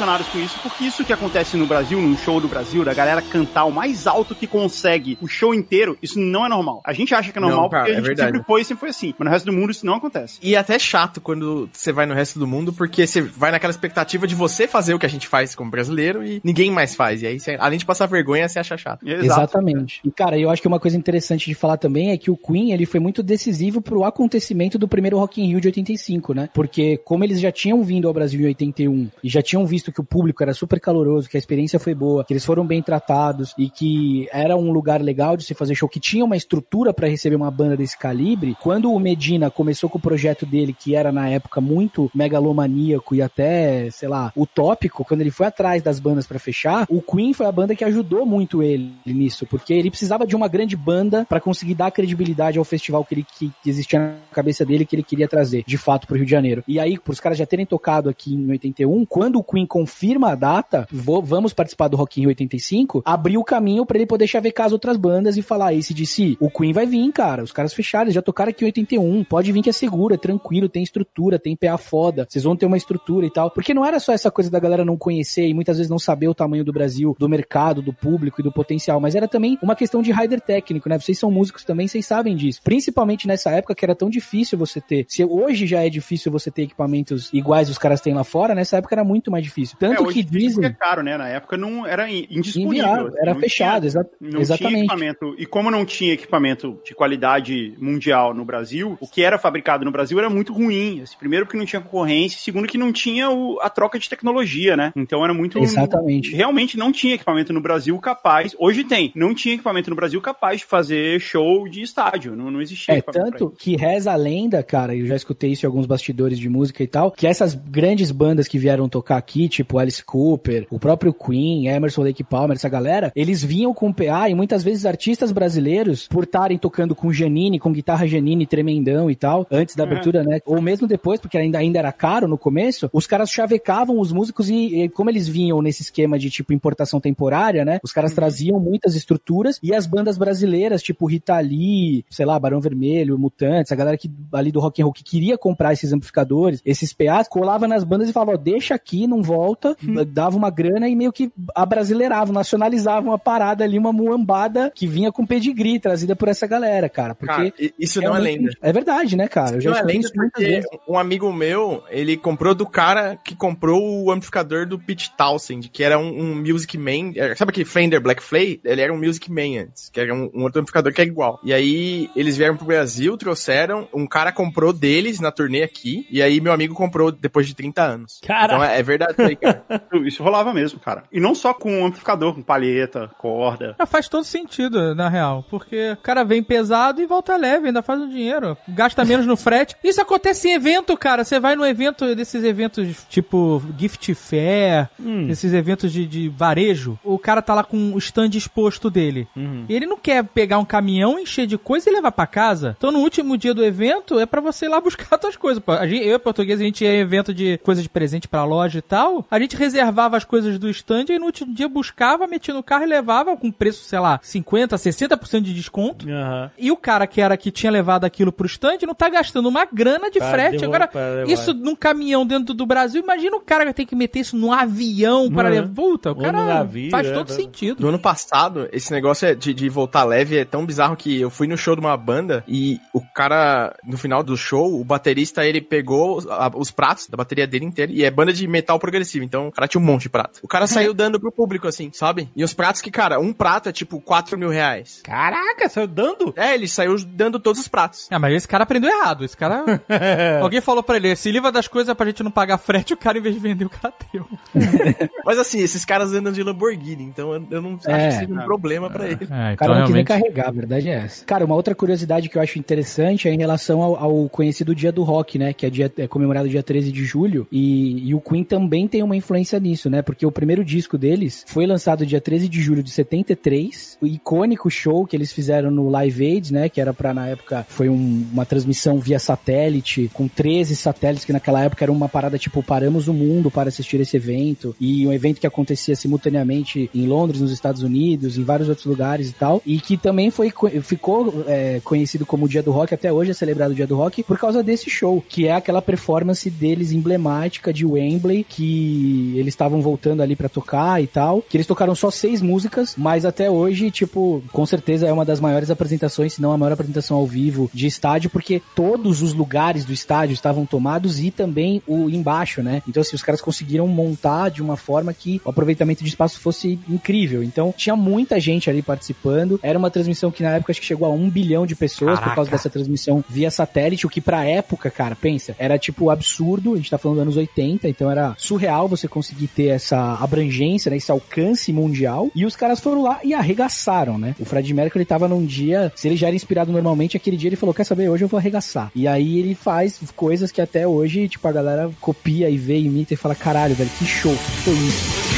Impressionados com isso, porque isso que acontece no Brasil, num show do Brasil, da galera cantar o mais alto que consegue o show inteiro, isso não é normal. A gente acha que é normal Não, cara, porque a é gente verdade. sempre foi e sempre foi assim. Mas no resto do mundo isso não acontece. E é até chato quando você vai no resto do mundo, porque você vai naquela expectativa de você fazer o que a gente faz como brasileiro e ninguém mais faz. E aí, você, além de passar vergonha, você acha chato. Exatamente. E, cara, eu acho que uma coisa interessante de falar também é que o Queen, ele foi muito decisivo pro acontecimento do primeiro Rock in Rio de 85, né? Porque como eles já tinham vindo ao Brasil em 81 e já tinham visto que o público era super caloroso, que a experiência foi boa, que eles foram bem tratados e que era um lugar legal de se fazer show, que tinha uma estrutura pra receber uma banda desse calibre, quando o Medina começou com o projeto dele, que era na época muito megalomaníaco e até, sei lá, utópico, quando ele foi atrás das bandas pra fechar, o Queen foi a banda que ajudou muito ele nisso, porque ele precisava de uma grande banda pra conseguir dar credibilidade ao festival que ele que, existia na cabeça dele que ele queria trazer, de fato, pro Rio de Janeiro. E aí, pros caras já terem tocado aqui em 81, quando o Queen confirma a data, vou- vamos participar do Rock in Rio 85, abriu o caminho pra ele poder chavecar as outras bandas e falar, esse DC, o Queen vai vir, cara, os caras fecharam, já tocaram aqui em 81, pode vir que é seguro, é tranquilo, tem estrutura, tem PA foda, vocês vão ter uma estrutura e tal. Porque não era só essa coisa da galera não conhecer e muitas vezes não saber o tamanho do Brasil, do mercado, do público e do potencial, mas era também uma questão de rider técnico, né? Vocês são músicos também, vocês sabem disso. Principalmente nessa época que era tão difícil você ter. Se hoje já é difícil você ter equipamentos iguais os caras têm lá fora, nessa época era muito mais difícil. Tanto É, que dizem. é caro, né? Na época não era in- indisponível. Inviável, assim, era fechado, tinha- exa- não exatamente. Tinha equipamento. E como não tinha equipamento de qualidade mundial no Brasil, o que era fabricado no Brasil era muito ruim. Assim, primeiro porque não tinha concorrência, segundo que não tinha o- a troca de tecnologia, né? Então era muito... Exatamente. Realmente não tinha equipamento no Brasil capaz... Hoje tem. Não tinha equipamento no Brasil capaz de fazer show de estádio. Não, não existia É tanto que reza a lenda, cara, eu já escutei isso em alguns bastidores de música e tal, que essas grandes bandas que vieram tocar aqui, tipo Alice Cooper, o próprio Queen, Emerson Lake Palmer, essa galera, eles vinham com PA e muitas vezes artistas brasileiros, por estarem tocando com Janine, com guitarra Janine tremendão e tal, antes da Uhum. abertura, né? Ou mesmo depois, porque ainda, ainda era caro no começo, os caras chavecavam os músicos e, e como eles vinham nesse esquema de tipo importação temporária, né? Os Uhum. caras traziam muitas estruturas e as bandas brasileiras, tipo Rita Lee, sei lá, Barão Vermelho, Mutantes, a galera que ali do rock and roll que queria comprar esses amplificadores, esses PAs, colava nas bandas e falava, ó, deixa aqui, não volta, Uhum. dava uma grana e meio que abrasileiravam, nacionalizavam uma parada ali, uma muambada que vinha com pedigree, trazida por essa galera, cara, porque Cara, isso não é lenda. É verdade, né, cara? Eu já não é lenda isso porque um amigo meu, ele comprou do cara que comprou o amplificador do Pete Townsend, que era um, um Music Man. é, Sabe aquele Fender Black Flay? Ele era um Music Man antes, que era um, um outro amplificador que é igual. E aí eles vieram pro Brasil, trouxeram, um cara comprou deles na turnê aqui, e aí meu amigo comprou depois de 30 anos. Cara. Então é, é verdade isso cara. Isso rolava mesmo, cara. E não só com amplificador, com palheta, corda. Já faz todo sentido, na real. Porque o cara vem pesado e volta leve, ainda faz um dinheiro. Gasta menos no frete. Isso acontece em evento, cara. Você vai no evento, desses eventos tipo Gift Fair, esses eventos de, de varejo. O cara tá lá com o stand exposto dele. E ele não quer pegar um caminhão, encher de coisa e levar pra casa. Então no último dia do evento é pra você ir lá buscar suas coisas. pô. A gente- eu e português, a gente ia em evento de coisa de presente pra loja e tal, a gente reservava as coisas do stand e no último dia buscava, metia no carro e levava com preço, sei lá, 50, 60% de desconto. Aham. E o cara que era que tinha levado aquilo pro stand não tá gastando uma grana de Pra frete. Agora, levar. isso num caminhão dentro do Brasil, imagina o cara que tem que meter isso num avião para Uhum. levar. Puta, o Ou cara no navio, faz é, todo tá- sentido. Do ano passado, esse negócio é de, de voltar leve é tão bizarro que eu fui no show de uma banda e o cara, no final do show, o baterista, ele pegou os, a- os pratos da bateria dele inteira e é banda de metal progressivo, então o cara tinha um monte de prato. O cara saiu dando pro público, assim, sabe? E os pratos que, cara, um prato é tipo 4 mil reais. Caraca, saiu dando? É, ele saiu dando todos os pratos. Ah, mas esse cara aprendeu errado. Esse cara. Alguém falou pra ele: se livra das coisas pra gente não pagar frete, o cara, em vez de vender, o cara deu. Mas assim, esses caras andam de Lamborghini, então eu- não É. acho que seja um problema pra ele. É, O cara não quis nem carregar, a verdade é essa. Cara, uma outra curiosidade que eu acho interessante é em relação ao, ao conhecido Dia do Rock, né? Que é, dia, é comemorado dia 13 de julho. E, e o Queen também tem uma influência nisso, né? Porque o primeiro disco deles foi lançado dia 13 de julho de 73. O icônico show que eles fizeram no Live Aid, né? Que era pra, na época, foi um- uma transmissão via satélite, com 13 satélites, que naquela época era uma parada tipo, paramos o mundo para assistir esse evento. E um evento que acontecia simultaneamente em Londres, nos Estados Unidos, em vários outros lugares e tal. E que também foi, co- ficou é, conhecido como o Dia do Rock, até hoje é celebrado o Dia do Rock, por causa desse show, que é aquela performance deles emblemática de Wembley, que eles estavam voltando ali pra tocar e tal. Que eles tocaram só seis músicas, mas até hoje, tipo, com certeza é uma das maiores apresentações, se não a maior apresentação ao vivo de estádio, porque todos os lugares do estádio estavam tomados e também o embaixo, né? Então, assim, os caras conseguiram montar de uma forma que o aproveitamento de espaço fosse incrível. Então, tinha muita gente ali participando. Era uma transmissão que na época acho que chegou a um bilhão de pessoas por causa dessa transmissão via satélite, o que pra época, cara, pensa, era tipo absurdo. A gente tá falando dos anos 80, então era surreal você conseguir ter essa abrangência, né, esse alcance mundial. E os caras foram lá e arregaçaram, né? O Fred Mercury tava num dia, se ele já era inspirado normalmente, aquele dia ele falou: Quer saber, hoje eu vou arregaçar. E aí ele faz coisas que até hoje, tipo, a galera copia e vê, imita e fala: Caralho, velho, que show, que foi isso?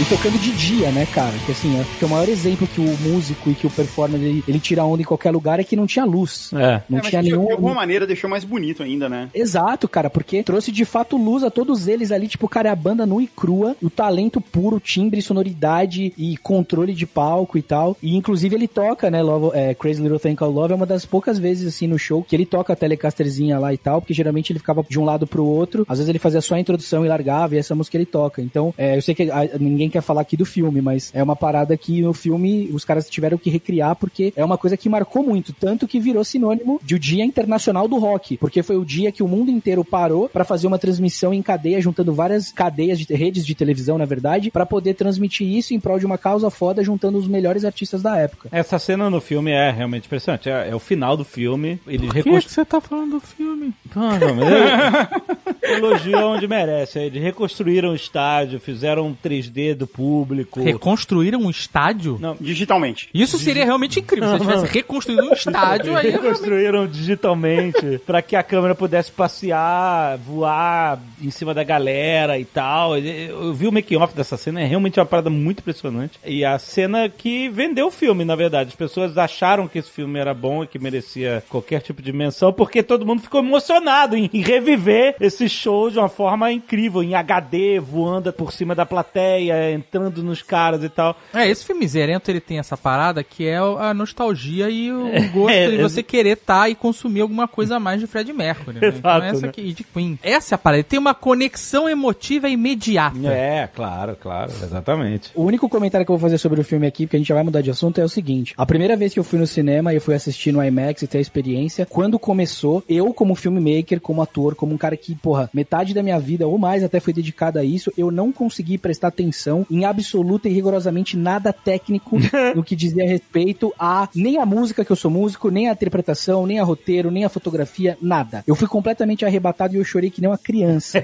E tocando de dia, né, cara? Que assim, acho que o maior exemplo que o músico e que o performer ele, ele tira onda em qualquer lugar é que não tinha luz. É. Não É, tinha de, nenhum. de alguma maneira deixou mais bonito ainda, né? Exato, cara, porque trouxe de fato luz a todos eles ali, tipo, cara, é a banda nua e crua, o talento puro, timbre, sonoridade e controle de palco e tal. E inclusive ele toca, né, Love, é, Crazy Little Thing Called Love é uma das poucas vezes assim no show que ele toca a Telecasterzinha lá e tal, porque geralmente ele ficava de um lado pro outro, às vezes ele fazia só a introdução e largava e essa música ele toca. Então, é, eu sei que ah, ninguém quer falar aqui do filme, mas é uma parada que no filme os caras tiveram que recriar porque é uma coisa que marcou muito, tanto que virou sinônimo de o Dia Internacional do Rock, porque foi o dia que o mundo inteiro parou pra fazer uma transmissão em cadeia, juntando várias cadeias de redes de televisão, na verdade, pra poder transmitir isso em prol de uma causa foda, juntando os melhores artistas da época. Essa cena no filme é realmente impressionante. É, é o final do filme. Eles Por que, você tá falando do filme? Ah, não, mas ele- elogio onde merece. Eles reconstruíram o estádio, fizeram um 3D do público. Reconstruíram um estádio? Não, Digitalmente. Isso seria realmente incrível. Se eles tivessem reconstruído um estádio, aí. reconstruíram digitalmente para que a câmera pudesse passear, voar em cima da galera e tal. Eu vi o making-off dessa cena, é realmente uma parada muito impressionante. E a cena que vendeu o filme, na verdade. As pessoas acharam que esse filme era bom e que merecia qualquer tipo de menção, porque todo mundo ficou emocionado em em reviver esse show de uma forma incrível, em HD, voando por cima da plateia, entrando nos caras e tal. É, esse filme Zerento, ele tem essa parada que é a nostalgia e o gosto É, de é- você querer estar e consumir alguma coisa a mais de Fred Mercury. Né? Então Exato, essa né? aqui, e de Queen. Essa é a parada, ele tem uma conexão emotiva imediata. É, claro, claro, exatamente. O único comentário que eu vou fazer sobre o filme aqui, porque a gente já vai mudar de assunto, é o seguinte. A primeira vez que eu fui no cinema e eu fui assistir no IMAX e ter a experiência, quando começou, eu como filmmaker, como ator, como um cara que, porra, metade da minha vida ou mais até foi dedicada a isso, eu não consegui prestar atenção em absoluta e rigorosamente nada técnico no que dizia respeito a nem a música que eu sou músico, nem a interpretação, nem a roteiro, nem a fotografia, nada. Eu fui completamente arrebatado e eu chorei que nem uma criança.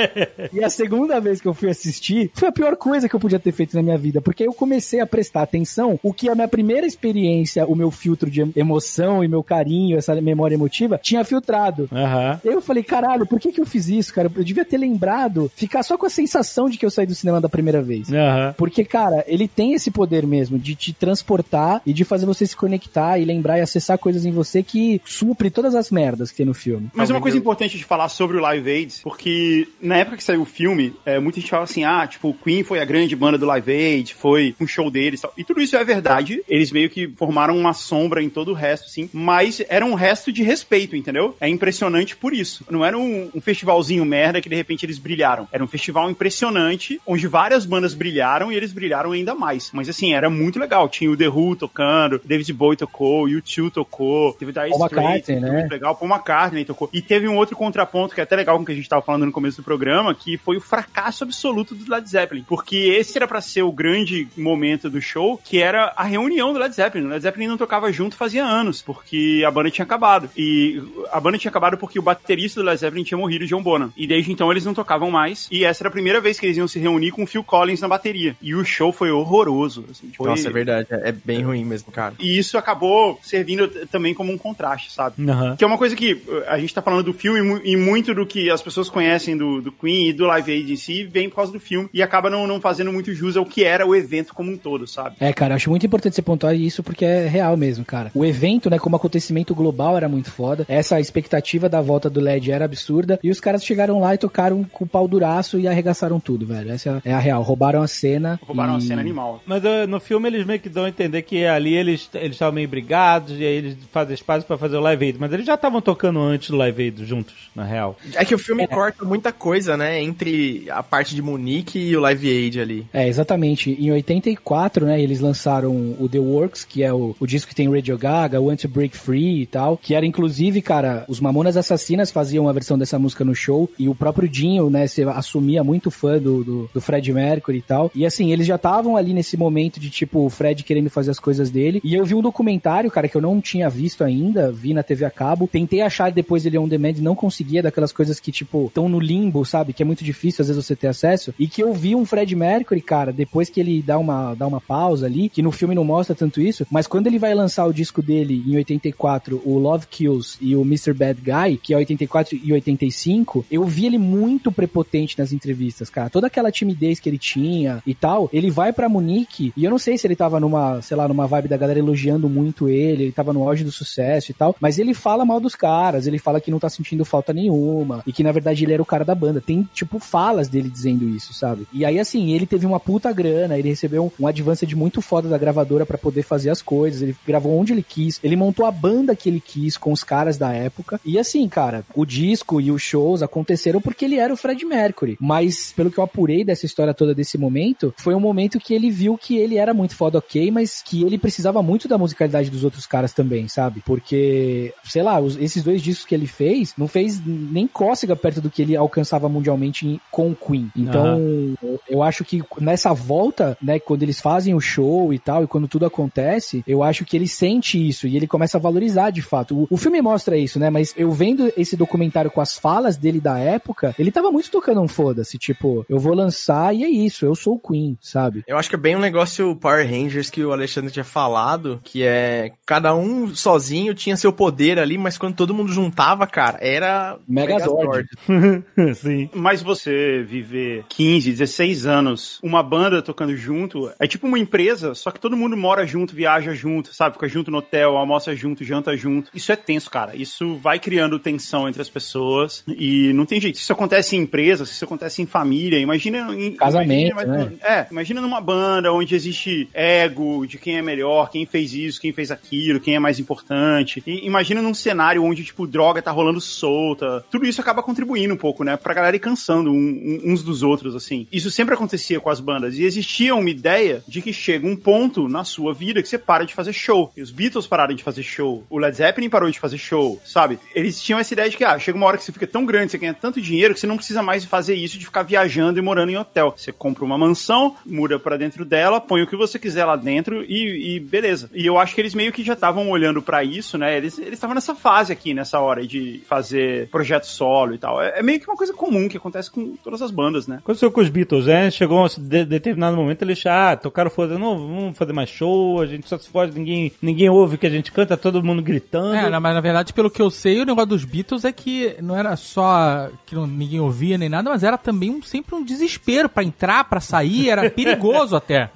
e a segunda vez que eu fui assistir, foi a pior coisa que eu podia ter feito na minha vida, porque eu comecei a prestar atenção, o que a minha primeira experiência, o meu filtro de emoção e meu carinho, essa memória emotiva, tinha filtrado. Aham. Eu falei, caralho, por que que eu fiz isso, cara? Eu devia ter lembrado, ficar só com a sensação de que eu saí do cinema da primeira vez. Aham. Porque, cara, ele tem esse poder mesmo de te transportar e de fazer você se conectar e lembrar e acessar coisas em você que supre todas as merdas que tem no filme. Mas uma coisa importante de falar sobre o Live Aid, porque na época que saiu o filme, é, muita gente fala assim, ah, tipo, o Queen foi a grande banda do Live Aid, foi um show deles e tal. E tudo isso é verdade, eles meio que formaram uma sombra em todo o resto, assim, mas era um resto de respeito, entendeu? É impressionante por isso. Não era um, um festivalzinho merda que de repente eles brilharam. Era um festival impressionante, onde várias bandas brilharam e eles brilharam ainda mais. Mas assim, era muito legal. Tinha o The Who tocando, David Bowie tocou, o U2 tocou, teve o Dire Paul Straits, McCartney, né? muito legal, Paul McCartney tocou. E teve um outro contraponto que é até legal com o que a gente tava falando no começo do programa, que foi o fracasso absoluto do Led Zeppelin. Porque esse era pra ser o grande momento do show, que era a reunião do Led Zeppelin. O Led Zeppelin não tocava junto fazia anos, porque a banda tinha acabado. E a banda tinha acabado porque o baterista do Led Zeppelin tinha morrido, John Bonham. E desde então eles não tocavam mais. E essa era a primeira vez que eles iam se reunir com o Phil Collins na bateria. E o show foi horroroso. assim, foi- Nossa, é verdade. É é bem ruim mesmo, cara. e isso acabou servindo também como um contraste, sabe? Aham. Que é uma coisa que uh, a gente tá falando do filme e muito do que as pessoas conhecem do, do Queen e do Live Aid em si vem por causa do filme e acaba não, não fazendo muito jus ao que era o evento como um todo, sabe? É, cara, eu acho muito importante você pontuar isso porque é real mesmo, cara. O evento, né, como acontecimento global era muito foda. Essa expectativa da volta do LED era absurda. E os caras chegaram lá e tocaram com o pau duraço e arregaçaram tudo, velho. Essa é a real. Roubaram a cena. Roubaram e... uma cena animal. Mas uh, no filme eles meio que dão a entender que ali eles eles estavam meio brigados e aí eles fazem espaço pra fazer o Live Aid. Mas eles já estavam tocando antes do Live Aid juntos, na real. É que o filme corta muita coisa, né? Entre a parte de Munique e o Live Aid ali. É, exatamente. Em 84, né, eles lançaram o The Works, que é o, o disco que tem Radio Gaga, Want to Break Free e tal, que era inclusive, cara, os Mamonas Assassinas faziam a versão dessa música no show, e o próprio Dinho, né, se assumia muito fã do, do, do Fred Mercury e tal. E assim, eles já estavam ali nesse momento de, tipo, o Fred querendo fazer as coisas dele. E eu vi um documentário, cara, que eu não tinha visto ainda, vi na TV a cabo. Tentei achar depois ele on demand, não conseguia, daquelas coisas que, tipo, estão no limbo, sabe? Que é muito difícil às vezes você ter acesso. E que eu vi um Fred Mercury, cara, depois que ele dá uma, dá uma pausa ali, que no filme não mostra tanto isso, mas quando ele vai lançar o disco dele em 84, o Love Kills e o Mr. Bad Guy, que é 84 e 85, eu vi ele muito prepotente nas entrevistas, cara. Toda aquela timidez que ele tinha e tal, ele vai pra Munique, e eu não sei se ele tava numa, sei lá, numa vibe da galera elogiando muito ele, ele tava no auge do sucesso e tal, mas ele fala mal dos caras, ele fala que não tá sentindo falta nenhuma, e que na verdade ele era o cara da banda. Tem, tipo, falas dele dizendo isso, sabe? E aí, assim, ele teve uma puta grana, ele recebeu um, um advance de muito foda da gravadora pra poder fazer as coisas, ele gravou onde ele quis, ele montou a banda que ele quis com os caras da época, e assim, cara, o disco e os shows aconteceram porque ele era o Fred Mercury, mas pelo que eu apurei dessa história toda desse momento, foi um momento que ele viu que ele era muito foda, ok, mas que ele precisava muito da musicalidade dos outros caras também, sabe? Porque, sei lá, os- esses dois discos que ele fez, não fez nem cócega perto do que ele alcançava mundialmente em- com o Queen. Então, eu- eu acho que nessa volta, né, quando eles fazem o show e tal, e quando tudo acontece, eu acho que ele sente isso e ele começa a valorizar de fato. O, o filme mostra isso, né, mas eu vendo esse documentário com as falas dele da época, ele tava muito tocando um foda-se, tipo, eu vou lançar e é isso, eu sou o Queen, sabe? Eu acho que é bem um negócio Power Rangers que o Alexandre tinha falado, que é cada um sozinho tinha seu poder ali, mas quando todo mundo juntava, cara, era Megazord. Sim. Mas você viver 15, 16 anos, uma banda tocando junto, é tipo uma empresa, só que todo mundo mora junto, viaja junto, sabe? Fica junto no hotel, almoça junto, janta junto. Isso é tenso, cara. Isso vai criando tensão entre as pessoas e não tem jeito. Se isso acontece em empresa, se isso acontece em família, imagina em Casamento, imagina, né? É, imagina numa banda onde existe ego de quem é melhor, quem fez isso, quem fez aquilo, quem é mais importante. E imagina num cenário onde, tipo, droga tá rolando solta. Tudo isso acaba contribuindo um pouco, né? Pra galera ir cansando um- um- uns dos outros, assim. Isso sempre acontecia com as bandas. E existia uma ideia de que chega um ponto na sua vida que você para de fazer show. E os Beatles pararam de fazer show. O Led Zeppelin parou de fazer show, sabe? Eles tinham essa ideia de que, ah, chega uma hora que você fica tão grande grande, você ganha tanto dinheiro que você não precisa mais fazer isso de ficar viajando e morando em hotel. Você compra uma mansão, muda pra dentro dela, põe o que você quiser lá dentro e, e beleza. E eu acho que eles meio que já estavam olhando pra isso, né? Eles eles estavam nessa fase aqui, nessa hora de fazer projeto solo e tal. É, é meio que uma coisa comum que acontece com todas as bandas, né? Aconteceu com os Beatles, né? Chegou a um de- determinado momento, eles ah, tocaram foda, não, vamos fazer mais show, a gente só se fode, ninguém, ninguém ouve o que a gente canta, todo mundo gritando. É, na- mas na verdade, pelo que eu sei, o negócio dos Beatles é que não era só que não- ninguém ouvia nem nada, mas era também um, sempre um desespero pra entrar, pra sair, era perigoso até.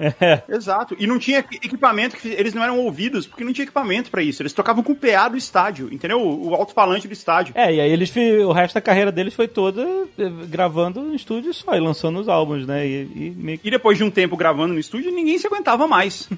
Exato. E não tinha equipamento, que eles não eram ouvidos, porque não tinha equipamento pra isso. Eles tocavam com o PA do estádio, entendeu? O, o alto-falante do estádio. É, e aí eles o resto da carreira deles foi toda eh, gravando em estúdio só e lançando os álbuns, né? E, e meio que E depois de um tempo gravando no estúdio, ninguém se aguentava mais.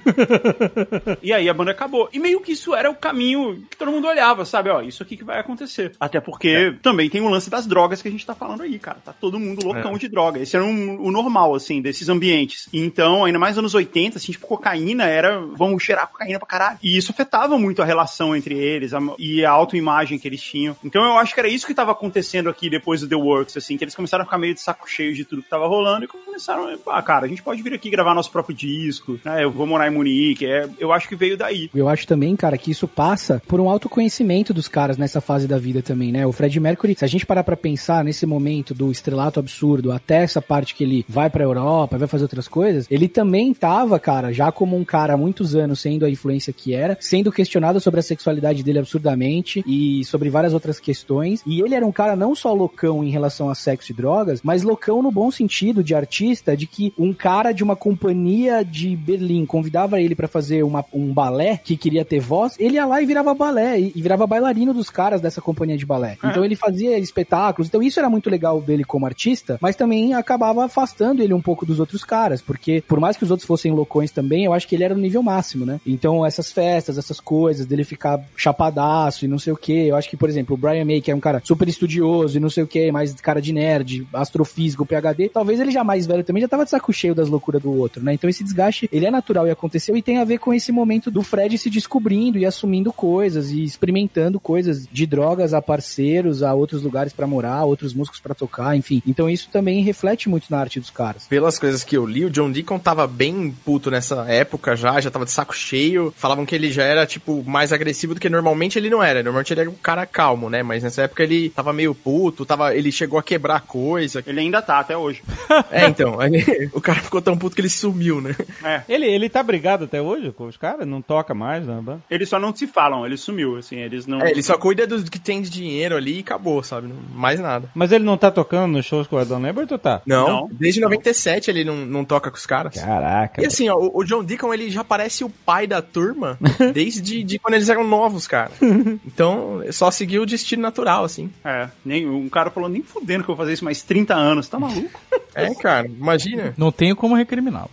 e aí a banda acabou. E meio que isso era o caminho que todo mundo olhava, sabe? Ó, isso aqui que vai acontecer. Até porque também tem o lance das drogas que a gente tá falando aí, cara. Tá todo mundo loucão de droga. Esse era um- o normal, assim, desses ambientes. E então, ainda mais nos anos 80, assim, tipo, cocaína era, vamos cheirar cocaína pra caralho. E isso afetava muito a relação entre eles a- e a autoimagem que eles tinham. Então eu acho que era isso que tava acontecendo aqui depois do The Works, assim, que eles começaram a ficar meio de saco cheio de tudo que tava rolando e começaram, ah, cara, a gente pode vir aqui gravar nosso próprio disco, né? Eu vou morar em Munique. É, eu acho que veio daí. Eu acho também, cara, que isso passa por um autoconhecimento dos caras nessa fase da vida também, né? O Fred Mercury, se a gente parar pra pensar nesse momento do estrelato absurdo até essa parte que ele vai pra Europa, vai fazer outras coisas, ele também tava, cara, já como um cara há muitos anos sendo a influência que era, sendo questionado sobre a sexualidade dele absurdamente e sobre várias outras questões. E ele era um cara não só loucão em relação a sexo e drogas, mas loucão no bom sentido de artista, de que um cara de uma companhia de Berlim convidava ele pra fazer uma, um balé que queria ter voz, ele ia lá e virava balé e, e virava bailarino dos caras dessa companhia de balé. Então ele fazia espetáculos. Então isso era muito legal dele como artista, mas também acabava afastando ele um pouco dos outros caras, porque por mais que os outros fossem loucões também, eu acho que ele era no nível máximo, né? Então essas festas, essas coisas dele ficar chapadaço e não sei o que, eu acho que, por exemplo, o Brian May, que é um cara super estudioso e não sei o que, mais cara de nerd, astrofísico, PhD, talvez ele já mais velho também já tava de saco cheio das loucuras do outro, né? Então esse desgaste, ele é natural e aconteceu e tem a ver com esse momento do Fred se descobrindo e assumindo coisas e experimentando coisas de drogas a parceiros, a outros lugares pra morar, outros músicos pra tocar, enfim. Então isso também reflete muito na arte dos caras. Pelas coisas que eu li, o John Deacon tava bem puto nessa época já, já tava de saco cheio. Falavam que ele já era, tipo, mais agressivo do que normalmente ele não era. Normalmente ele era um cara calmo, né? Mas nessa época ele tava meio puto, tava, ele chegou a quebrar coisa. Ele ainda tá até hoje. É, então, aí, o cara ficou tão puto que ele sumiu, né? É. Ele, ele tá brigado até hoje com os caras? Não toca mais banda? Eles só não se falam, ele sumiu, assim, eles não. É, ele só cuida do que tem de dinheiro ali e acabou, sabe? Mais nada. Mas ele não tá tocando nos shows com o Adam Lambert ou tá? Não, Não. desde 97 ele não, não toca com os caras. Caraca. E assim, ó, o o John Deacon, ele já parece o pai da turma desde de quando eles eram novos, cara. Então, só seguiu o destino natural, assim. É, nem, um cara falou, nem fudendo que eu vou fazer isso mais 30 anos, tá maluco? É, cara, imagina. Não tenho como recriminá-lo.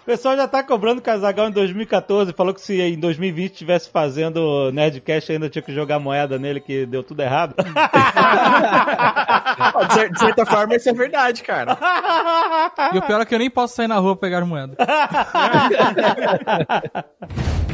O pessoal já tá cobrando Casagal em 2014. Falou que se em 2020 estivesse fazendo Nerdcast ainda tinha que jogar moeda nele, que deu tudo errado. De certa forma, isso é verdade, cara. E o pior é que eu nem posso sair na rua pegar moeda.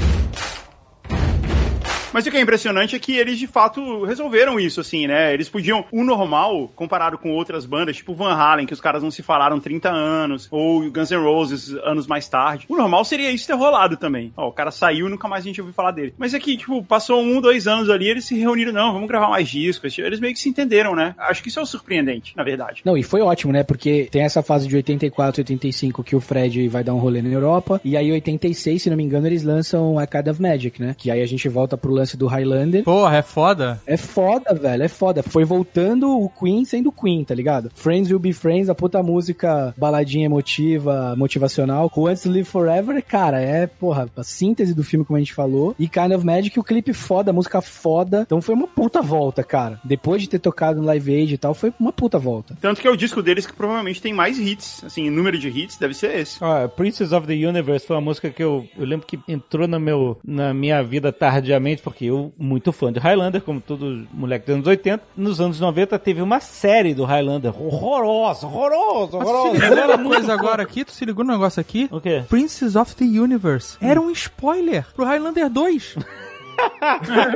Mas o que é impressionante é que eles de fato resolveram isso, assim, né? Eles podiam, o normal, comparado com outras bandas, tipo Van Halen, que os caras não se falaram 30 anos, ou Guns N' Roses anos mais tarde. O normal seria isso ter rolado também. Ó, o cara saiu e nunca mais a gente ouviu falar dele. Mas é que, tipo, passou um, dois anos ali, eles se reuniram, não, vamos gravar mais discos. Eles meio que se entenderam, né? Acho que isso é o surpreendente, na verdade. Não, e foi ótimo, né? Porque tem essa fase de 84, 85 que o Fred vai dar um rolê na Europa. E aí, 86, se não me engano, eles lançam A Kind of Magic, né? Que aí a gente volta pro lance do Highlander. Porra, é foda. É foda, velho, é foda. Foi voltando o Queen sendo Queen, tá ligado? Friends Will Be Friends, a puta música baladinha emotiva, motivacional. Who Wants to Live Forever, cara, é, porra, a síntese do filme, como a gente falou. E Kind of Magic, o clipe foda, a música foda. Então foi uma puta volta, cara. Depois de ter tocado no Live Aid e tal, foi uma puta volta. Tanto que é o disco deles que provavelmente tem mais hits. Assim, o número de hits deve ser esse. Ó, Princess of the Universe foi uma música que eu, eu lembro que entrou no meu, na minha vida tardiamente, porque eu, muito fã de Highlander, como todo moleque dos anos 80. Nos anos 90 teve uma série do Highlander horrorosa, horrorosa, Mas tu horrorosa. se ligou numa coisa agora aqui? Tu se ligou no negócio aqui? O quê? Princess of the Universe. Era um spoiler pro Highlander 2.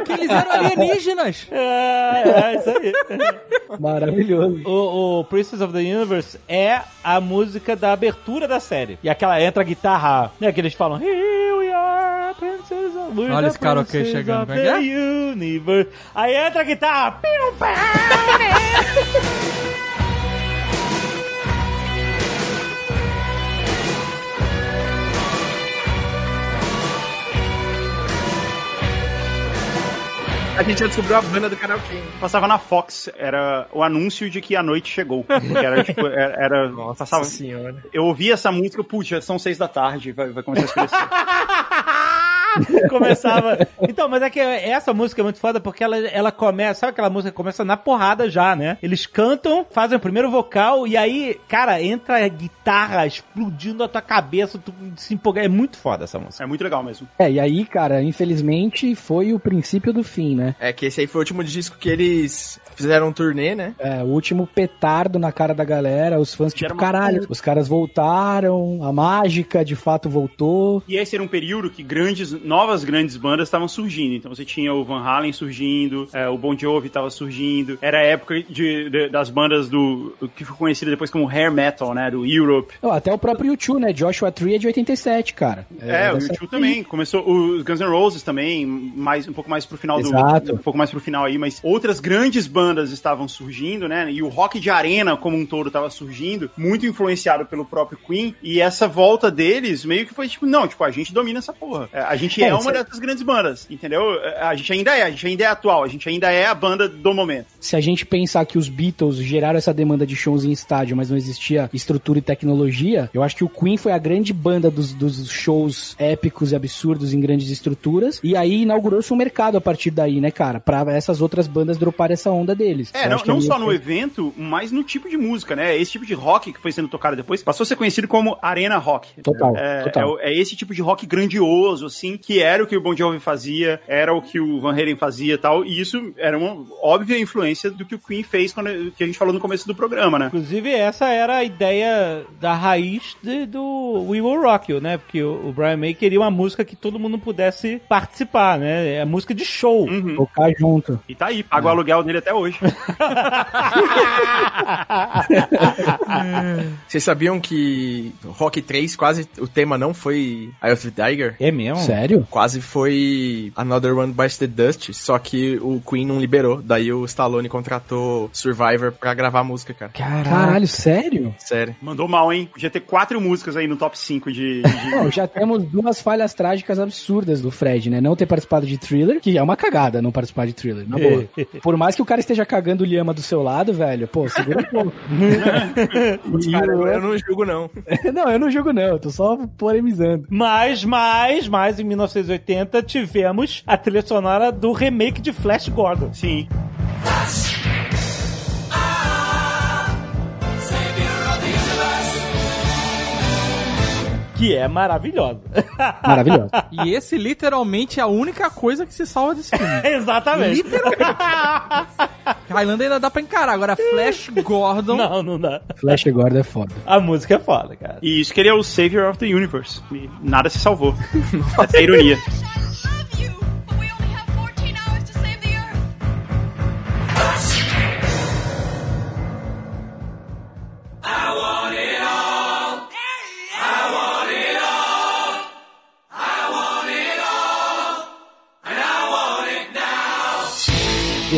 Que eles eram alienígenas. É, é isso aí. Maravilhoso. O, o Princess of the Universe é a música da abertura da série. E aquela entra a guitarra, né? Que eles falam, Here we are, We're Olha esse karaokê chegando, como é que the Universe. Aí entra a guitarra, A gente já descobriu a banda do karaokê. Passava na Fox, era o anúncio de que a noite chegou. Era tipo, era. era- Nossa passava, senhora. eu ouvia essa música, putz, já são seis da tarde, vai, vai começar a escurecer. Começava. Então, mas é que essa música é muito foda porque ela, ela começa. Sabe aquela música que começa na porrada já, né? Eles cantam, fazem o primeiro vocal e aí, cara, entra a guitarra explodindo a tua cabeça, tu se empolga. É muito foda essa música. é muito legal mesmo. É, e aí, cara, infelizmente foi o princípio do fim, né? É que esse aí foi o último disco que eles fizeram um turnê, né? É, o último petardo na cara da galera, os fãs, tipo, uma caralho, os caras voltaram, a mágica de fato voltou. E esse era um período que grandes, novas grandes bandas estavam surgindo. Então você tinha o Van Halen surgindo, é, o Bon Jovi estava surgindo. Era a época de, de- das bandas do que ficou conhecido depois como hair metal, né? Do Europe. Ó, até o próprio YouTube, né? Joshua Tree é de 87, cara. É, o dessa YouTube época também. Começou os Guns N' Roses também, mais um pouco mais pro final Exato. do um pouco mais pro final aí, mas outras grandes bandas estavam surgindo, né? E o rock de arena como um todo estava surgindo, muito influenciado pelo próprio Queen, e essa volta deles meio que foi tipo, não, tipo, a gente domina essa porra. É, A gente é, É, uma dessas grandes bandas, entendeu? A gente ainda é, a gente ainda é atual, a gente ainda é a banda do momento. Se a gente pensar que os Beatles geraram essa demanda de shows em estádio, mas não existia estrutura e tecnologia, eu acho que o Queen foi a grande banda dos, dos shows épicos e absurdos em grandes estruturas, e aí inaugurou-se um mercado a partir daí, né, cara? Pra essas outras bandas droparem essa onda deles. É, Eu não, não só que- no evento, mas no tipo de música, né? Esse tipo de rock que foi sendo tocado depois passou a ser conhecido como Arena Rock. Total, É, total. é é esse tipo de rock grandioso, assim, que era o que o Bon Jovi fazia, era o que o Van Halen fazia e tal, e isso era uma óbvia influência do que o Queen fez quando que a gente falou no começo do programa, né? Inclusive, essa era a ideia da raiz de- do We Will Rock You, né? Porque o, o Brian May queria uma música que todo mundo pudesse participar, né? É música de show. Uhum. Tocar junto. E tá aí, paga o aluguel dele até hoje. Vocês sabiam que Rock 3 quase o tema não foi Eye of the Tiger? É mesmo? Sério? Quase foi Another One Bites the Dust, só que o Queen não liberou. Daí o Stallone contratou Survivor pra gravar a música, cara. Caralho, sério? Sério. Mandou mal, hein? Podia ter quatro músicas aí no top 5 de. de- Bom, já temos duas falhas trágicas absurdas do Fred, né? Não ter participado de Thriller, que é uma cagada não participar de Thriller, na boa. Por mais que o cara esteja cagando o Lhama do seu lado, velho, pô, segura um pouco. Cara, o- eu, eu não julgo, não. não, eu não jogo não, eu tô só polemizando. Mas, mas, mas, em 1980 tivemos a trilha sonora do remake de Flash Gordon. Sim. Que é maravilhosa. Maravilhoso. E esse literalmente é a única coisa que se salva desse filme. Exatamente. Highlander ainda dá pra encarar. Agora, Flash Gordon. Não, não dá. Flash Gordon é foda. A música é foda, cara. E isso que ele é o Savior of the Universe. E nada se salvou. Essa é a ironia.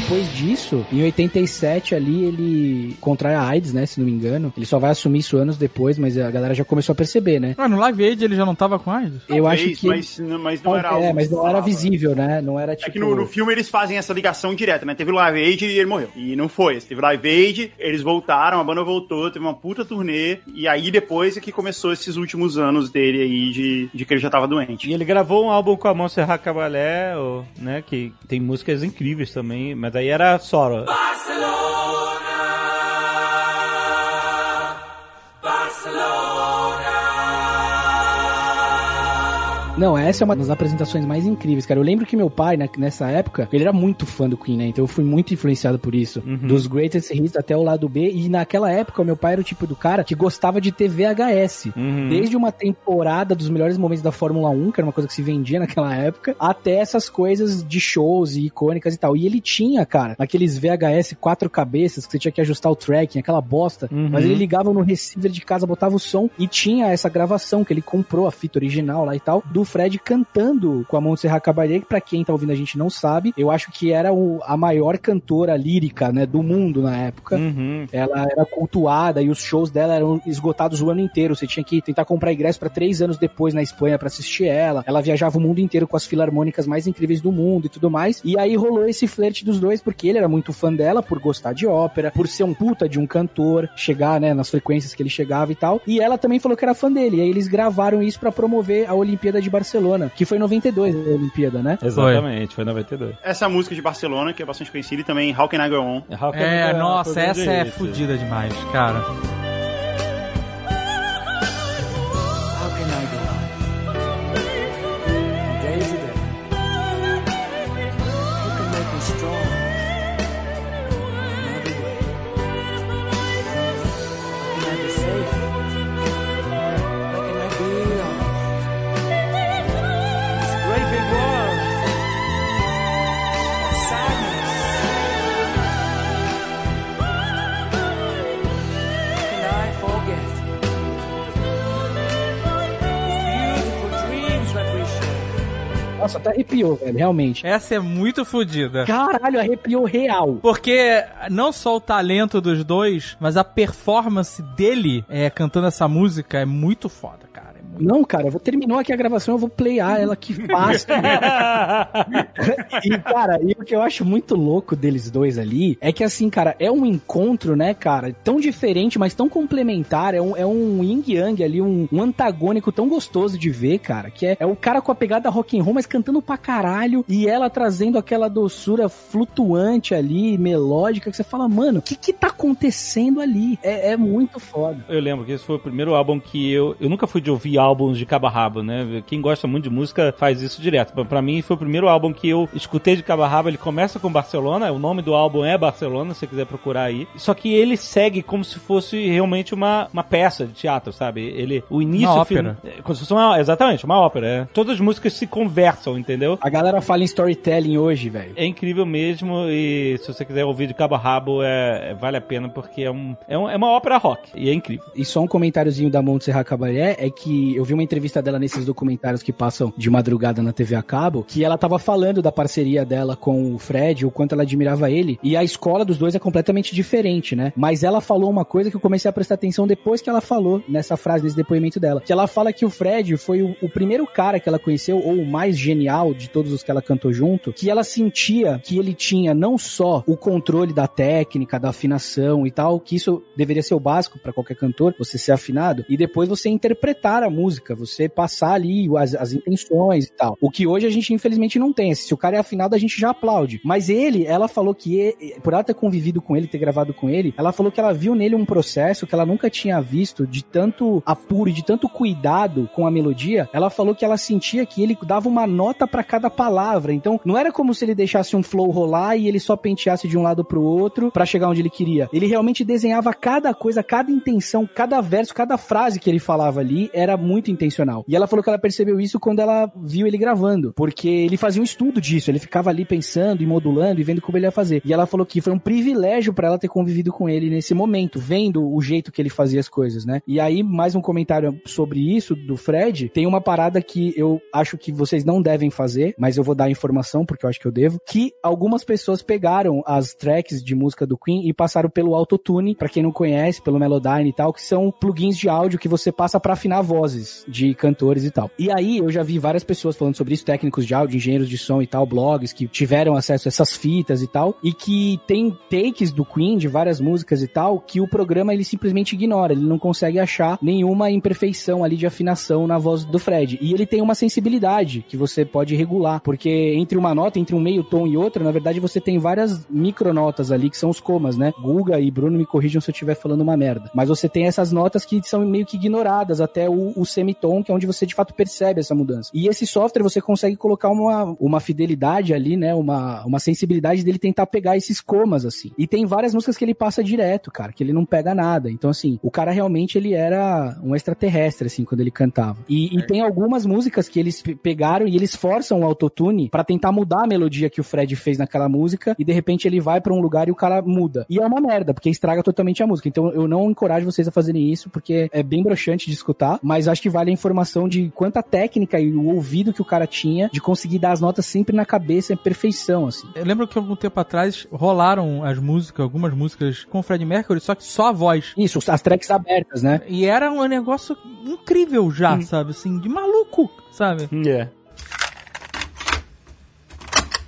Depois disso, em 87 ali, ele contrai a AIDS, né, se não me engano. Ele só vai assumir isso anos depois, mas a galera já começou a perceber, né? Ah, no Live Aid ele já não tava com AIDS? Eu acho Talvez, que... Mas, mas não era é, mas não era visível, né? Não era tipo... É que no, no filme eles fazem essa ligação direta, né? Teve o Live Aid e ele morreu. E não foi. Teve Live Aid, eles voltaram, a banda voltou, teve uma puta turnê. E aí depois é que começou esses últimos anos dele aí de, de que ele já tava doente. E ele gravou um álbum com a Montserrat Caballé, o- né, que tem músicas incríveis também, mas aí era solo. Não, essa é uma das apresentações mais incríveis, cara. Eu lembro que meu pai, né, nessa época, ele era muito fã do Queen, né? Então eu fui muito influenciado por isso. Dos greatest hits até o lado B. E naquela época, meu pai era o tipo do cara que gostava de ter VHS. Desde uma temporada dos melhores momentos da Fórmula 1, que era uma coisa que se vendia naquela época, até essas coisas de shows e icônicas e tal. E ele tinha, cara, aqueles VHS quatro cabeças que você tinha que ajustar o tracking, aquela bosta. Mas ele ligava no receiver de casa, botava o som e tinha essa gravação que ele comprou, a fita original lá e tal, do Fred cantando com a Montserrat Caballé, que pra quem tá ouvindo a gente não sabe, eu acho que era o- a maior cantora lírica, né, do mundo na época. Uhum. Ela era cultuada e os shows dela eram esgotados o ano inteiro. Você tinha que tentar comprar ingresso pra três anos depois na Espanha pra assistir ela. Ela viajava o mundo inteiro com as filarmônicas mais incríveis do mundo e tudo mais. E aí rolou esse flerte dos dois, porque ele era muito fã dela, por gostar de ópera, por ser um puta de um cantor, chegar, né, nas frequências que ele chegava e tal. E ela também falou que era fã dele. E aí eles gravaram isso pra promover a Olimpíada de Barcelona, que foi em 92 a Olimpíada, né? Exatamente, foi 92. Essa música de Barcelona, que é bastante conhecida, e também How Can I Go On. É, nossa, essa é fodida demais, cara. Nossa, até arrepiou, velho, realmente. Essa é muito fodida. Caralho, arrepiou real. Porque não só o talento dos dois, mas a performance dele é, cantando essa música é muito foda, Não, cara, eu vou terminou aqui a gravação, eu vou playar ela que fácil. e, cara, e o que eu acho muito louco deles dois ali é que, assim, cara, é um encontro, né, cara, tão diferente, mas tão complementar. É um, é um yin yang ali, um, um antagônico tão gostoso de ver, cara, que é, é o cara com a pegada rock and roll, mas cantando pra caralho, e ela trazendo aquela doçura flutuante ali, melódica, que você fala, mano, o que que tá acontecendo ali? É, é muito foda. Eu lembro que esse foi o primeiro álbum que eu. Eu nunca fui de ouvir álbuns de cabo a rabo, né? Quem gosta muito de música faz isso direto. Pra- Pra mim, foi o primeiro álbum que eu escutei de cabo a rabo. Ele começa com Barcelona, o nome do álbum é Barcelona, se você quiser procurar aí. Só que ele segue como se fosse realmente uma, uma peça de teatro, sabe? Ele, o início. Uma ópera. é, como se fosse uma, exatamente, uma ópera. É. Todas as músicas se conversam, entendeu? A galera fala em storytelling hoje, velho. É incrível mesmo e se você quiser ouvir de cabo a rabo, é, é- vale a pena porque é, um, é, um- é uma ópera rock e é incrível. E só um comentáriozinho da Montserrat Caballé é que eu vi uma entrevista dela nesses documentários que passam de madrugada na TV a cabo, que ela tava falando da parceria dela com o Fred, o quanto ela admirava ele, e a escola dos dois é completamente diferente, né? Mas ela falou uma coisa que eu comecei a prestar atenção depois que ela falou nessa frase, nesse depoimento dela, que ela fala que o Fred foi o, o primeiro cara que ela conheceu, ou o mais genial de todos os que ela cantou junto, que ela sentia que ele tinha não só o controle da técnica, da afinação e tal, que isso deveria ser o básico para qualquer cantor, você ser afinado, e depois você interpretar a música, você passar ali as, as intenções e tal. O que hoje a gente infelizmente não tem. Se o cara é afinado, a gente já aplaude. Mas ele, ela falou que, por ela ter convivido com ele, ter gravado com ele, ela falou que ela viu nele um processo que ela nunca tinha visto de tanto apuro de tanto cuidado com a melodia. Ela falou que ela sentia que ele dava uma nota para cada palavra. Então, não era como se ele deixasse um flow rolar e ele só penteasse de um lado pro outro para chegar onde ele queria. Ele realmente desenhava cada coisa, cada intenção, cada verso, cada frase que ele falava ali era muito intencional. E ela falou que ela percebeu isso quando ela viu ele gravando, porque ele fazia um estudo disso, ele ficava ali pensando e modulando e vendo como ele ia fazer. E ela falou que foi um privilégio para ela ter convivido com ele nesse momento, vendo o jeito que ele fazia as coisas, né? E aí, mais um comentário sobre isso do Fred, tem uma parada que eu acho que vocês não devem fazer, mas eu vou dar informação porque eu acho que eu devo, que algumas pessoas pegaram as tracks de música do Queen e passaram pelo autotune, para quem não conhece, pelo Melodyne e tal, que são plugins de áudio que você passa para afinar vozes de cantores e tal. E aí eu já vi várias pessoas falando sobre isso, técnicos de áudio, engenheiros de som e tal, blogs que tiveram acesso a essas fitas e tal, e que tem takes do Queen de várias músicas e tal, que o programa ele simplesmente ignora, ele não consegue achar nenhuma imperfeição ali de afinação na voz do Fred. E ele tem uma sensibilidade que você pode regular, porque entre uma nota, entre um meio tom e outra, na verdade você tem várias micronotas ali que são os comas, né? Guga e Bruno me corrijam se eu estiver falando uma merda. Mas você tem essas notas que são meio que ignoradas até o, o semitom, que é onde você de fato percebe essa mudança. E esse software você consegue colocar uma, uma fidelidade ali, né? Uma, uma sensibilidade dele tentar pegar esses comas, assim. E tem várias músicas que ele passa direto, cara, que ele não pega nada. Então, assim, o cara realmente ele era um extraterrestre, assim, quando ele cantava. E, e tem algumas músicas que eles pe- pegaram e eles forçam o autotune pra tentar mudar a melodia que o Fred fez naquela música e de repente ele vai pra um lugar e o cara muda. E é uma merda, porque estraga totalmente a música. Então eu não encorajo vocês a fazerem isso, porque é bem broxante de escutar, mas acho que vale a informação de quanta técnica e o ouvido que o cara tinha de conseguir dar as notas sempre na cabeça em perfeição, assim. Eu lembro que algum tempo atrás rolaram as músicas, algumas músicas com o Fred Mercury, só que só a voz. Isso, as tracks abertas, né? E era um negócio incrível já, sabe? Assim, de maluco, sabe? É.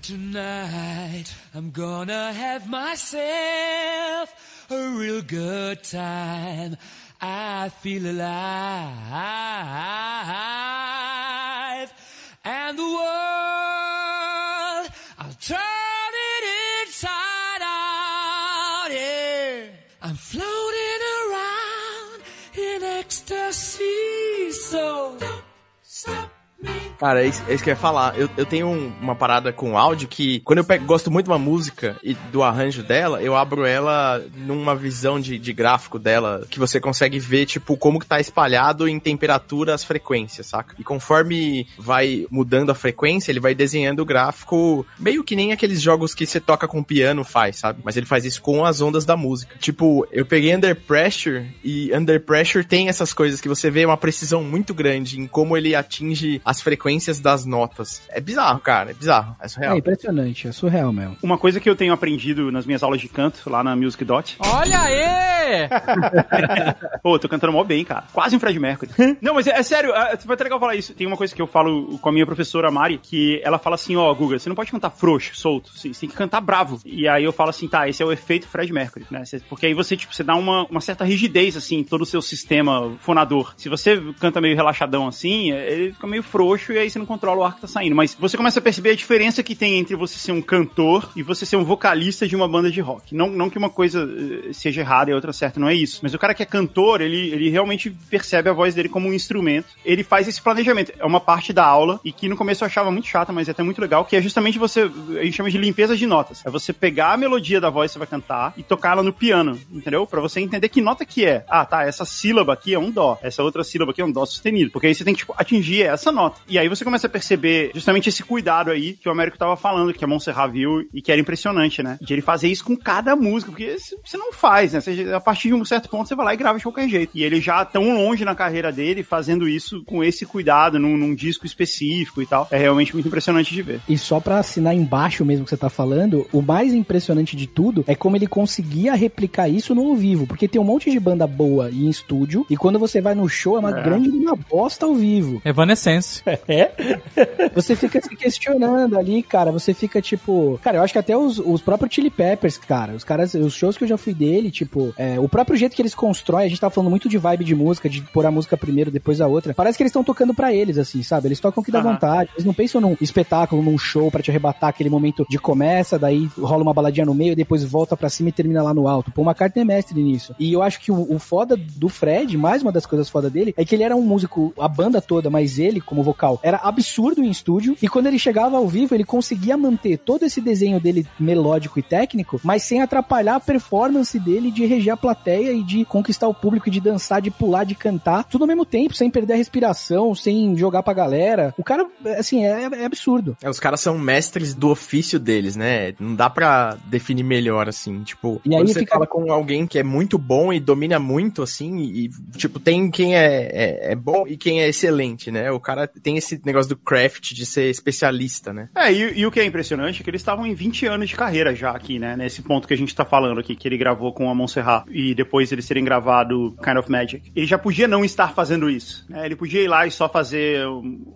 Tonight I'm gonna have myself a real good time. I feel alive. Cara, é isso, é isso que eu ia falar. Eu, eu tenho um- uma parada com áudio que, quando eu pego- gosto muito de uma música e do arranjo dela, eu abro ela numa visão de, de gráfico dela, que você consegue ver, tipo, como que tá espalhado em temperatura as frequências, saca? E conforme vai mudando a frequência, ele vai desenhando o gráfico meio que nem aqueles jogos que você toca com piano faz, sabe? Mas ele faz isso com as ondas da música. Tipo, eu peguei Under Pressure e Under Pressure tem essas coisas que você vê uma precisão muito grande em como ele atinge as frequências das notas. É bizarro, cara, é bizarro, é surreal. É impressionante, é surreal mesmo. Uma coisa que eu tenho aprendido nas minhas aulas de canto, lá na Music Dot. Olha aí! Pô, tô cantando mó bem, cara. Quase um Fred Mercury. Não, mas é, é sério, é, foi até legal falar isso. Tem uma coisa que eu falo com a minha professora Mari, que ela fala assim, ó, Guga, você não pode cantar frouxo, solto, você, tem que cantar bravo. E aí eu falo assim, tá, esse é o efeito Fred Mercury, né? Porque aí você, tipo, você dá uma, uma certa rigidez, assim, em todo o seu sistema fonador. Se você canta meio relaxadão assim, é, ele fica meio frouxo e aí você não controla o ar que tá saindo. Mas você começa a perceber a diferença que tem entre você ser um cantor e você ser um vocalista de uma banda de rock. Não, não que uma coisa eh, seja errada e a outra certa, não é isso. Mas o cara que é cantor, ele, ele realmente percebe a voz dele como um instrumento. Ele faz esse planejamento. É uma parte da aula e que no começo eu achava muito chata, mas é até muito legal, que é justamente você, a gente chama de limpeza de notas. É você pegar a melodia da voz que você vai cantar e tocar ela no piano, entendeu? Pra você entender que nota que é. Ah, tá, essa sílaba aqui é um dó, essa outra sílaba aqui é um dó sustenido. Porque aí você tem que, tipo, atingir essa nota. E aí você começa a perceber justamente esse cuidado aí que o Américo tava falando, que a Montserrat viu e que era impressionante, né? De ele fazer isso com cada música, porque você você não faz, né? Você, a partir de um certo ponto você vai lá e grava de qualquer jeito. E ele já tão longe na carreira dele, fazendo isso com esse cuidado, num, num disco específico e tal. É realmente muito impressionante de ver. E só pra assinar embaixo mesmo que você tá falando, o mais impressionante de tudo é como ele conseguia replicar isso no ao vivo, porque tem um monte de banda boa em estúdio, e quando você vai no show é uma É. grande uma bosta ao vivo. Evanescence. É? Você fica se questionando ali, cara, você fica tipo... Cara, eu acho que até os, os próprios Chili Peppers, cara, os caras, os shows que eu já fui dele, tipo, é, o próprio jeito que eles constroem, a gente tava falando muito de vibe de música, de pôr a música primeiro, depois a outra, parece que eles estão tocando pra eles, assim, sabe? Eles tocam o que dá vontade, eles não pensam num espetáculo, num show pra te arrebatar aquele momento de começa, daí rola uma baladinha no meio, depois volta pra cima e termina lá no alto. Pô, uma carta é mestre nisso. E eu acho que o, o foda do Fred, mais uma das coisas foda dele, é que ele era um músico, a banda toda, mas ele, como vocal, era absurdo em estúdio, e quando ele chegava ao vivo, ele conseguia manter todo esse desenho dele melódico e técnico, mas sem atrapalhar a performance dele de reger a plateia e de conquistar o público, de dançar, de pular, de cantar, tudo ao mesmo tempo, sem perder a respiração, sem jogar pra galera. O cara, assim, é, é absurdo. É, os caras são mestres do ofício deles, né? Não dá pra definir melhor, assim. Tipo, E aí quando você fica- fala com alguém que é muito bom e domina muito, assim, e, tipo, tem quem é, é, é bom e quem é excelente, né? O cara tem esse negócio do craft de ser especialista, né? É, e, e o que é impressionante é que eles estavam em 20 anos de carreira já aqui, né? Nesse ponto que a gente tá falando aqui, que ele gravou com a Montserrat e depois eles terem gravado Kind of Magic. Ele já podia não estar fazendo isso, né? Ele podia ir lá e só fazer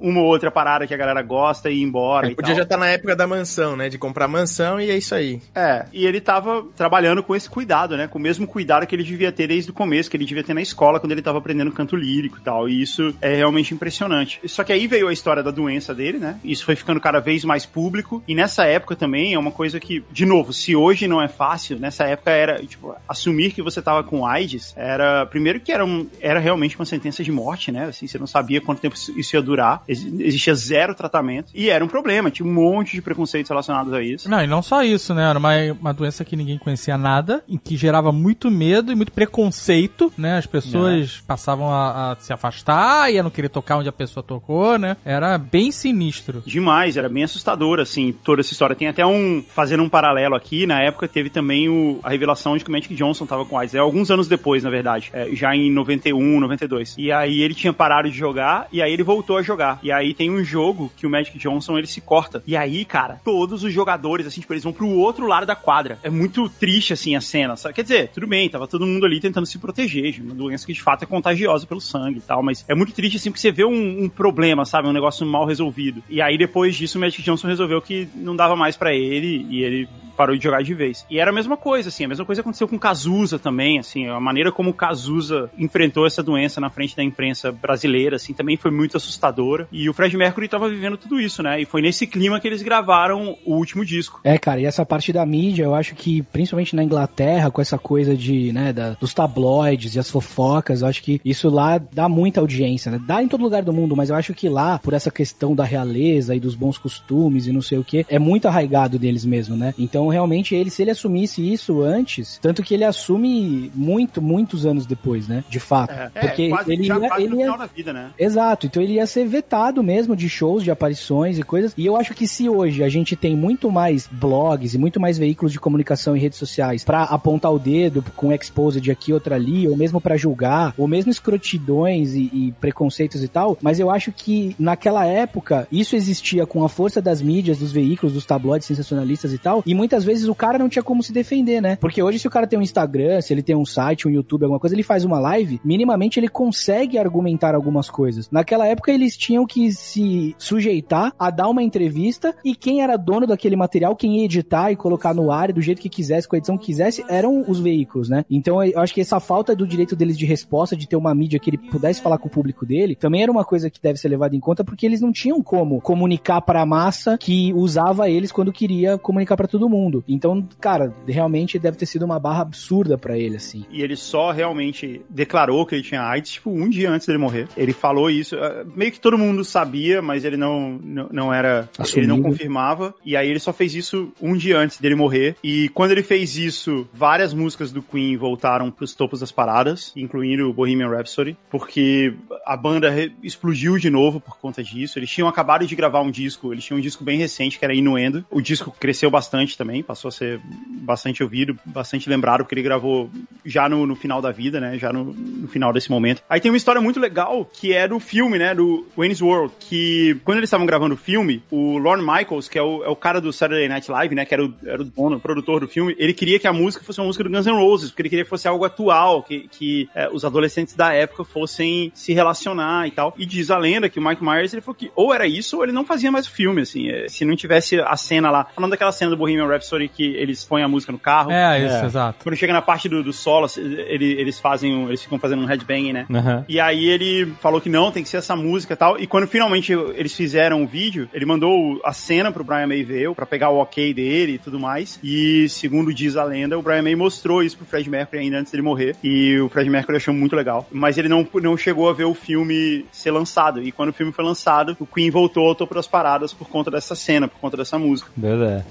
uma ou outra parada que a galera gosta e ir embora Ele e podia tal. já estar na época da mansão, né? De comprar mansão e é isso aí. É, e ele tava trabalhando com esse cuidado, né? Com o mesmo cuidado que ele devia ter desde o começo, que ele devia ter na escola quando ele tava aprendendo canto lírico e tal. E isso é realmente impressionante. Só que aí veio a história da doença dele, né? Isso foi ficando cada vez mais público. E nessa época também é uma coisa que, de novo, se hoje não é fácil, nessa época era, tipo, assumir que você tava com AIDS, era. Primeiro que era, um, era realmente uma sentença de morte, né? Assim, você não sabia quanto tempo isso ia durar. Ex- Existia zero tratamento. E era um problema, tinha um monte de preconceitos relacionados a isso. Não, e não só isso, né? Era uma, uma doença que ninguém conhecia nada, em que gerava muito medo e muito preconceito, né? As pessoas passavam a, a se afastar e a não querer tocar onde a pessoa tocou, né? Era bem sinistro. Demais, era bem assustador, assim, toda essa história. Tem até um, fazendo um paralelo aqui, na época teve também o, a revelação de que o Magic Johnson tava com AIDS. É alguns anos depois, na verdade. É, já em 91, 92. E aí ele tinha parado de jogar, e aí ele voltou a jogar. E aí tem um jogo que o Magic Johnson, ele se corta. E aí, cara, todos os jogadores, assim, tipo, eles vão pro outro lado da quadra. É muito triste, assim, a cena. sabe? Quer dizer, tudo bem, tava todo mundo ali tentando se proteger de uma doença que de fato é contagiosa pelo sangue e tal, mas é muito triste, assim, porque você vê um, um problema, sabe? Um negócio mal resolvido. E aí, depois disso, o Magic Johnson resolveu que não dava mais pra ele e ele parou de jogar de vez. E era a mesma coisa, assim, a mesma coisa aconteceu com o Cazuza também, assim, a maneira como o Cazuza enfrentou essa doença na frente da imprensa brasileira, assim, também foi muito assustadora. E o Fred Mercury tava vivendo tudo isso, né? E foi nesse clima que eles gravaram o último disco. É, cara, e essa parte da mídia, eu acho que, principalmente na Inglaterra, com essa coisa de, né, da- dos tabloides e as fofocas, eu acho que isso lá dá muita audiência, né? Dá em todo lugar do mundo, mas eu acho que lá, por essa questão da realeza e dos bons costumes e não sei o que, é muito arraigado deles mesmo, né? Então, realmente, ele, se ele assumisse isso antes, tanto que ele assume muito, muitos anos depois, né? De fato. Porque é, quase, ele já ia, ele ia, da vida, né? Exato, então ele ia ser vetado mesmo de shows, de aparições e coisas. E eu acho que se hoje a gente tem muito mais blogs e muito mais veículos de comunicação e redes sociais pra apontar o dedo com expose de aqui outra ali, ou mesmo pra julgar, ou mesmo escrotidões e, e preconceitos e tal, mas eu acho que naquela época isso existia com a força das mídias, dos veículos, dos tabloides sensacionalistas e tal, e muitas vezes o cara não tinha como se defender, né? Porque hoje se o cara tem um Instagram, se ele tem um site, um YouTube, alguma coisa, ele faz uma live, minimamente ele consegue argumentar algumas coisas. Naquela época eles tinham que se sujeitar a dar uma entrevista e quem era dono daquele material, quem ia editar e colocar no ar do jeito que quisesse, com a edição que quisesse, eram os veículos, né? Então eu acho que essa falta do direito deles de resposta, de ter uma mídia que ele pudesse falar com o público dele, também era uma coisa que deve ser levada em conta porque eles não tinham como comunicar para a massa que usava eles quando queria comunicar para todo mundo. Então, cara, realmente deve ter sido uma barra absurda para ele assim. E ele só realmente declarou que ele tinha AIDS, tipo, um dia antes dele morrer. Ele falou isso, eh, meio que todo mundo sabia, mas ele não, não, não era. Ele não Assumido. confirmava. E aí ele só fez isso um dia antes dele morrer. E quando ele fez isso, várias músicas do Queen voltaram pros topos das paradas, incluindo o Bohemian Rhapsody, porque a banda explodiu de novo por conta disso. Eles tinham acabado de gravar um disco, eles tinham um disco bem recente que era Inuendo. O disco cresceu bastante também, passou a ser bastante ouvido, bastante lembrado, porque ele gravou já no, no final da vida, né? Já no, no final desse momento. Aí tem uma história muito legal que é do filme, né? Do Wayne's World, que quando eles estavam gravando o filme, o Lorne Michaels, que é o, é o cara do Saturday Night Live, né? Que era o, era o dono, o produtor do filme, ele queria que a música fosse uma música do Guns N' Roses, porque ele queria que fosse algo atual, que, que é, os adolescentes da época fossem se relacionar e tal. E diz a lenda que o Mike Myers, ele falou que ou era isso ou ele não fazia mais o filme, assim. é, se não tivesse a cena lá, falando daquela cena do Bohemian Rhapsody que eles põem a música no carro. É, isso, exato. Quando chega na parte do, do solo, ele- eles fazem, um- eles ficam fazendo um headbang, né? Aham. E aí ele falou que não, tem que ser essa música e tal. E quando finalmente eles fizeram o vídeo, ele mandou a cena pro Brian May ver, pra pegar o ok dele e tudo mais. E segundo diz a lenda, o Brian May mostrou isso pro Fred Mercury ainda antes dele morrer. E o Fred Mercury achou muito legal. Mas ele não, não chegou a ver o filme ser lançado. E quando o filme foi lançado, o Queen voltou ao topo das paradas por conta dessa cena, por conta dessa música. Verdade.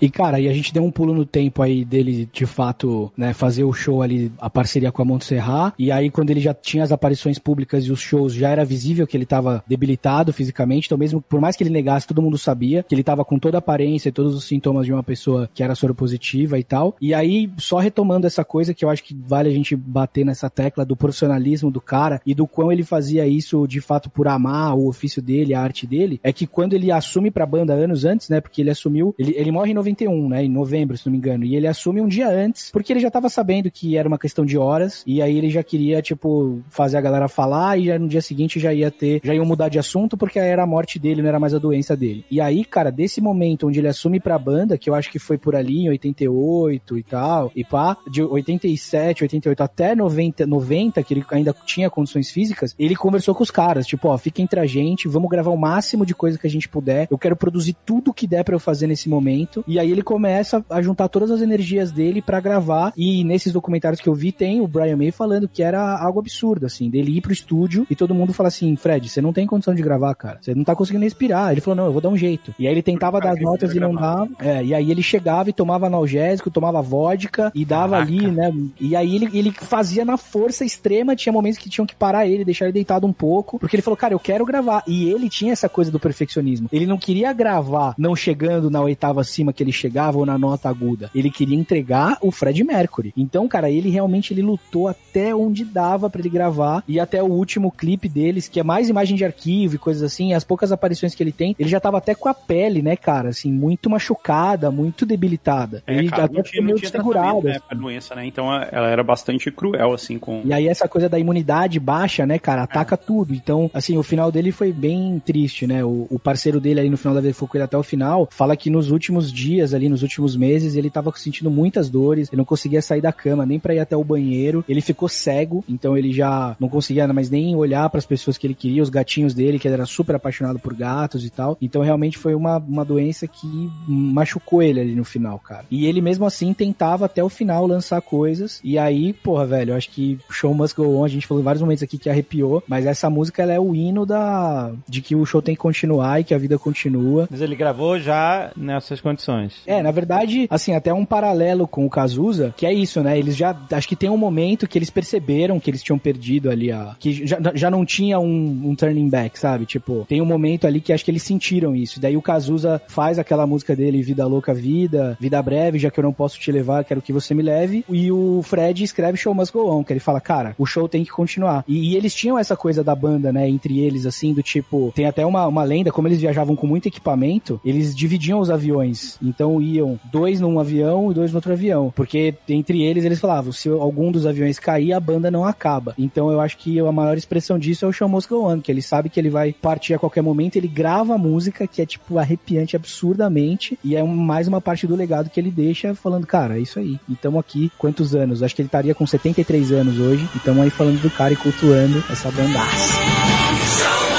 E, cara, e a gente deu um pulo no tempo aí dele, de fato, né, fazer o show ali, a parceria com a Montserrat. E aí, quando ele já tinha as aparições públicas e os shows, já era visível que ele tava debilitado fisicamente. Então, mesmo por mais que ele negasse, todo mundo sabia que ele tava com toda a aparência e todos os sintomas de uma pessoa que era soropositiva e tal. E aí, só retomando essa coisa que eu acho que vale a gente bater nessa tecla do profissionalismo do cara e do quão ele fazia isso de fato por amar o ofício dele, a arte dele, é que quando ele assume pra banda anos antes, né, porque ele assumiu, ele, ele morre em 91, né, em novembro, se não me engano, e ele assume um dia antes, porque ele já tava sabendo que era uma questão de horas, e aí ele já queria, tipo, fazer a galera falar, e já no dia seguinte já ia ter, já iam mudar de assunto, porque era a morte dele, não era mais a doença dele. E aí, cara, desse momento onde ele assume pra banda, que eu acho que foi por ali em 88 e tal, e pá, de 87, 88 até 90, 90, que ele ainda tinha condições físicas, ele conversou com os caras, tipo, ó, fica entre a gente, vamos gravar o máximo de coisa que a gente puder, eu quero produzir tudo que der pra eu fazer nesse momento, e aí ele começa a juntar todas as energias dele pra gravar. E nesses documentários que eu vi, tem o Brian May falando que era algo absurdo, assim, dele ir pro estúdio e todo mundo fala assim: Fred, você não tem condição de gravar, cara. Você não tá conseguindo respirar. Ele falou: não, eu vou dar um jeito. E aí ele tentava dar as notas e não dava. É, e aí ele chegava e tomava analgésico, tomava vodka e dava ali, né? E aí ele, ele fazia na força extrema. Tinha momentos que tinham que parar ele, deixar ele deitado um pouco, porque ele falou: cara, eu quero gravar. E ele tinha essa coisa do perfeccionismo. Ele não queria gravar não chegando na oitava acima que ele chegava ou na nota aguda. Ele queria entregar o Fred Mercury. Então, cara, ele realmente ele lutou até onde dava pra ele gravar e até o último clipe deles, que é mais imagem de arquivo e coisas assim, as poucas aparições que ele tem, ele já tava até com a pele, né, cara, assim, muito machucada, muito debilitada. É, ele cara, até ficou meio desfigurado. né, pra doença, né? Então a- ela era bastante cruel, assim, com... E aí essa coisa da imunidade baixa, né, cara, É. ataca tudo. Então, assim, o final dele foi bem triste, né? O, o parceiro dele ali no final da vida foi com ele até o final, fala que nos últimos dias ali, nos últimos meses, ele tava sentindo muitas dores, ele não conseguia sair da cama, nem pra ir até o banheiro. Ele ficou cego, então ele já não conseguia mais nem olhar pras pessoas que ele queria, os gatinhos dele, que ele era super apaixonado por gatos e tal. Então, realmente foi uma, uma doença que machucou ele ali no final, cara. E ele mesmo assim tentava até o final lançar coisas. E aí, porra, velho, eu acho que Show Must Go On, a gente falou em vários momentos aqui que arrepiou, mas essa música ela é o hino da de que o show tem que continuar e que a vida continua. Mas ele gravou já nessas condições. É, na verdade, assim, até um paralelo com o Cazuza, que é isso, né? Eles já, acho que tem um momento que eles perceberam que eles tinham perdido ali a, que já, já não tinha um, um turning back, sabe? Tipo, tem um momento ali que acho que eles sentiram isso. Daí o Cazuza faz aquela música dele, Vida Louca Vida, Vida Breve, já que eu não posso te levar, quero que você me leve. E o Fred escreve Show Must Go On, que ele fala, cara, o show tem que continuar. E, e eles tinham essa coisa da banda, né, entre eles, assim, do tipo, tem até uma, uma lenda, como eles viajavam com muito equipamento, eles dividiam os aviões. Então iam dois num avião e dois no outro avião. Porque entre eles, eles falavam, se algum dos aviões cair, a banda não acaba. Então eu acho que a maior expressão disso é o Show Must Go On, que ele sabe que ele vai partir a qualquer momento, ele grava a música, que é, tipo, arrepiante absurdamente, e é mais uma parte do legado que ele deixa, falando, cara, é isso aí. E tamo aqui, quantos anos? Acho que ele estaria com 73 anos hoje, e tamo aí falando do cara e cultuando essa bandaça.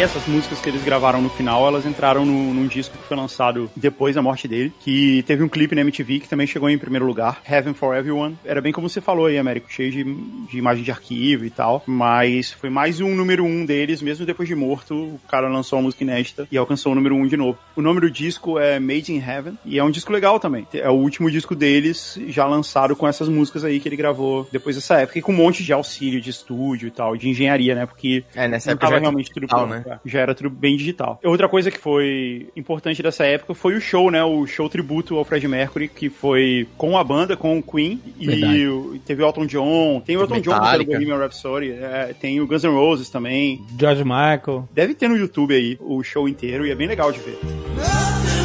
É, essas músicas que eles gravaram no final, elas entraram no- num disco que foi lançado depois da morte dele, que teve um clipe na MTV que também chegou em primeiro lugar, Heaven for Everyone. Era bem como você falou aí, Américo, cheio de, de imagem de arquivo e tal, mas foi mais um número um deles, mesmo depois de morto, o cara lançou uma música inédita e alcançou o número um de novo. O nome do disco é Made in Heaven, e é um disco legal também. É o último disco deles, já lançado com essas músicas aí que ele gravou depois dessa época, e com um monte de auxílio de estúdio e tal, de engenharia, né, porque É, nessa época tava era realmente tudo pronto, né? Já era tudo bem digital. Outra coisa que foi importante dessa época foi o show, né? O show tributo ao Fred Mercury, que foi com a banda, com o Queen, Verdade. e teve o Elton John, tem o Elton John Metallica. pelo Bohemian Rhapsody, é, tem o Guns N' Roses também. George Michael. Deve ter no YouTube aí o show inteiro e é bem legal de ver.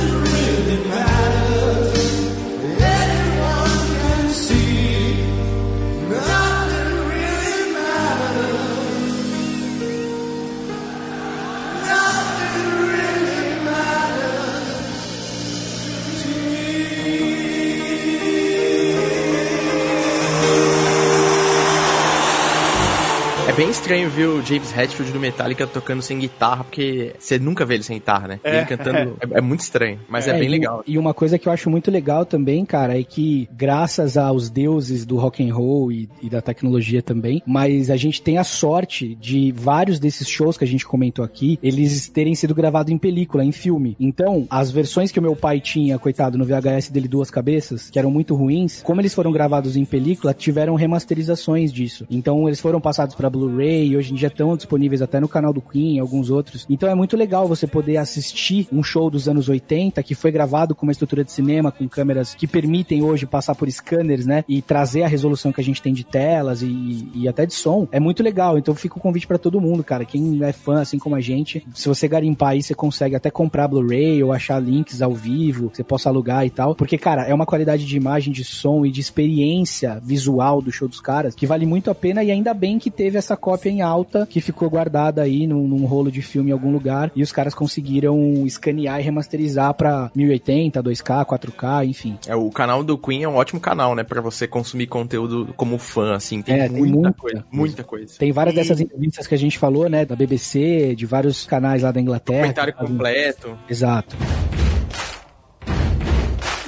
Bem estranho ver o James Hetfield do Metallica tocando sem guitarra, porque você nunca vê ele sem guitarra, né? É, ele cantando. É, é muito estranho, mas é, bem e- legal. E uma coisa que eu acho muito legal também, cara, é que graças aos deuses do rock and roll e, e da tecnologia também, mas a gente tem a sorte de vários desses shows que a gente comentou aqui, eles terem sido gravados em película, em filme. Então, as versões que o meu pai tinha, coitado, no VHS dele duas cabeças, que eram muito ruins, como eles foram gravados em película, tiveram remasterizações disso. Então, eles foram passados pra Blu-ray hoje em dia estão disponíveis até no canal do Queen e alguns outros. Então, é muito legal você poder assistir um show dos anos 80 que foi gravado com uma estrutura de cinema, com câmeras que permitem hoje passar por scanners, né? E trazer a resolução que a gente tem de telas e, e até de som. É muito legal. Então, fica o convite pra todo mundo, cara. Quem é fã, assim como a gente, se você garimpar aí, você consegue até comprar Blu-ray ou achar links ao vivo, você possa alugar e tal. Porque, cara, é uma qualidade de imagem, de som e de experiência visual do show dos caras que vale muito a pena e ainda bem que teve essa cópia cópia em alta que ficou guardada aí num, num rolo de filme em algum lugar e os caras conseguiram escanear e remasterizar pra 1080, 2K, 4K, enfim. É, o canal do Queen é um ótimo canal, né? Pra você consumir conteúdo como fã, assim. Tem É, tem muita muita coisa. Muita coisa. Tem várias E- dessas entrevistas que a gente falou, né, da BBC, de vários canais lá da Inglaterra. Comentário completo. Exato.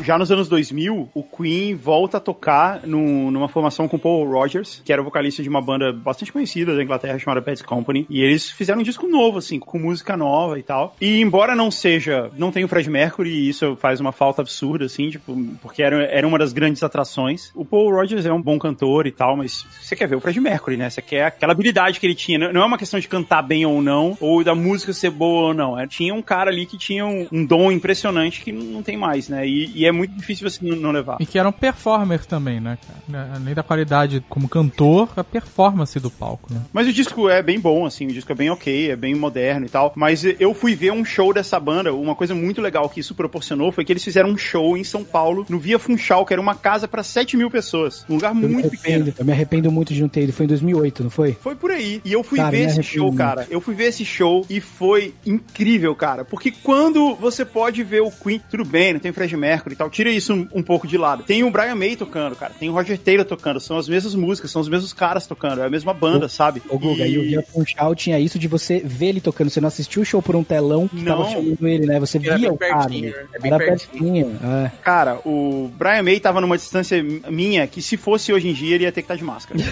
Já nos anos 2000, o Queen volta a tocar num- numa formação com Paul Rogers, que era o vocalista de uma banda bastante conhecida da Inglaterra chamada Bad Company. E eles fizeram um disco novo, assim, com música nova e tal. E embora não seja, não tenha o Fred Mercury, e isso faz uma falta absurda, assim, tipo, porque era, era uma das grandes atrações. O Paul Rogers é um bom cantor e tal, mas você quer ver o Fred Mercury, né? Você quer aquela habilidade que ele tinha. Não não é uma questão de cantar bem ou não, ou da música ser boa ou não. É, tinha um cara ali que tinha um, um dom impressionante que não tem mais, né? E, e é muito difícil você não, não levar. E que eram performers também, né, cara? Além da qualidade como cantor, a performance do palco, né? Mas o disco é bem bom, assim, o disco é bem ok, é bem moderno e tal. Mas eu fui ver um show dessa banda, uma coisa muito legal que isso proporcionou foi que eles fizeram um show em São Paulo, no Via Funchal, que era uma casa pra 7 mil pessoas. Um lugar Eu muito pequeno. eu me arrependo muito de não ter ido. Foi em 2008, não foi? Foi por aí. E eu fui Cara, ver esse show, cara. Eu fui ver esse show e foi incrível, cara. Porque quando você pode ver o Queen, tudo bem, não tem Fred Mercury e tal, tira isso um, um pouco de lado. Tem o Brian May tocando, cara. Tem o Roger Taylor tocando. São as mesmas músicas, são os mesmos caras tocando. É a mesma banda, sabe? Ô, Guga, e, o Via Funchal tinha isso de você ver ele tocando. Você não assistiu o show por um telão que Não. tava filmando ele, né? Você Era via o cara. pertinho, né? é bem Era pertinho. pertinho. É. Cara, o Brian May tava numa distância minha que se fosse hoje em dia ele ia ter que estar de máscara.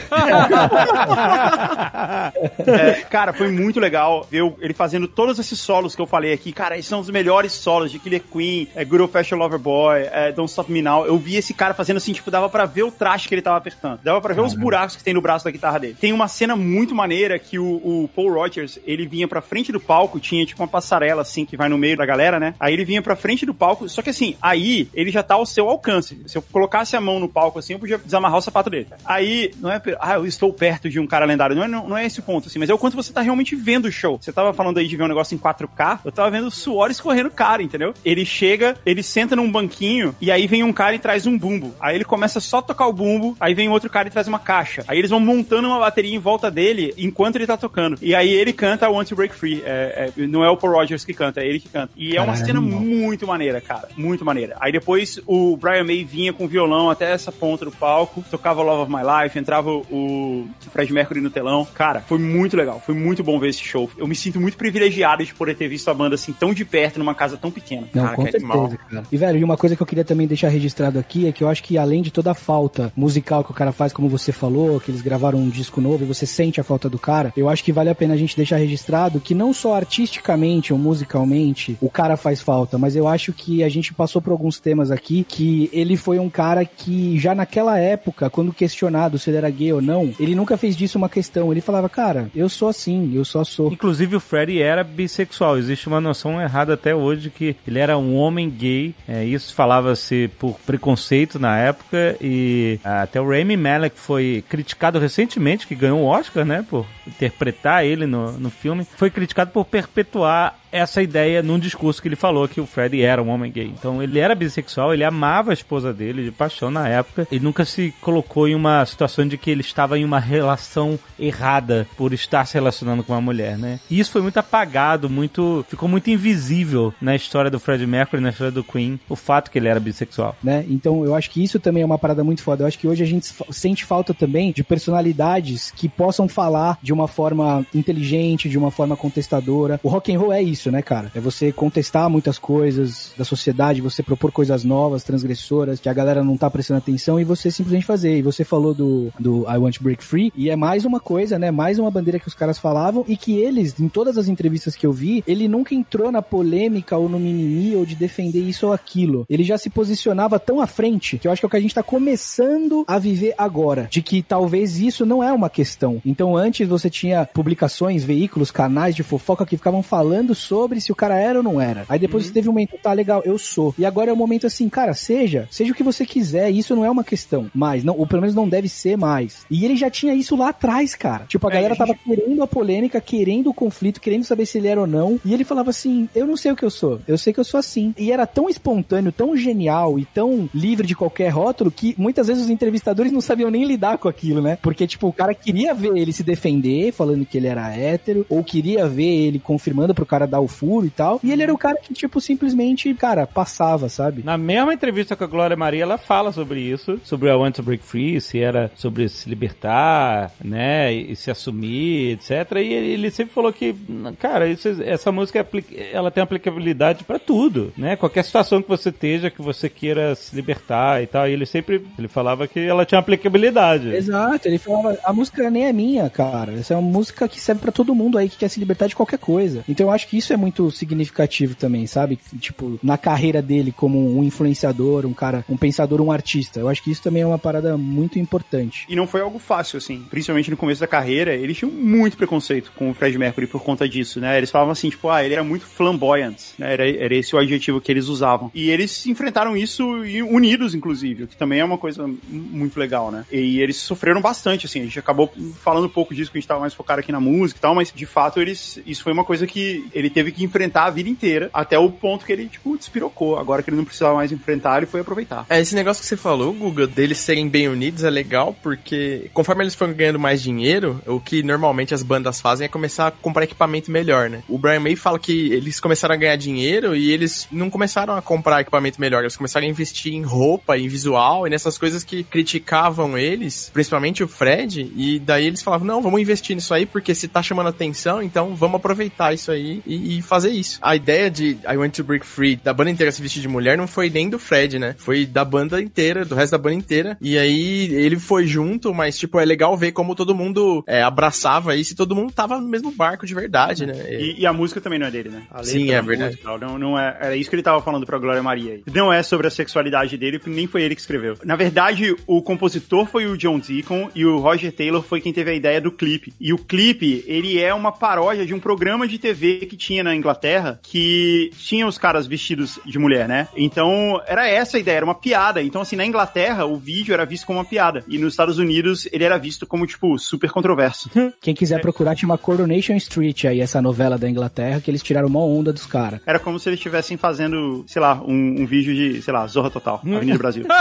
É, cara, foi muito legal ver o- ele fazendo todos esses solos que eu falei aqui. Cara, esses são os melhores solos de Killer Queen, é, Good Old Fashioned Lover Boy, é, Don't Stop Me Now. Eu vi esse cara fazendo assim, tipo, dava pra ver o traje que ele tava apertando. Dava pra ver os buracos que tem no braço da guitarra dele. Tem uma cena muito maneira que o, o Paul Rogers, ele vinha pra frente do palco, tinha tipo uma passarela assim que vai no meio da galera, né? Aí ele vinha pra frente do palco, só que assim, aí ele já tá ao seu alcance. Se eu colocasse a mão no palco assim, eu podia desamarrar o sapato dele. Aí, não é, ah, eu estou perto de um cara lendário. Não é, não, não é esse o ponto, assim, mas é o quanto você tá realmente vendo o show. Você tava falando aí de ver um negócio em 4K, eu tava vendo o suor escorrendo o cara, entendeu? Ele chega, ele senta num banquinho, e aí vem um cara e traz um bumbo. Aí ele começa só a tocar o bumbo, aí vem outro cara e traz uma caixa. Aí eles vão montando uma bateria em volta dele enquanto ele tá tocando. E aí ele canta Want to Break Free. É, é, não é o Paul Rogers que canta, é ele que canta. E é uma cena muito maneira, cara. Muito maneira. Aí depois o Brian May vinha com o violão até essa ponta do palco, tocava Love of My Life, entrava o Fred Mercury no telão. Cara, foi muito legal. Foi muito bom ver esse show. Eu me sinto muito privilegiado de poder ter visto a banda assim tão de perto numa casa tão pequena. Não, Cara, com que certeza, cara. E, velho, e uma coisa que eu queria também deixar registrado aqui é que eu acho que além de toda a falta musical que o cara faz, como você falou, que eles gravaram um disco novo e você sente a falta do cara, eu acho que vale a pena a gente deixar registrado que não só artisticamente ou musicalmente o cara faz falta, mas eu acho que a gente passou por alguns temas aqui que ele foi um cara que já naquela época, quando questionado se ele era gay ou não, ele nunca fez disso uma questão. Ele falava, cara, eu sou assim, eu só sou. Inclusive o Freddy era bissexual. Existe uma noção errada até hoje que ele era um homem gay. É, isso falava-se por preconceito na época e ah, até o Rami Malek foi criticado recentemente, que ganhou um Oscar, né, por interpretar ele no, no filme. Foi criticado por perpetuar essa ideia num discurso que ele falou que o Freddy era um homem gay. Então ele era bissexual, ele amava a esposa dele de paixão na época. Ele nunca se colocou em uma situação de que ele estava em uma relação errada por estar se relacionando com uma mulher, né? E isso foi muito apagado, muito ficou muito invisível na história do Freddie Mercury, na história do Queen, o fato que ele era bissexual. né? Então eu acho que isso também é uma parada muito foda. Eu acho que hoje a gente sente falta também de personalidades que possam falar de uma forma inteligente, de uma forma contestadora. O rock and roll é isso, né, cara? É você contestar muitas coisas da sociedade, você propor coisas novas, transgressoras, que a galera não tá prestando atenção e você simplesmente fazer. E você falou do, do I Want to Break Free, e é mais uma coisa, né? Mais uma bandeira que os caras falavam e que eles, em todas as entrevistas que eu vi, ele nunca entrou na polêmica ou no mimimi ou de defender isso ou aquilo. Ele já se posicionava tão à frente que eu acho que é o que a gente tá começando a viver agora. De que talvez isso não é uma questão. Então antes você tinha publicações, veículos, canais de fofoca que ficavam falando sobre se o cara era ou não era. Aí depois você teve um momento, tá legal, eu sou. E agora é o momento assim, cara, seja, seja o que você quiser, isso não é uma questão. Mas, não, ou pelo menos não deve ser mais. E ele já tinha isso lá atrás, cara. Tipo, a É, galera gente- tava querendo a polêmica, querendo o conflito, querendo saber se ele era ou não. E ele falava assim: Eu não sei o que eu sou, eu sei que eu sou assim. E era tão espontâneo, tão genial e tão livre de qualquer rótulo que muitas vezes os entrevistadores não sabiam nem lidar com aquilo, né? Porque, tipo, o cara queria ver ele se defender falando que ele era hétero, ou queria ver ele confirmando pro cara dar o furo e tal. E ele era o cara que, tipo, simplesmente, cara, passava, sabe? Na mesma entrevista com a Glória Maria, ela fala sobre isso, sobre I Want to Break Free, se era sobre se libertar, né, e se assumir, etc. E ele, sempre falou que, cara, isso- essa música é ela tem aplicabilidade pra tudo, né? Qualquer situação que você esteja, que você queira se libertar e tal. E ele sempre ele falava que ela tinha aplicabilidade. Exato, ele falava, a música nem é minha, cara. Essa é uma música que serve pra todo mundo aí que quer se libertar de qualquer coisa. Então eu acho que isso é muito significativo também, sabe? Tipo, na carreira dele como um influenciador, um cara, um pensador, um artista. Eu acho que isso também é uma parada muito importante. E não foi algo fácil, assim. Principalmente no começo da carreira, eles tinham muito preconceito com o Fred Mercury por conta disso, né? Eles falavam assim, tipo, ah, ele era muito flamboyant, né? Era, era esse o adjetivo que eles usavam. E eles enfrentaram isso unidos, inclusive, o que também é uma coisa muito legal, né? E eles sofreram bastante, assim. A gente acabou falando um pouco disso, que a gente tava mais focado aqui na música e tal, mas de fato eles. Isso foi uma coisa que ele teve que enfrentar a vida inteira, até o ponto que ele, tipo, despirocou. Agora que ele não precisava mais enfrentar, ele foi aproveitar. É, esse negócio que você falou, Guga, deles serem bem unidos é legal, porque conforme eles foram ganhando mais dinheiro, o que normalmente as bandas fazem é começar a comprar equipamento melhor, né? O Brian May fala que eles começaram a ganhar dinheiro e eles não começaram a comprar equipamento melhor, eles começaram a investir em roupa, em visual e nessas coisas que criticavam eles, principalmente o Fred, e daí eles falavam, não, vamos investir nisso aí, porque se tá chamando atenção, então vamos aproveitar isso aí e, e fazer isso. A ideia de I Want to Break Free, da banda inteira se vestir de mulher, não foi nem do Fred, né? Foi da banda inteira, do resto da banda inteira. E aí ele foi junto, mas, tipo, é legal ver como todo mundo é, abraçava isso e todo mundo tava no mesmo barco de verdade, né? E, e a música também não é dele, né? A letra Sim, é da verdade. música, não, não é, era isso que ele tava falando pra Glória Maria. aí. Não é sobre a sexualidade dele, porque nem foi ele que escreveu. Na verdade, o compositor foi o John Deacon e o Roger Taylor foi quem teve a ideia do clipe. E o clipe, ele é uma paródia de um programa de TV que tinha na Inglaterra, que tinha os caras vestidos de mulher, né? Então, era essa a ideia, era uma piada. Então, assim, na Inglaterra, o vídeo era visto como uma piada. E nos Estados Unidos, ele era visto como, tipo, super controverso. Quem quiser procurar, tinha uma Coronation Street aí, essa novela da Inglaterra, que eles tiraram uma onda dos caras. Era como se eles estivessem fazendo, sei lá, um, um vídeo de, sei lá, Zorra Total, Avenida Brasil.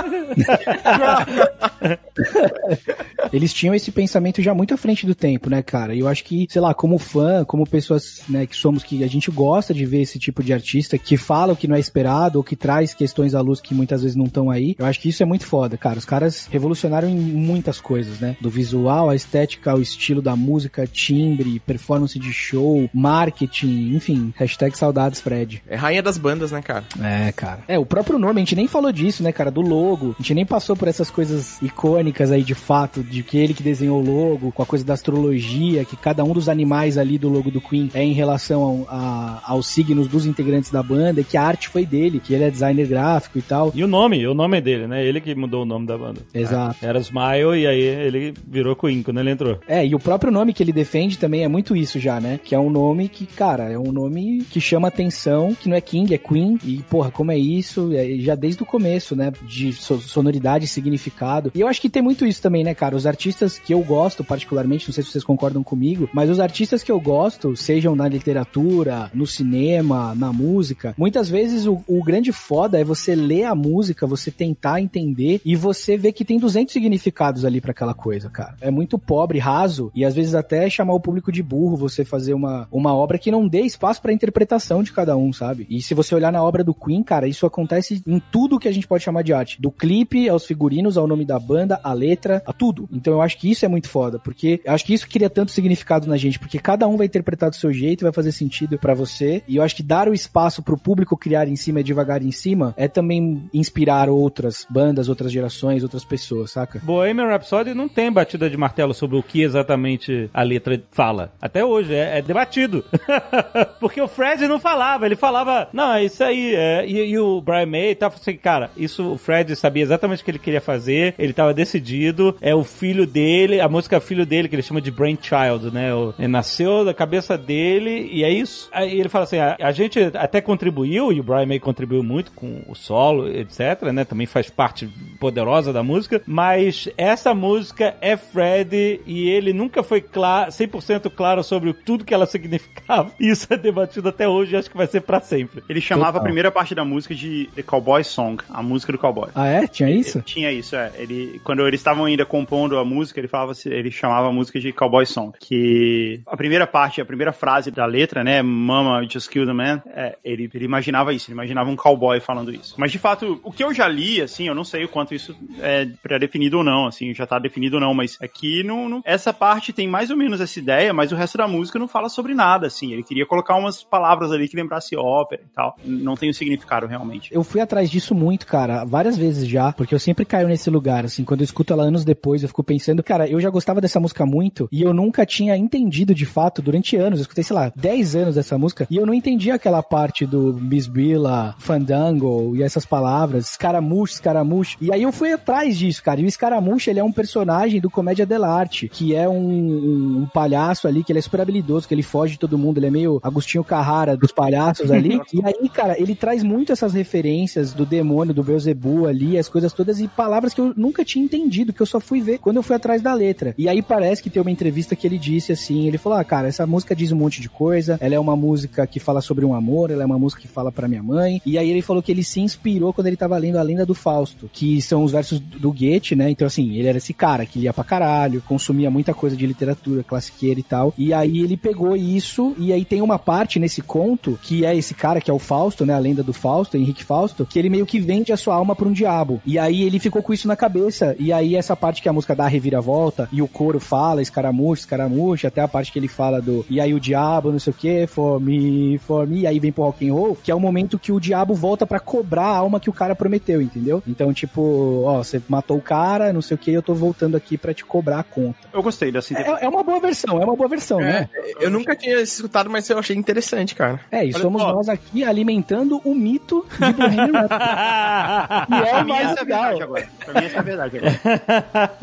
Eles tinham esse pensamento já muito à frente do tempo, né, cara? E eu acho que, sei lá, como fã, como pessoas, né, que somos, que a gente gosta de ver esse tipo de artista que fala o que não é esperado ou que traz questões à luz que muitas vezes não estão aí. Eu acho que isso é muito foda, cara. Os caras revolucionaram em muitas coisas, né? Do visual, a estética, ao estilo da música, timbre, performance de show, marketing, enfim. Hashtag saudades, Fred. É rainha das bandas, né, cara? É, cara. É, o próprio nome, a gente nem falou disso, né, cara? Do logo. A gente nem passou por essas coisas icônicas aí de fato, de que ele que desenhou o logo, com a coisa da astrologia, que cada um dos animais ali do logo do Queen é em relação ao- a- aos signos dos integrantes da banda, e que a arte foi dele, que ele é designer gráfico e tal. E o nome, o nome é dele, né? Ele que mudou o nome da banda. Exato. Era Smile e aí ele virou Queen quando ele entrou. É, e o próprio nome que ele defende também é muito isso já, né? Que é um nome que, cara, é um nome que chama atenção, que não é King, é Queen. E, porra, como é isso? É, já desde o começo, né? De so- sonoridade e significado. E eu acho que tem muito isso também, né, cara? Os artistas que eu gosto, particularmente, não sei se vocês concordam comigo, mas os artistas que eu gosto, sejam na literatura, no cinema, na música, muitas vezes o, o grande foda é você ler a música, você tentar entender e você ver que tem 200 significados ali pra aquela coisa, cara. É muito pobre, raso e às vezes até chamar o público de burro, você fazer uma, uma obra que não dê espaço pra interpretação de cada um, sabe? E se você olhar na obra do Queen, cara, isso acontece em tudo que a gente pode chamar de arte, do clipe aos figurinos, ao nome da banda, a letra, a tudo. Então eu acho que isso é muito foda, porque eu acho que isso cria tanto significado na gente, porque cada um vai interpretar do seu jeito, vai fazer sentido pra você. E eu acho que dar o espaço pro público criar em cima devagar em cima é também inspirar outras bandas, outras gerações, outras pessoas, saca? Bohemian Rhapsody não tem batida de martelo sobre o que exatamente a letra fala. Até hoje, é, é debatido. Porque o Fred não falava, ele falava, não, é isso aí. é", e, e o Brian May tava assim, cara, isso o Fred sabia exatamente o que ele queria fazer, ele tava decidido, é o filho dele, a música é filho dele, que ele chama de Brainchild, né? O- Ele nasceu da cabeça dele e é isso. Aí ele fala assim, a, a gente até contribuiu, e o Brian May contribuiu muito com o solo, etc, né? Também faz parte poderosa da música, mas essa música é Fred e ele nunca foi claro, 100% claro sobre tudo que ela significava. Isso é debatido até hoje e acho que vai ser pra sempre. Ele chamava Total. a primeira parte da música de The Cowboy Song, a música do cowboy. Ah, é? Tinha isso? Tinha isso, é. Ele, quando eles estavam ainda compondo a música, ele falava, ele chamava a música de Cowboy Song, que a primeira parte, a primeira frase da letra, né, Mama Just Killed a Man, é, ele, ele imaginava isso, ele imaginava um cowboy falando isso. Mas de fato, o que eu já li, assim, eu não sei o quanto isso é pré-definido ou não, assim, já tá definido ou não, mas aqui não, não- essa parte tem mais ou menos essa ideia, mas o resto da música não fala sobre nada, assim. Ele queria colocar umas palavras ali que lembrasse ópera e tal. Não tem o significado realmente. Eu fui atrás disso muito, cara, várias vezes já, porque eu sempre caio nesse lugar, assim, quando eu escuto ela anos depois, eu fico pensando, cara, eu já gostava dessa música muito, e eu nunca tinha entendido de fato durante anos, eu escutei, sei lá, 10 anos dessa música, e eu não entendia aquela parte do Bisbilla, Fandango, e essas palavras, Scaramouche, Scaramouche, e aí eu fui atrás disso, cara, e o Scaramouche, ele é um personagem do Comédia dell'arte, que é um, um, um palhaço ali, que ele é super habilidoso, que ele foge de todo mundo, ele é meio Agostinho Carrara dos palhaços ali, e aí, cara, ele traz muito essas referências do demônio, do Beelzebub ali, as coisas todas, e palavras que eu nunca tinha entendido, que eu só fui ver quando eu fui atrás da letra. E aí parece que tem uma entrevista que ele disse assim, ele falou, ah, cara, essa música diz um monte de coisa, ela é uma música que fala sobre um amor, ela é uma música que fala pra minha mãe, e aí ele falou que ele se inspirou quando ele tava lendo a Lenda do Fausto, que são os versos do Goethe, né, então assim, ele era esse cara que lia pra caralho, consumia muita coisa de literatura classiqueira e tal, e aí ele pegou isso, e aí tem uma parte nesse conto, que é esse cara que é o Fausto, né, a lenda do Fausto, Henrique Fausto, que ele meio que vende a sua alma pra um diabo, e aí ele ficou com isso na cabeça, e aí essa parte que a música dá a reviravolta, e o coro fala, escaramuche, escaramuche, até a parte que ele fala do, e aí o diabo, não sei o que, for me, for me, e aí vem pro rock and roll, que é o momento que o diabo volta pra cobrar a alma que o cara prometeu, entendeu? Então, tipo, ó, você matou o cara, não sei o que, eu tô voltando aqui pra te cobrar a conta. Eu gostei dessa É, é uma boa versão, é uma boa versão, né? Eu nunca tinha escutado, mas eu achei interessante, cara. É, e Olha somos só. nós aqui alimentando o mito de Bohemian Rhapsody. E é o mim, mais é legal. verdade agora. Pra mim, essa é a verdade agora.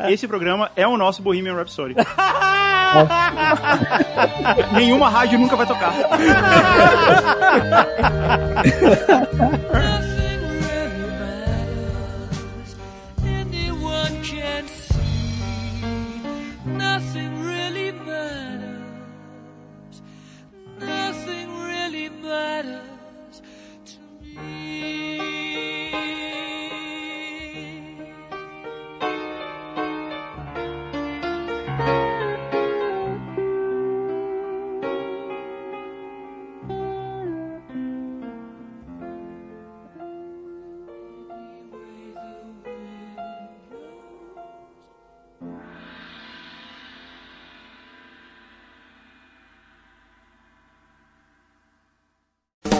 Esse programa é o nosso Bohemian Rhapsody. Nenhuma rádio nunca vai tocar. Matters to me.